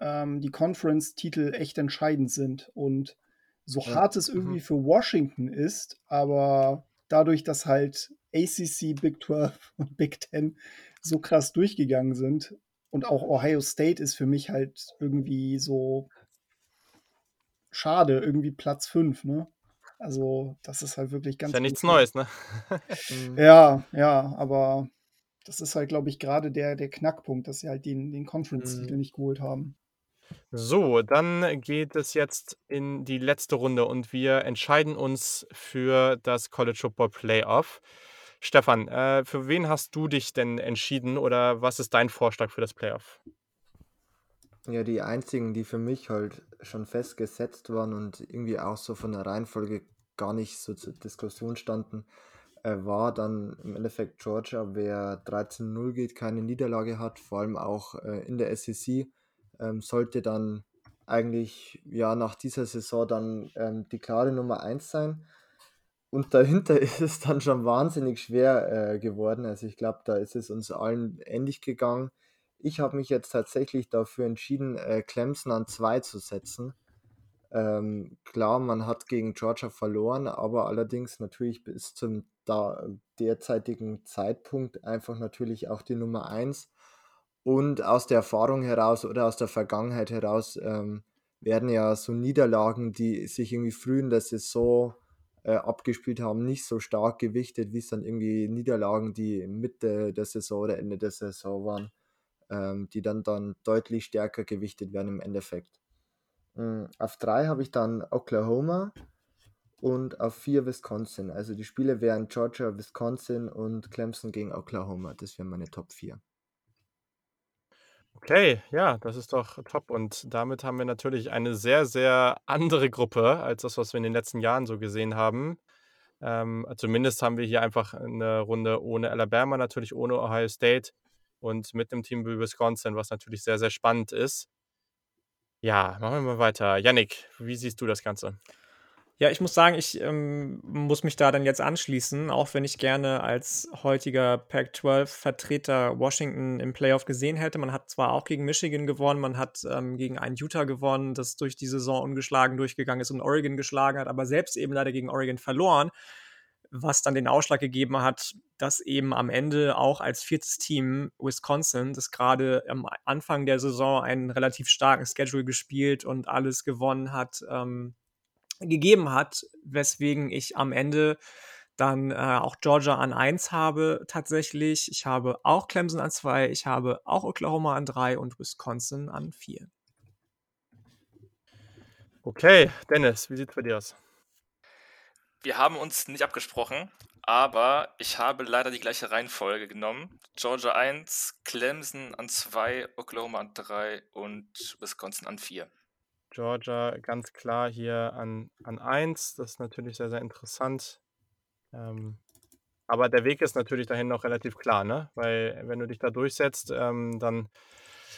ähm, die Conference-Titel echt entscheidend sind. Und so ja. hart es irgendwie mhm. für Washington ist, aber dadurch, dass halt ACC, Big 12 [LAUGHS] und Big 10 so krass durchgegangen sind und auch Ohio State ist für mich halt irgendwie so schade, irgendwie Platz 5, ne? Also, das ist halt wirklich ganz. Ist ja nichts Neues, ne? [LAUGHS] Mhm. ja, ja, aber das ist halt, glaube ich, gerade der, der Knackpunkt, dass sie halt den, den Conference-Titel mhm. nicht geholt haben. So, dann geht es jetzt in die letzte Runde und wir entscheiden uns für das College Football Playoff. Stefan, äh, für wen hast du dich denn entschieden oder was ist dein Vorschlag für das Playoff? Ja, die einzigen, die für mich halt schon festgesetzt waren und irgendwie auch so von der Reihenfolge gar nicht so zur Diskussion standen, äh, war dann im Endeffekt Georgia, wer 13-0 geht, keine Niederlage hat, vor allem auch äh, in der SEC ähm, sollte dann eigentlich ja nach dieser Saison dann ähm, die klare Nummer 1 sein. Und dahinter [LAUGHS] ist es dann schon wahnsinnig schwer äh, geworden. Also ich glaube, da ist es uns allen ähnlich gegangen. Ich habe mich jetzt tatsächlich dafür entschieden, äh, Clemson an 2 zu setzen. Ähm, klar, man hat gegen Georgia verloren, aber allerdings natürlich bis zum derzeitigen Zeitpunkt einfach natürlich auch die Nummer 1. Und aus der Erfahrung heraus oder aus der Vergangenheit heraus ähm, werden ja so Niederlagen, die sich irgendwie früh in der Saison äh, abgespielt haben, nicht so stark gewichtet, wie es dann irgendwie Niederlagen, die Mitte der Saison oder Ende der Saison waren, ähm, die dann dann deutlich stärker gewichtet werden im Endeffekt. Mhm. Auf drei habe ich dann Oklahoma und auf vier Wisconsin. Also die Spiele wären Georgia, Wisconsin und Clemson gegen Oklahoma. Das wären meine Top 4. Okay, ja, das ist doch top. Und damit haben wir natürlich eine sehr, sehr andere Gruppe als das, was wir in den letzten Jahren so gesehen haben. Ähm, zumindest haben wir hier einfach eine Runde ohne Alabama, natürlich ohne Ohio State und mit einem Team wie Wisconsin, was natürlich sehr, sehr spannend ist. Ja, machen wir mal weiter. Yannick, wie siehst du das Ganze? Ja, ich muss sagen, ich ähm, muss mich da dann jetzt anschließen, auch wenn ich gerne als heutiger Pac-12-Vertreter Washington im Playoff gesehen hätte. Man hat zwar auch gegen Michigan gewonnen, man hat ähm, gegen ein Utah gewonnen, das durch die Saison ungeschlagen durchgegangen ist und Oregon geschlagen hat, aber selbst eben leider gegen Oregon verloren. was dann den Ausschlag gegeben hat, dass eben am Ende auch als viertes Team Wisconsin, das gerade am Anfang der Saison einen relativ starken Schedule gespielt und alles gewonnen hat, ähm, gegeben hat, weswegen ich am Ende dann äh, auch Georgia an 1 habe tatsächlich. Ich habe auch Clemson an 2, ich habe auch Oklahoma an 3 und Wisconsin an 4. Okay, Dennis, wie sieht es bei dir aus? Wir haben uns nicht abgesprochen, aber ich habe leider die gleiche Reihenfolge genommen. Georgia 1, Clemson an 2, Oklahoma an 3 und Wisconsin an 4. Georgia ganz klar hier an, an 1. Das ist natürlich sehr, sehr interessant. Ähm, aber der Weg ist natürlich dahin noch relativ klar, ne? Weil wenn du dich da durchsetzt, ähm, dann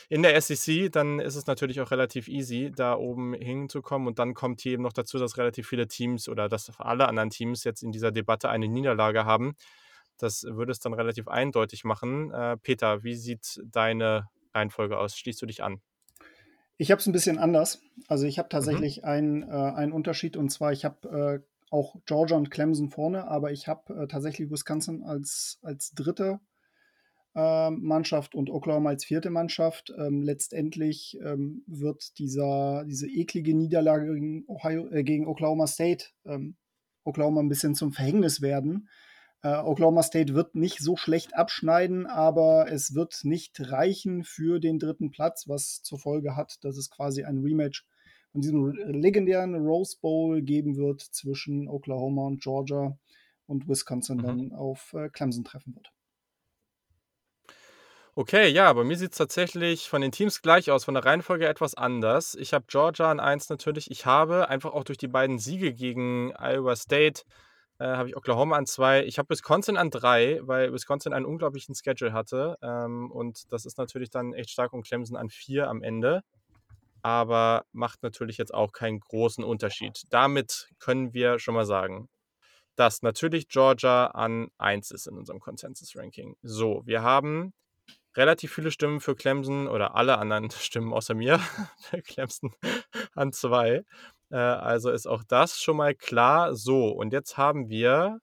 in der SEC, dann ist es natürlich auch relativ easy, da oben hinzukommen. Und dann kommt hier eben noch dazu, dass relativ viele Teams oder dass alle anderen Teams jetzt in dieser Debatte eine Niederlage haben. Das würde es dann relativ eindeutig machen. Äh, Peter, wie sieht deine Reihenfolge aus? Schließt du dich an? Ich habe es ein bisschen anders. Also ich habe mhm. tatsächlich mhm. einen, äh, einen Unterschied und zwar, ich habe äh, auch Georgia und Clemson vorne, aber ich habe äh, tatsächlich Wisconsin als, als dritte äh, Mannschaft und Oklahoma als vierte Mannschaft. Ähm, letztendlich ähm, wird dieser, diese eklige Niederlage gegen, Ohio, äh, gegen Oklahoma State ähm, Oklahoma ein bisschen zum Verhängnis werden. Äh, Oklahoma State wird nicht so schlecht abschneiden, aber es wird nicht reichen für den dritten Platz, was zur Folge hat, dass es quasi ein Rematch von diesem legendären Rose Bowl geben wird zwischen Oklahoma und Georgia und Wisconsin mhm. dann auf äh, Clemson treffen wird. Okay, ja, bei mir sieht es tatsächlich von den Teams gleich aus, von der Reihenfolge etwas anders. Ich habe Georgia an 1 natürlich. Ich habe einfach auch durch die beiden Siege gegen Iowa State, äh, habe ich Oklahoma an 2. Ich habe Wisconsin an 3, weil Wisconsin einen unglaublichen Schedule hatte. Ähm, und das ist natürlich dann echt stark und Clemson an 4 am Ende. Aber macht natürlich jetzt auch keinen großen Unterschied. Damit können wir schon mal sagen, dass natürlich Georgia an 1 ist in unserem Consensus-Ranking. So, wir haben relativ viele Stimmen für Clemson oder alle anderen [LAUGHS] Stimmen außer mir [LAUGHS] für Clemson an zwei. Äh, also ist auch das schon mal klar. So, und jetzt haben wir,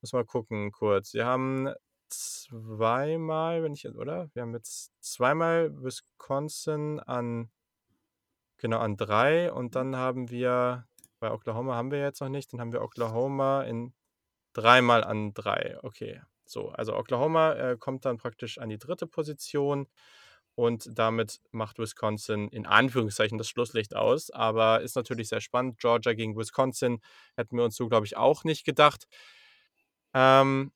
muss mal gucken kurz, wir haben zweimal, wenn ich, oder? Wir haben jetzt zweimal Wisconsin an, genau, an drei und dann haben wir, bei Oklahoma haben wir jetzt noch nicht, dann haben wir Oklahoma in dreimal an drei. Okay, so, also Oklahoma äh, kommt dann praktisch an die dritte Position und damit macht Wisconsin in Anführungszeichen das Schlusslicht aus. Aber ist natürlich sehr spannend. Georgia gegen Wisconsin hätten wir uns so, glaube ich, auch nicht gedacht. Ähm,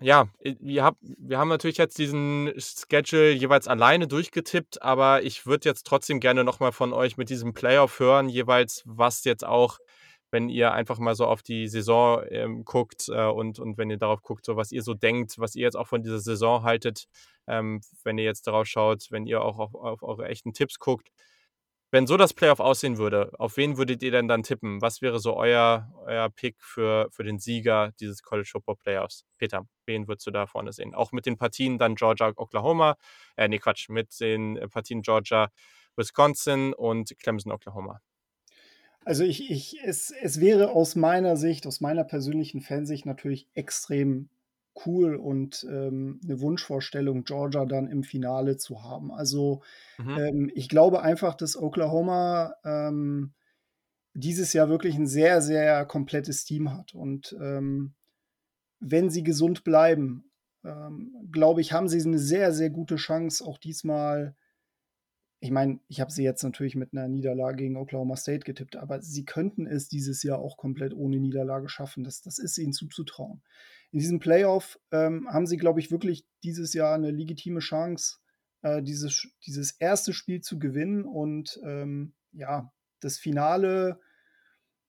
ja, wir, hab, wir haben natürlich jetzt diesen Schedule jeweils alleine durchgetippt, aber ich würde jetzt trotzdem gerne nochmal von euch mit diesem Playoff hören, jeweils, was jetzt auch wenn ihr einfach mal so auf die Saison ähm, guckt äh, und, und wenn ihr darauf guckt, so was ihr so denkt, was ihr jetzt auch von dieser Saison haltet, ähm, wenn ihr jetzt darauf schaut, wenn ihr auch auf, auf eure echten Tipps guckt. Wenn so das Playoff aussehen würde, auf wen würdet ihr denn dann tippen? Was wäre so euer, euer Pick für, für den Sieger dieses College Football Playoffs? Peter, wen würdest du da vorne sehen? Auch mit den Partien dann Georgia, Oklahoma, äh, nee, Quatsch, mit den Partien Georgia, Wisconsin und Clemson, Oklahoma. Also ich, ich, es, es wäre aus meiner Sicht, aus meiner persönlichen Fansicht natürlich extrem cool und ähm, eine Wunschvorstellung, Georgia dann im Finale zu haben. Also mhm. ähm, ich glaube einfach, dass Oklahoma ähm, dieses Jahr wirklich ein sehr, sehr komplettes Team hat. Und ähm, wenn sie gesund bleiben, ähm, glaube ich, haben sie eine sehr, sehr gute Chance, auch diesmal ich meine, ich habe sie jetzt natürlich mit einer Niederlage gegen Oklahoma State getippt, aber sie könnten es dieses Jahr auch komplett ohne Niederlage schaffen. Das, das ist ihnen zuzutrauen. In diesem Playoff ähm, haben sie, glaube ich, wirklich dieses Jahr eine legitime Chance, äh, dieses, dieses erste Spiel zu gewinnen. Und ähm, ja, das Finale,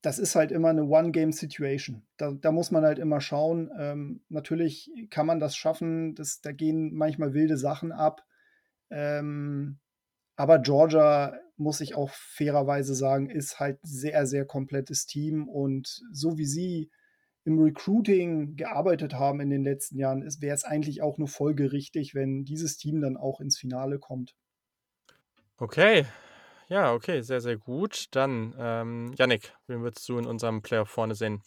das ist halt immer eine One-Game-Situation. Da, da, muss man halt immer schauen. Ähm, natürlich kann man das schaffen. Das, da gehen manchmal wilde Sachen ab. Ähm, aber Georgia, muss ich auch fairerweise sagen, ist halt sehr, sehr komplettes Team. Und so wie sie im Recruiting gearbeitet haben in den letzten Jahren, wäre es eigentlich auch nur folgerichtig, wenn dieses Team dann auch ins Finale kommt. Okay. Ja, okay, sehr, sehr gut. Dann, ähm, Yannick, wen würdest du in unserem Playoff vorne sehen?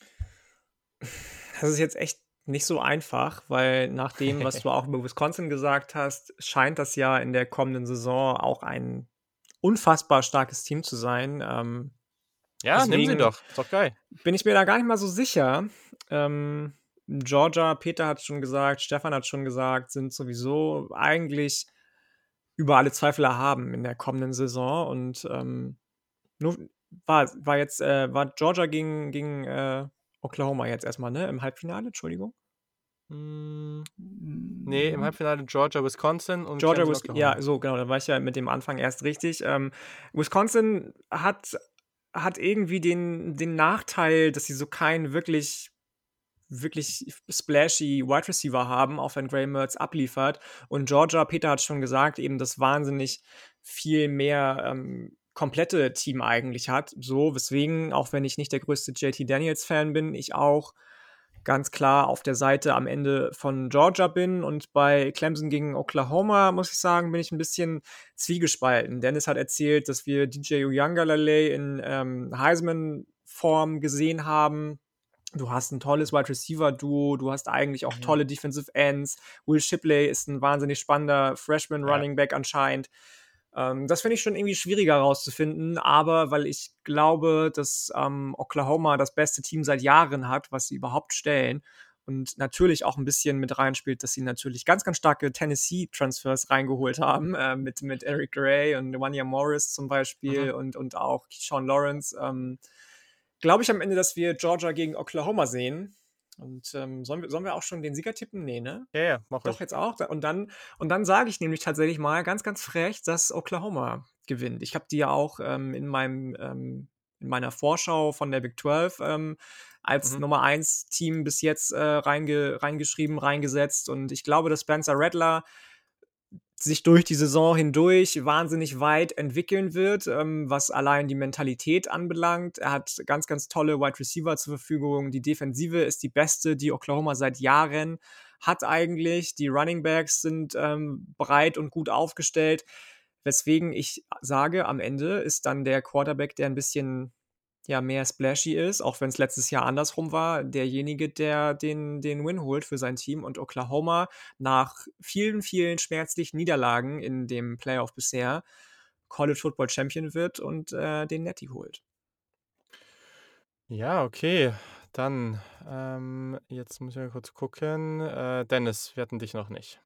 Das ist jetzt echt nicht so einfach, weil nach dem, was du auch [LAUGHS] über Wisconsin gesagt hast, scheint das ja in der kommenden Saison auch ein unfassbar starkes Team zu sein. Ähm, ja, nimm sie doch. Ist doch geil. Bin ich mir da gar nicht mal so sicher. Ähm, Georgia, Peter hat schon gesagt, Stefan hat schon gesagt, sind sowieso eigentlich über alle Zweifel erhaben in der kommenden Saison. Und ähm, nur, war, war jetzt, äh, war Georgia gegen, gegen äh, Oklahoma jetzt erstmal, ne? Im Halbfinale, Entschuldigung. Hm, nee, im Halbfinale Georgia, Wisconsin und Georgia, Wisconsin. Ja, so, genau, da war ich ja mit dem Anfang erst richtig. Ähm, Wisconsin hat, hat irgendwie den, den Nachteil, dass sie so keinen wirklich wirklich splashy Wide Receiver haben, auch wenn Gray Mertz abliefert. Und Georgia, Peter hat schon gesagt, eben das wahnsinnig viel mehr ähm, komplette Team eigentlich hat. So, weswegen, auch wenn ich nicht der größte JT Daniels-Fan bin, ich auch ganz klar auf der Seite am Ende von Georgia bin. Und bei Clemson gegen Oklahoma, muss ich sagen, bin ich ein bisschen zwiegespalten. Dennis hat erzählt, dass wir DJ Uyangalale in ähm, Heisman-Form gesehen haben. Du hast ein tolles Wide Receiver-Duo, du hast eigentlich auch mhm. tolle Defensive Ends. Will Shipley ist ein wahnsinnig spannender Freshman Running Back anscheinend. Ähm, das finde ich schon irgendwie schwieriger herauszufinden, aber weil ich glaube, dass ähm, Oklahoma das beste Team seit Jahren hat, was sie überhaupt stellen. Und natürlich auch ein bisschen mit reinspielt, dass sie natürlich ganz, ganz starke Tennessee-Transfers reingeholt haben, äh, mit, mit Eric Gray und Wanya Morris zum Beispiel mhm. und, und auch Sean Lawrence. Ähm, glaube ich am Ende, dass wir Georgia gegen Oklahoma sehen. Und ähm, sollen, wir, sollen wir auch schon den Sieger tippen? Nee, ne? Ja, ja, mach Doch, ich. jetzt auch. Und dann, und dann sage ich nämlich tatsächlich mal ganz, ganz frech, dass Oklahoma gewinnt. Ich habe die ja auch ähm, in meinem ähm, in meiner Vorschau von der Big 12 ähm, als mhm. Nummer 1 Team bis jetzt äh, reinge reingeschrieben, reingesetzt. Und ich glaube, dass Spencer Rattler sich durch die Saison hindurch wahnsinnig weit entwickeln wird, ähm, was allein die Mentalität anbelangt. Er hat ganz, ganz tolle Wide Receiver zur Verfügung. Die Defensive ist die beste, die Oklahoma seit Jahren hat eigentlich. Die Running Backs sind ähm, breit und gut aufgestellt. Weswegen ich sage, am Ende ist dann der Quarterback, der ein bisschen ja mehr splashy ist, auch wenn es letztes Jahr andersrum war, derjenige, der den, den Win holt für sein Team und Oklahoma nach vielen, vielen schmerzlichen Niederlagen in dem Playoff bisher College Football Champion wird und äh, den Netty holt. Ja, okay. Dann, ähm, jetzt muss ich mal kurz gucken. Äh, Dennis, wir hatten dich noch nicht.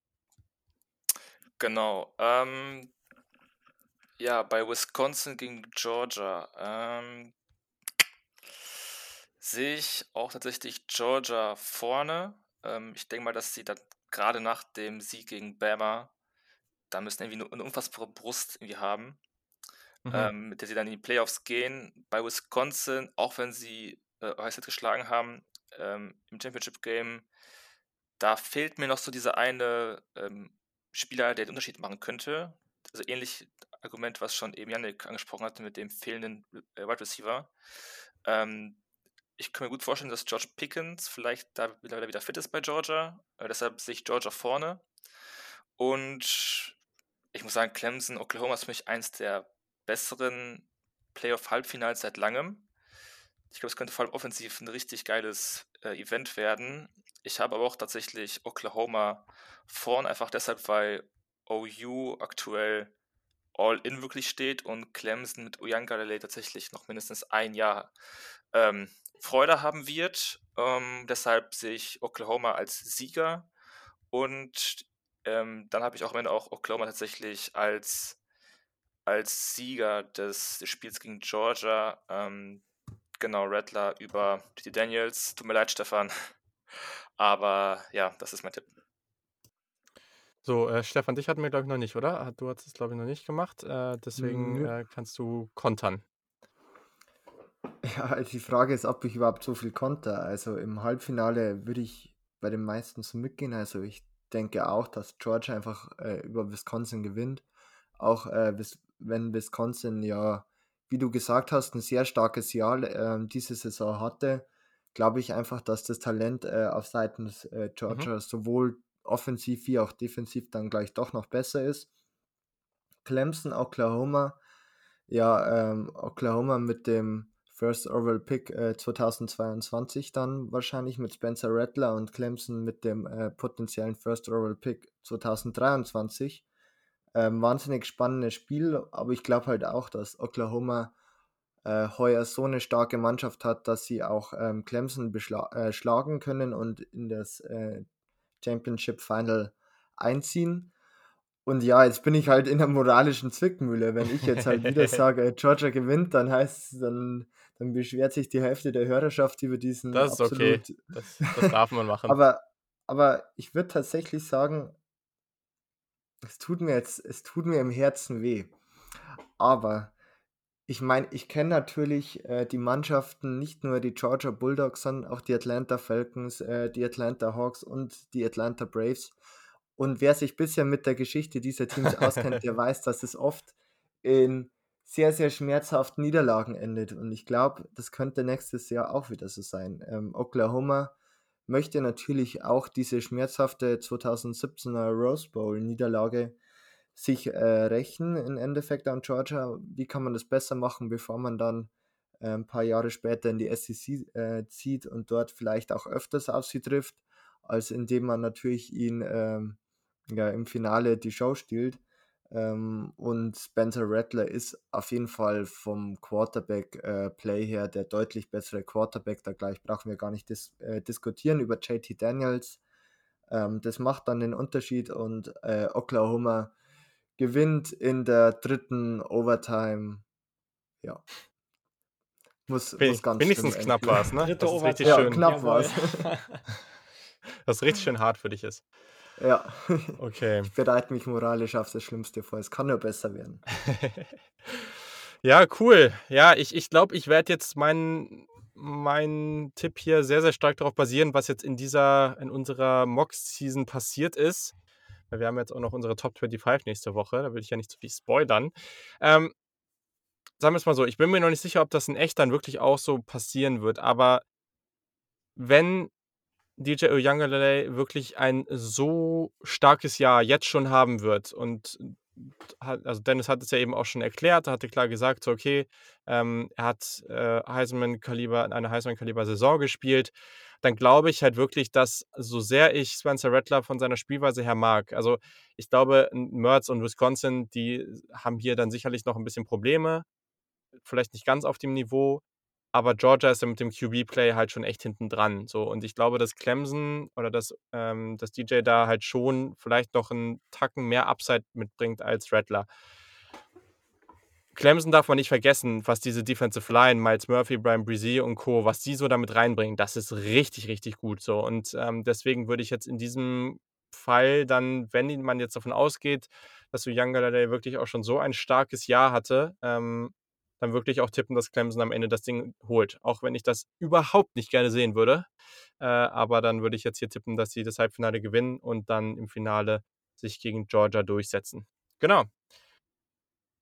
Genau. Ähm, ja, bei Wisconsin gegen Georgia. Ähm, sehe ich auch tatsächlich Georgia vorne. Ähm, ich denke mal, dass sie dann gerade nach dem Sieg gegen Bama, da müssen irgendwie eine unfassbare Brust irgendwie haben, mhm. ähm, mit der sie dann in die Playoffs gehen. Bei Wisconsin, auch wenn sie äh, Ohio geschlagen haben ähm, im Championship Game, da fehlt mir noch so dieser eine ähm, Spieler, der den Unterschied machen könnte. Also ähnlich Argument, was schon eben Yannick angesprochen hatte mit dem fehlenden äh, Wide Receiver. Ähm, ich kann mir gut vorstellen, dass George Pickens vielleicht da wieder, wieder fit ist bei Georgia. Äh, deshalb sehe ich Georgia vorne. Und ich muss sagen, Clemson, Oklahoma ist für mich eins der besseren Playoff-Halbfinals seit langem. Ich glaube, es könnte vor allem offensiv ein richtig geiles äh, Event werden. Ich habe aber auch tatsächlich Oklahoma vorn, einfach deshalb, weil OU aktuell All-In wirklich steht und Clemson mit Uyangalele tatsächlich noch mindestens ein Jahr ähm, Freude haben wird. Ähm, deshalb sehe ich Oklahoma als Sieger. Und ähm, dann habe ich auch am Ende auch Oklahoma tatsächlich als, als Sieger des, des Spiels gegen Georgia. Ähm, genau, Rattler über die Daniels. Tut mir leid, Stefan. [LAUGHS] Aber ja, das ist mein Tipp. So, äh, Stefan, dich hatten wir, glaube ich, noch nicht, oder? Du hast es, glaube ich, noch nicht gemacht. Äh, deswegen äh, kannst du kontern. Ja, also die Frage ist, ob ich überhaupt so viel konnte. Also im Halbfinale würde ich bei den meisten so mitgehen. Also ich denke auch, dass Georgia einfach äh, über Wisconsin gewinnt. Auch äh, wenn Wisconsin ja, wie du gesagt hast, ein sehr starkes Jahr äh, diese Saison hatte, glaube ich einfach, dass das Talent äh, auf Seiten äh, Georgia mhm. sowohl offensiv wie auch defensiv dann gleich doch noch besser ist. Clemson, Oklahoma, ja, ähm, Oklahoma mit dem First Overall Pick äh, 2022 dann wahrscheinlich mit Spencer Rattler und Clemson mit dem äh, potenziellen First Overall Pick 2023. Ähm, wahnsinnig spannendes Spiel, aber ich glaube halt auch, dass Oklahoma äh, heuer so eine starke Mannschaft hat, dass sie auch ähm, Clemson äh, schlagen können und in das äh, Championship Final einziehen. Und ja, jetzt bin ich halt in der moralischen Zwickmühle. Wenn ich jetzt halt wieder [LAUGHS] sage, Georgia gewinnt, dann heißt dann, dann beschwert sich die Hälfte der Hörerschaft über diesen. Das ist absolut, okay. Das, das darf man machen. aber, aber ich würde tatsächlich sagen, es tut mir jetzt, es tut mir im Herzen weh. Aber ich meine, ich kenne natürlich äh, die Mannschaften, nicht nur die Georgia Bulldogs, sondern auch die Atlanta Falcons, äh, die Atlanta Hawks und die Atlanta Braves. Und wer sich bisher mit der Geschichte dieser Teams auskennt, der weiß, dass es oft in sehr, sehr schmerzhaften Niederlagen endet. Und ich glaube, das könnte nächstes Jahr auch wieder so sein. Ähm, Oklahoma möchte natürlich auch diese schmerzhafte 2017er Rose Bowl-Niederlage sich äh, rächen, im Endeffekt an Georgia. Wie kann man das besser machen, bevor man dann äh, ein paar Jahre später in die SEC äh, zieht und dort vielleicht auch öfters auf sie trifft, als indem man natürlich ihn ähm, ja, im Finale die Show stiehlt. Ähm, und Spencer Rattler ist auf jeden Fall vom Quarterback-Play äh, her der deutlich bessere Quarterback. Da gleich brauchen wir gar nicht dis äh, diskutieren über JT Daniels. Ähm, das macht dann den Unterschied und äh, Oklahoma gewinnt in der dritten Overtime. Ja. Muss, muss ganz Wenigstens knapp war es, ne? Dritte das ist richtig schön. knapp war es. [LAUGHS] das richtig schön hart für dich ist. Ja. Okay. Ich bereite mich moralisch auf das Schlimmste vor. Es kann nur besser werden. [LAUGHS] ja, cool. Ja, ich, ich glaube, ich werde jetzt meinen mein Tipp hier sehr, sehr stark darauf basieren, was jetzt in dieser, in unserer Mox-Season passiert ist. Wir haben jetzt auch noch unsere Top 25 nächste Woche, da will ich ja nicht zu viel spoilern. Ähm, sagen wir es mal so, ich bin mir noch nicht sicher, ob das in echt dann wirklich auch so passieren wird, aber wenn DJ Oyangalele wirklich ein so starkes Jahr jetzt schon haben wird und also Dennis hat es ja eben auch schon erklärt, er hatte klar gesagt, so okay, ähm, er hat äh, Heisman-Kaliber, eine Heisman-Kaliber-Saison gespielt, dann glaube ich halt wirklich, dass so sehr ich Spencer Rattler von seiner Spielweise her mag, also ich glaube, Mertz und Wisconsin, die haben hier dann sicherlich noch ein bisschen Probleme, vielleicht nicht ganz auf dem Niveau, aber Georgia ist ja mit dem QB-Play halt schon echt hinten dran. So. Und ich glaube, dass Clemson oder dass, ähm, dass DJ da halt schon vielleicht noch einen Tacken mehr Upside mitbringt als Rattler. Clemson darf man nicht vergessen, was diese Defensive Line, Miles Murphy, Brian Brzee und Co., was die so damit reinbringen, das ist richtig, richtig gut so. Und ähm, deswegen würde ich jetzt in diesem Fall dann, wenn man jetzt davon ausgeht, dass so Younger wirklich auch schon so ein starkes Jahr hatte, ähm, dann wirklich auch tippen, dass Clemson am Ende das Ding holt. Auch wenn ich das überhaupt nicht gerne sehen würde. Äh, aber dann würde ich jetzt hier tippen, dass sie das Halbfinale gewinnen und dann im Finale sich gegen Georgia durchsetzen. Genau.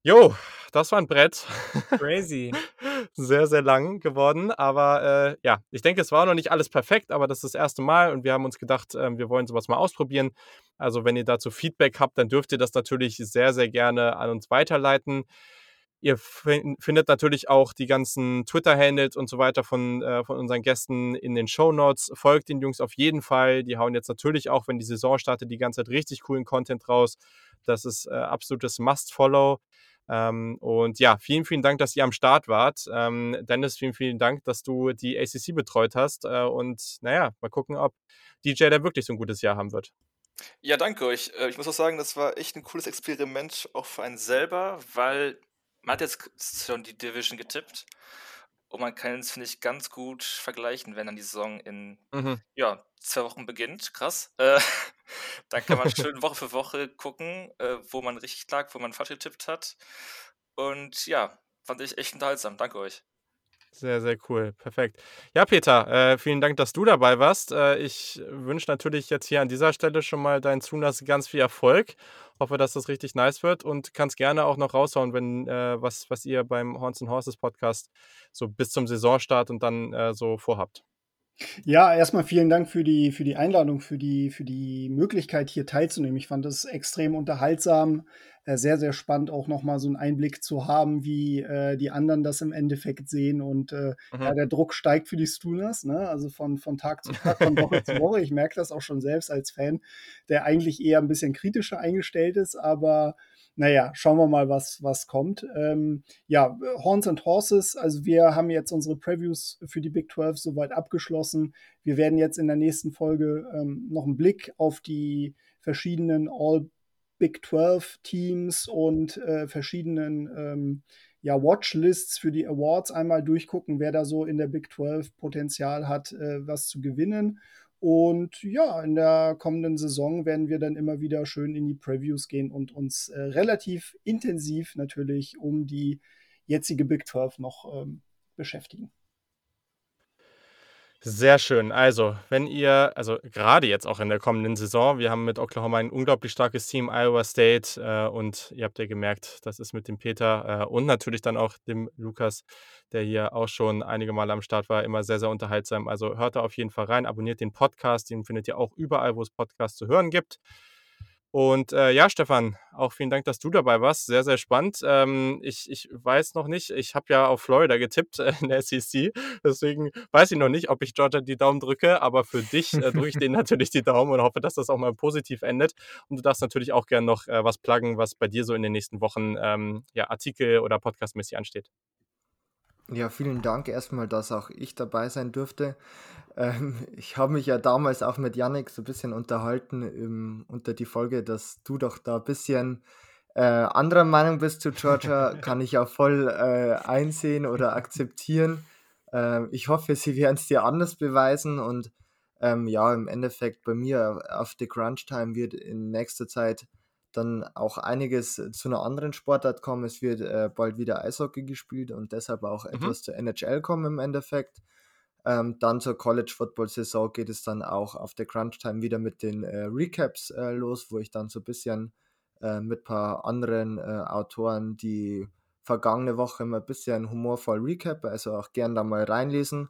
Jo, das war ein Brett. Crazy. [LAUGHS] sehr, sehr lang geworden. Aber äh, ja, ich denke, es war noch nicht alles perfekt, aber das ist das erste Mal und wir haben uns gedacht, äh, wir wollen sowas mal ausprobieren. Also, wenn ihr dazu Feedback habt, dann dürft ihr das natürlich sehr, sehr gerne an uns weiterleiten. Ihr findet natürlich auch die ganzen Twitter-Handles und so weiter von, äh, von unseren Gästen in den Show Notes. Folgt den Jungs auf jeden Fall. Die hauen jetzt natürlich auch, wenn die Saison startet, die ganze Zeit richtig coolen Content raus. Das ist äh, absolutes Must-Follow. Ähm, und ja, vielen, vielen Dank, dass ihr am Start wart. Ähm, Dennis, vielen, vielen Dank, dass du die ACC betreut hast. Äh, und naja, mal gucken, ob DJ da wirklich so ein gutes Jahr haben wird. Ja, danke euch. Äh, ich muss auch sagen, das war echt ein cooles Experiment auch für einen selber, weil man hat jetzt schon die Division getippt und man kann es, finde ich, ganz gut vergleichen, wenn dann die Saison in mhm. ja, zwei Wochen beginnt. Krass. Äh, [LAUGHS] dann kann man schön [LAUGHS] Woche für Woche gucken, äh, wo man richtig lag, wo man falsch getippt hat. Und ja, fand ich echt unterhaltsam. Danke euch. Sehr, sehr cool. Perfekt. Ja, Peter, äh, vielen Dank, dass du dabei warst. Äh, ich wünsche natürlich jetzt hier an dieser Stelle schon mal deinen Zunas ganz viel Erfolg. Hoffe, dass das richtig nice wird und kannst gerne auch noch raushauen, wenn äh, was, was ihr beim Horns and Horses Podcast so bis zum Saisonstart und dann äh, so vorhabt. Ja, erstmal vielen Dank für die, für die Einladung, für die, für die Möglichkeit, hier teilzunehmen. Ich fand es extrem unterhaltsam, sehr, sehr spannend, auch nochmal so einen Einblick zu haben, wie äh, die anderen das im Endeffekt sehen. Und äh, mhm. ja, der Druck steigt für die Stooners, ne? also von, von Tag zu Tag, von Woche zu [LAUGHS] Woche. Ich merke das auch schon selbst als Fan, der eigentlich eher ein bisschen kritischer eingestellt ist, aber naja, schauen wir mal, was, was kommt. Ähm, ja, Horns and Horses, also wir haben jetzt unsere Previews für die Big 12 soweit abgeschlossen. Wir werden jetzt in der nächsten Folge ähm, noch einen Blick auf die verschiedenen All Big 12 Teams und äh, verschiedenen ähm, ja, Watchlists für die Awards einmal durchgucken, wer da so in der Big 12 Potenzial hat, äh, was zu gewinnen. Und ja, in der kommenden Saison werden wir dann immer wieder schön in die Previews gehen und uns äh, relativ intensiv natürlich um die jetzige Big 12 noch ähm, beschäftigen. Sehr schön. Also, wenn ihr, also gerade jetzt auch in der kommenden Saison, wir haben mit Oklahoma ein unglaublich starkes Team, Iowa State, äh, und ihr habt ja gemerkt, das ist mit dem Peter äh, und natürlich dann auch dem Lukas, der hier auch schon einige Male am Start war, immer sehr, sehr unterhaltsam. Also hört da auf jeden Fall rein, abonniert den Podcast, den findet ihr auch überall, wo es Podcasts zu hören gibt. Und äh, ja, Stefan, auch vielen Dank, dass du dabei warst. Sehr, sehr spannend. Ähm, ich, ich weiß noch nicht, ich habe ja auf Florida getippt äh, in der SEC. Deswegen weiß ich noch nicht, ob ich Georgia die Daumen drücke. Aber für dich äh, drücke ich denen [LAUGHS] natürlich die Daumen und hoffe, dass das auch mal positiv endet. Und du darfst natürlich auch gerne noch äh, was pluggen, was bei dir so in den nächsten Wochen ähm, ja, Artikel oder podcastmäßig ansteht. Ja, vielen Dank erstmal, dass auch ich dabei sein durfte. Ähm, ich habe mich ja damals auch mit Yannick so ein bisschen unterhalten im, unter die Folge, dass du doch da ein bisschen äh, anderer Meinung bist zu Georgia, [LAUGHS] kann ich auch voll äh, einsehen oder akzeptieren. Äh, ich hoffe, sie werden es dir anders beweisen und ähm, ja, im Endeffekt bei mir auf The Crunch Time wird in nächster Zeit dann auch einiges zu einer anderen Sportart kommen. Es wird äh, bald wieder Eishockey gespielt und deshalb auch mhm. etwas zur NHL kommen im Endeffekt. Ähm, dann zur College Football Saison geht es dann auch auf der Crunch Time wieder mit den äh, Recaps äh, los, wo ich dann so ein bisschen äh, mit ein paar anderen äh, Autoren die vergangene Woche immer ein bisschen humorvoll recap, also auch gern da mal reinlesen.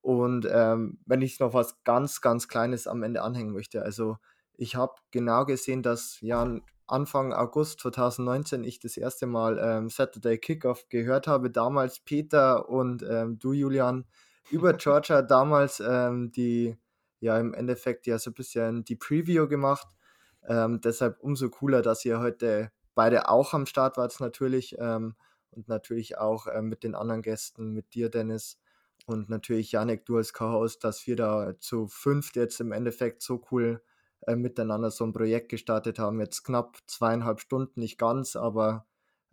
Und ähm, wenn ich noch was ganz, ganz Kleines am Ende anhängen möchte, also ich habe genau gesehen, dass ja Anfang August 2019 ich das erste Mal ähm, Saturday Kickoff gehört habe. Damals Peter und ähm, du, Julian, über Georgia damals ähm, die, ja, im Endeffekt ja so ein bisschen die Preview gemacht. Ähm, deshalb umso cooler, dass ihr heute beide auch am Start wart, natürlich. Ähm, und natürlich auch äh, mit den anderen Gästen, mit dir, Dennis. Und natürlich Janik, du als Co-Host, dass wir da zu fünft jetzt im Endeffekt so cool äh, miteinander so ein Projekt gestartet haben. Jetzt knapp zweieinhalb Stunden, nicht ganz, aber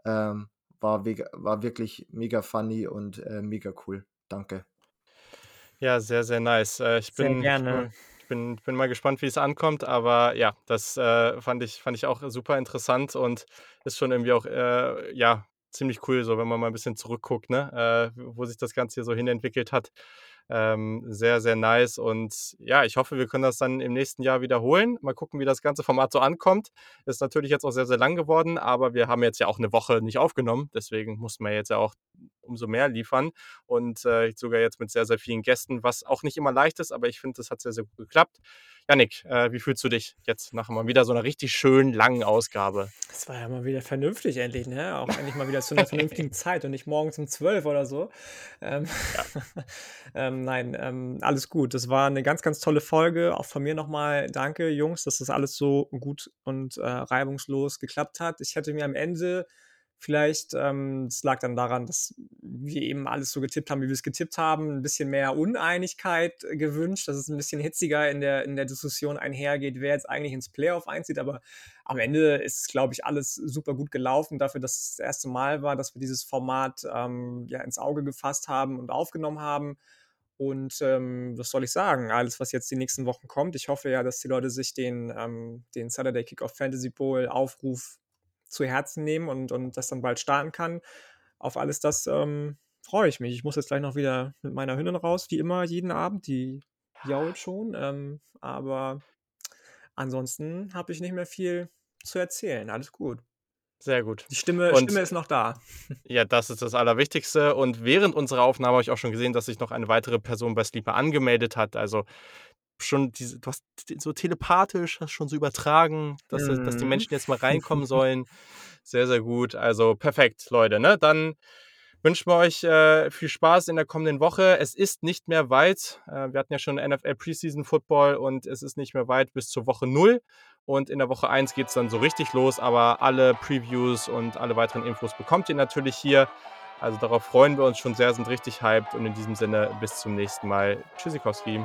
ähm, war, war wirklich mega funny und äh, mega cool. Danke. Ja, sehr, sehr nice. Äh, ich Sehr bin, gerne. ich bin, bin mal gespannt, wie es ankommt, aber ja, das äh, fand ich, fand ich auch super interessant und ist schon irgendwie auch, äh, ja, ziemlich cool, so wenn man mal ein bisschen zurückguckt, ne, äh, wo sich das Ganze hier so hinentwickelt hat. Ähm, sehr, sehr nice. Und ja, ich hoffe, wir können das dann im nächsten Jahr wiederholen. Mal gucken, wie das ganze Format so ankommt. Ist natürlich jetzt auch sehr, sehr lang geworden, aber wir haben jetzt ja auch eine Woche nicht aufgenommen. Deswegen mussten wir jetzt ja auch umso mehr liefern. Und äh, sogar jetzt mit sehr, sehr vielen Gästen, was auch nicht immer leicht ist, aber ich finde, das hat sehr, sehr gut geklappt. Janik, äh, wie fühlst du dich jetzt nach mal wieder so einer richtig schönen langen Ausgabe? Das war ja mal wieder vernünftig endlich, ne? Auch endlich mal wieder zu einer vernünftigen [LAUGHS] Zeit und nicht morgens um 12 oder so. Ähm, ja. [LAUGHS] ähm, nein, ähm, alles gut. Das war eine ganz, ganz tolle Folge. Auch von mir nochmal danke, Jungs, dass das alles so gut und äh, reibungslos geklappt hat. Ich hätte mir am Ende Vielleicht, ähm, das lag dann daran, dass wir eben alles so getippt haben, wie wir es getippt haben, ein bisschen mehr Uneinigkeit äh, gewünscht, dass es ein bisschen hitziger in der, in der Diskussion einhergeht, wer jetzt eigentlich ins Playoff einzieht. Aber am Ende ist, glaube ich, alles super gut gelaufen dafür, dass es das erste Mal war, dass wir dieses Format ähm, ja ins Auge gefasst haben und aufgenommen haben. Und ähm, was soll ich sagen? Alles, was jetzt die nächsten Wochen kommt. Ich hoffe ja, dass die Leute sich den, ähm, den Saturday Kickoff Fantasy Bowl Aufruf zu Herzen nehmen und, und das dann bald starten kann. Auf alles das ähm, freue ich mich. Ich muss jetzt gleich noch wieder mit meiner Hündin raus, wie immer, jeden Abend. Die jault schon. Ähm, aber ansonsten habe ich nicht mehr viel zu erzählen. Alles gut. Sehr gut. Die Stimme, Und- Stimme ist noch da. [LAUGHS] Ja, das ist das Allerwichtigste. Und während unserer Aufnahme habe ich auch schon gesehen, dass sich noch eine weitere Person bei Sleeper angemeldet hat. Also schon diese, du hast so telepathisch, hast schon so übertragen, dass, dass die Mhm. Menschen jetzt mal [LAUGHS] reinkommen sollen. Sehr, sehr gut. Also perfekt, Leute. Ne? Dann wünschen wir euch äh, viel Spaß in der kommenden Woche. Es ist nicht mehr weit. Äh, wir hatten ja schon NFL Preseason Football und es ist nicht mehr weit bis zur Woche 0. Und in der Woche 1 geht es dann so richtig los. Aber alle Previews und alle weiteren Infos bekommt ihr natürlich hier. Also darauf freuen wir uns schon sehr, sind richtig hyped. Und in diesem Sinne bis zum nächsten Mal. Tschüssikowski.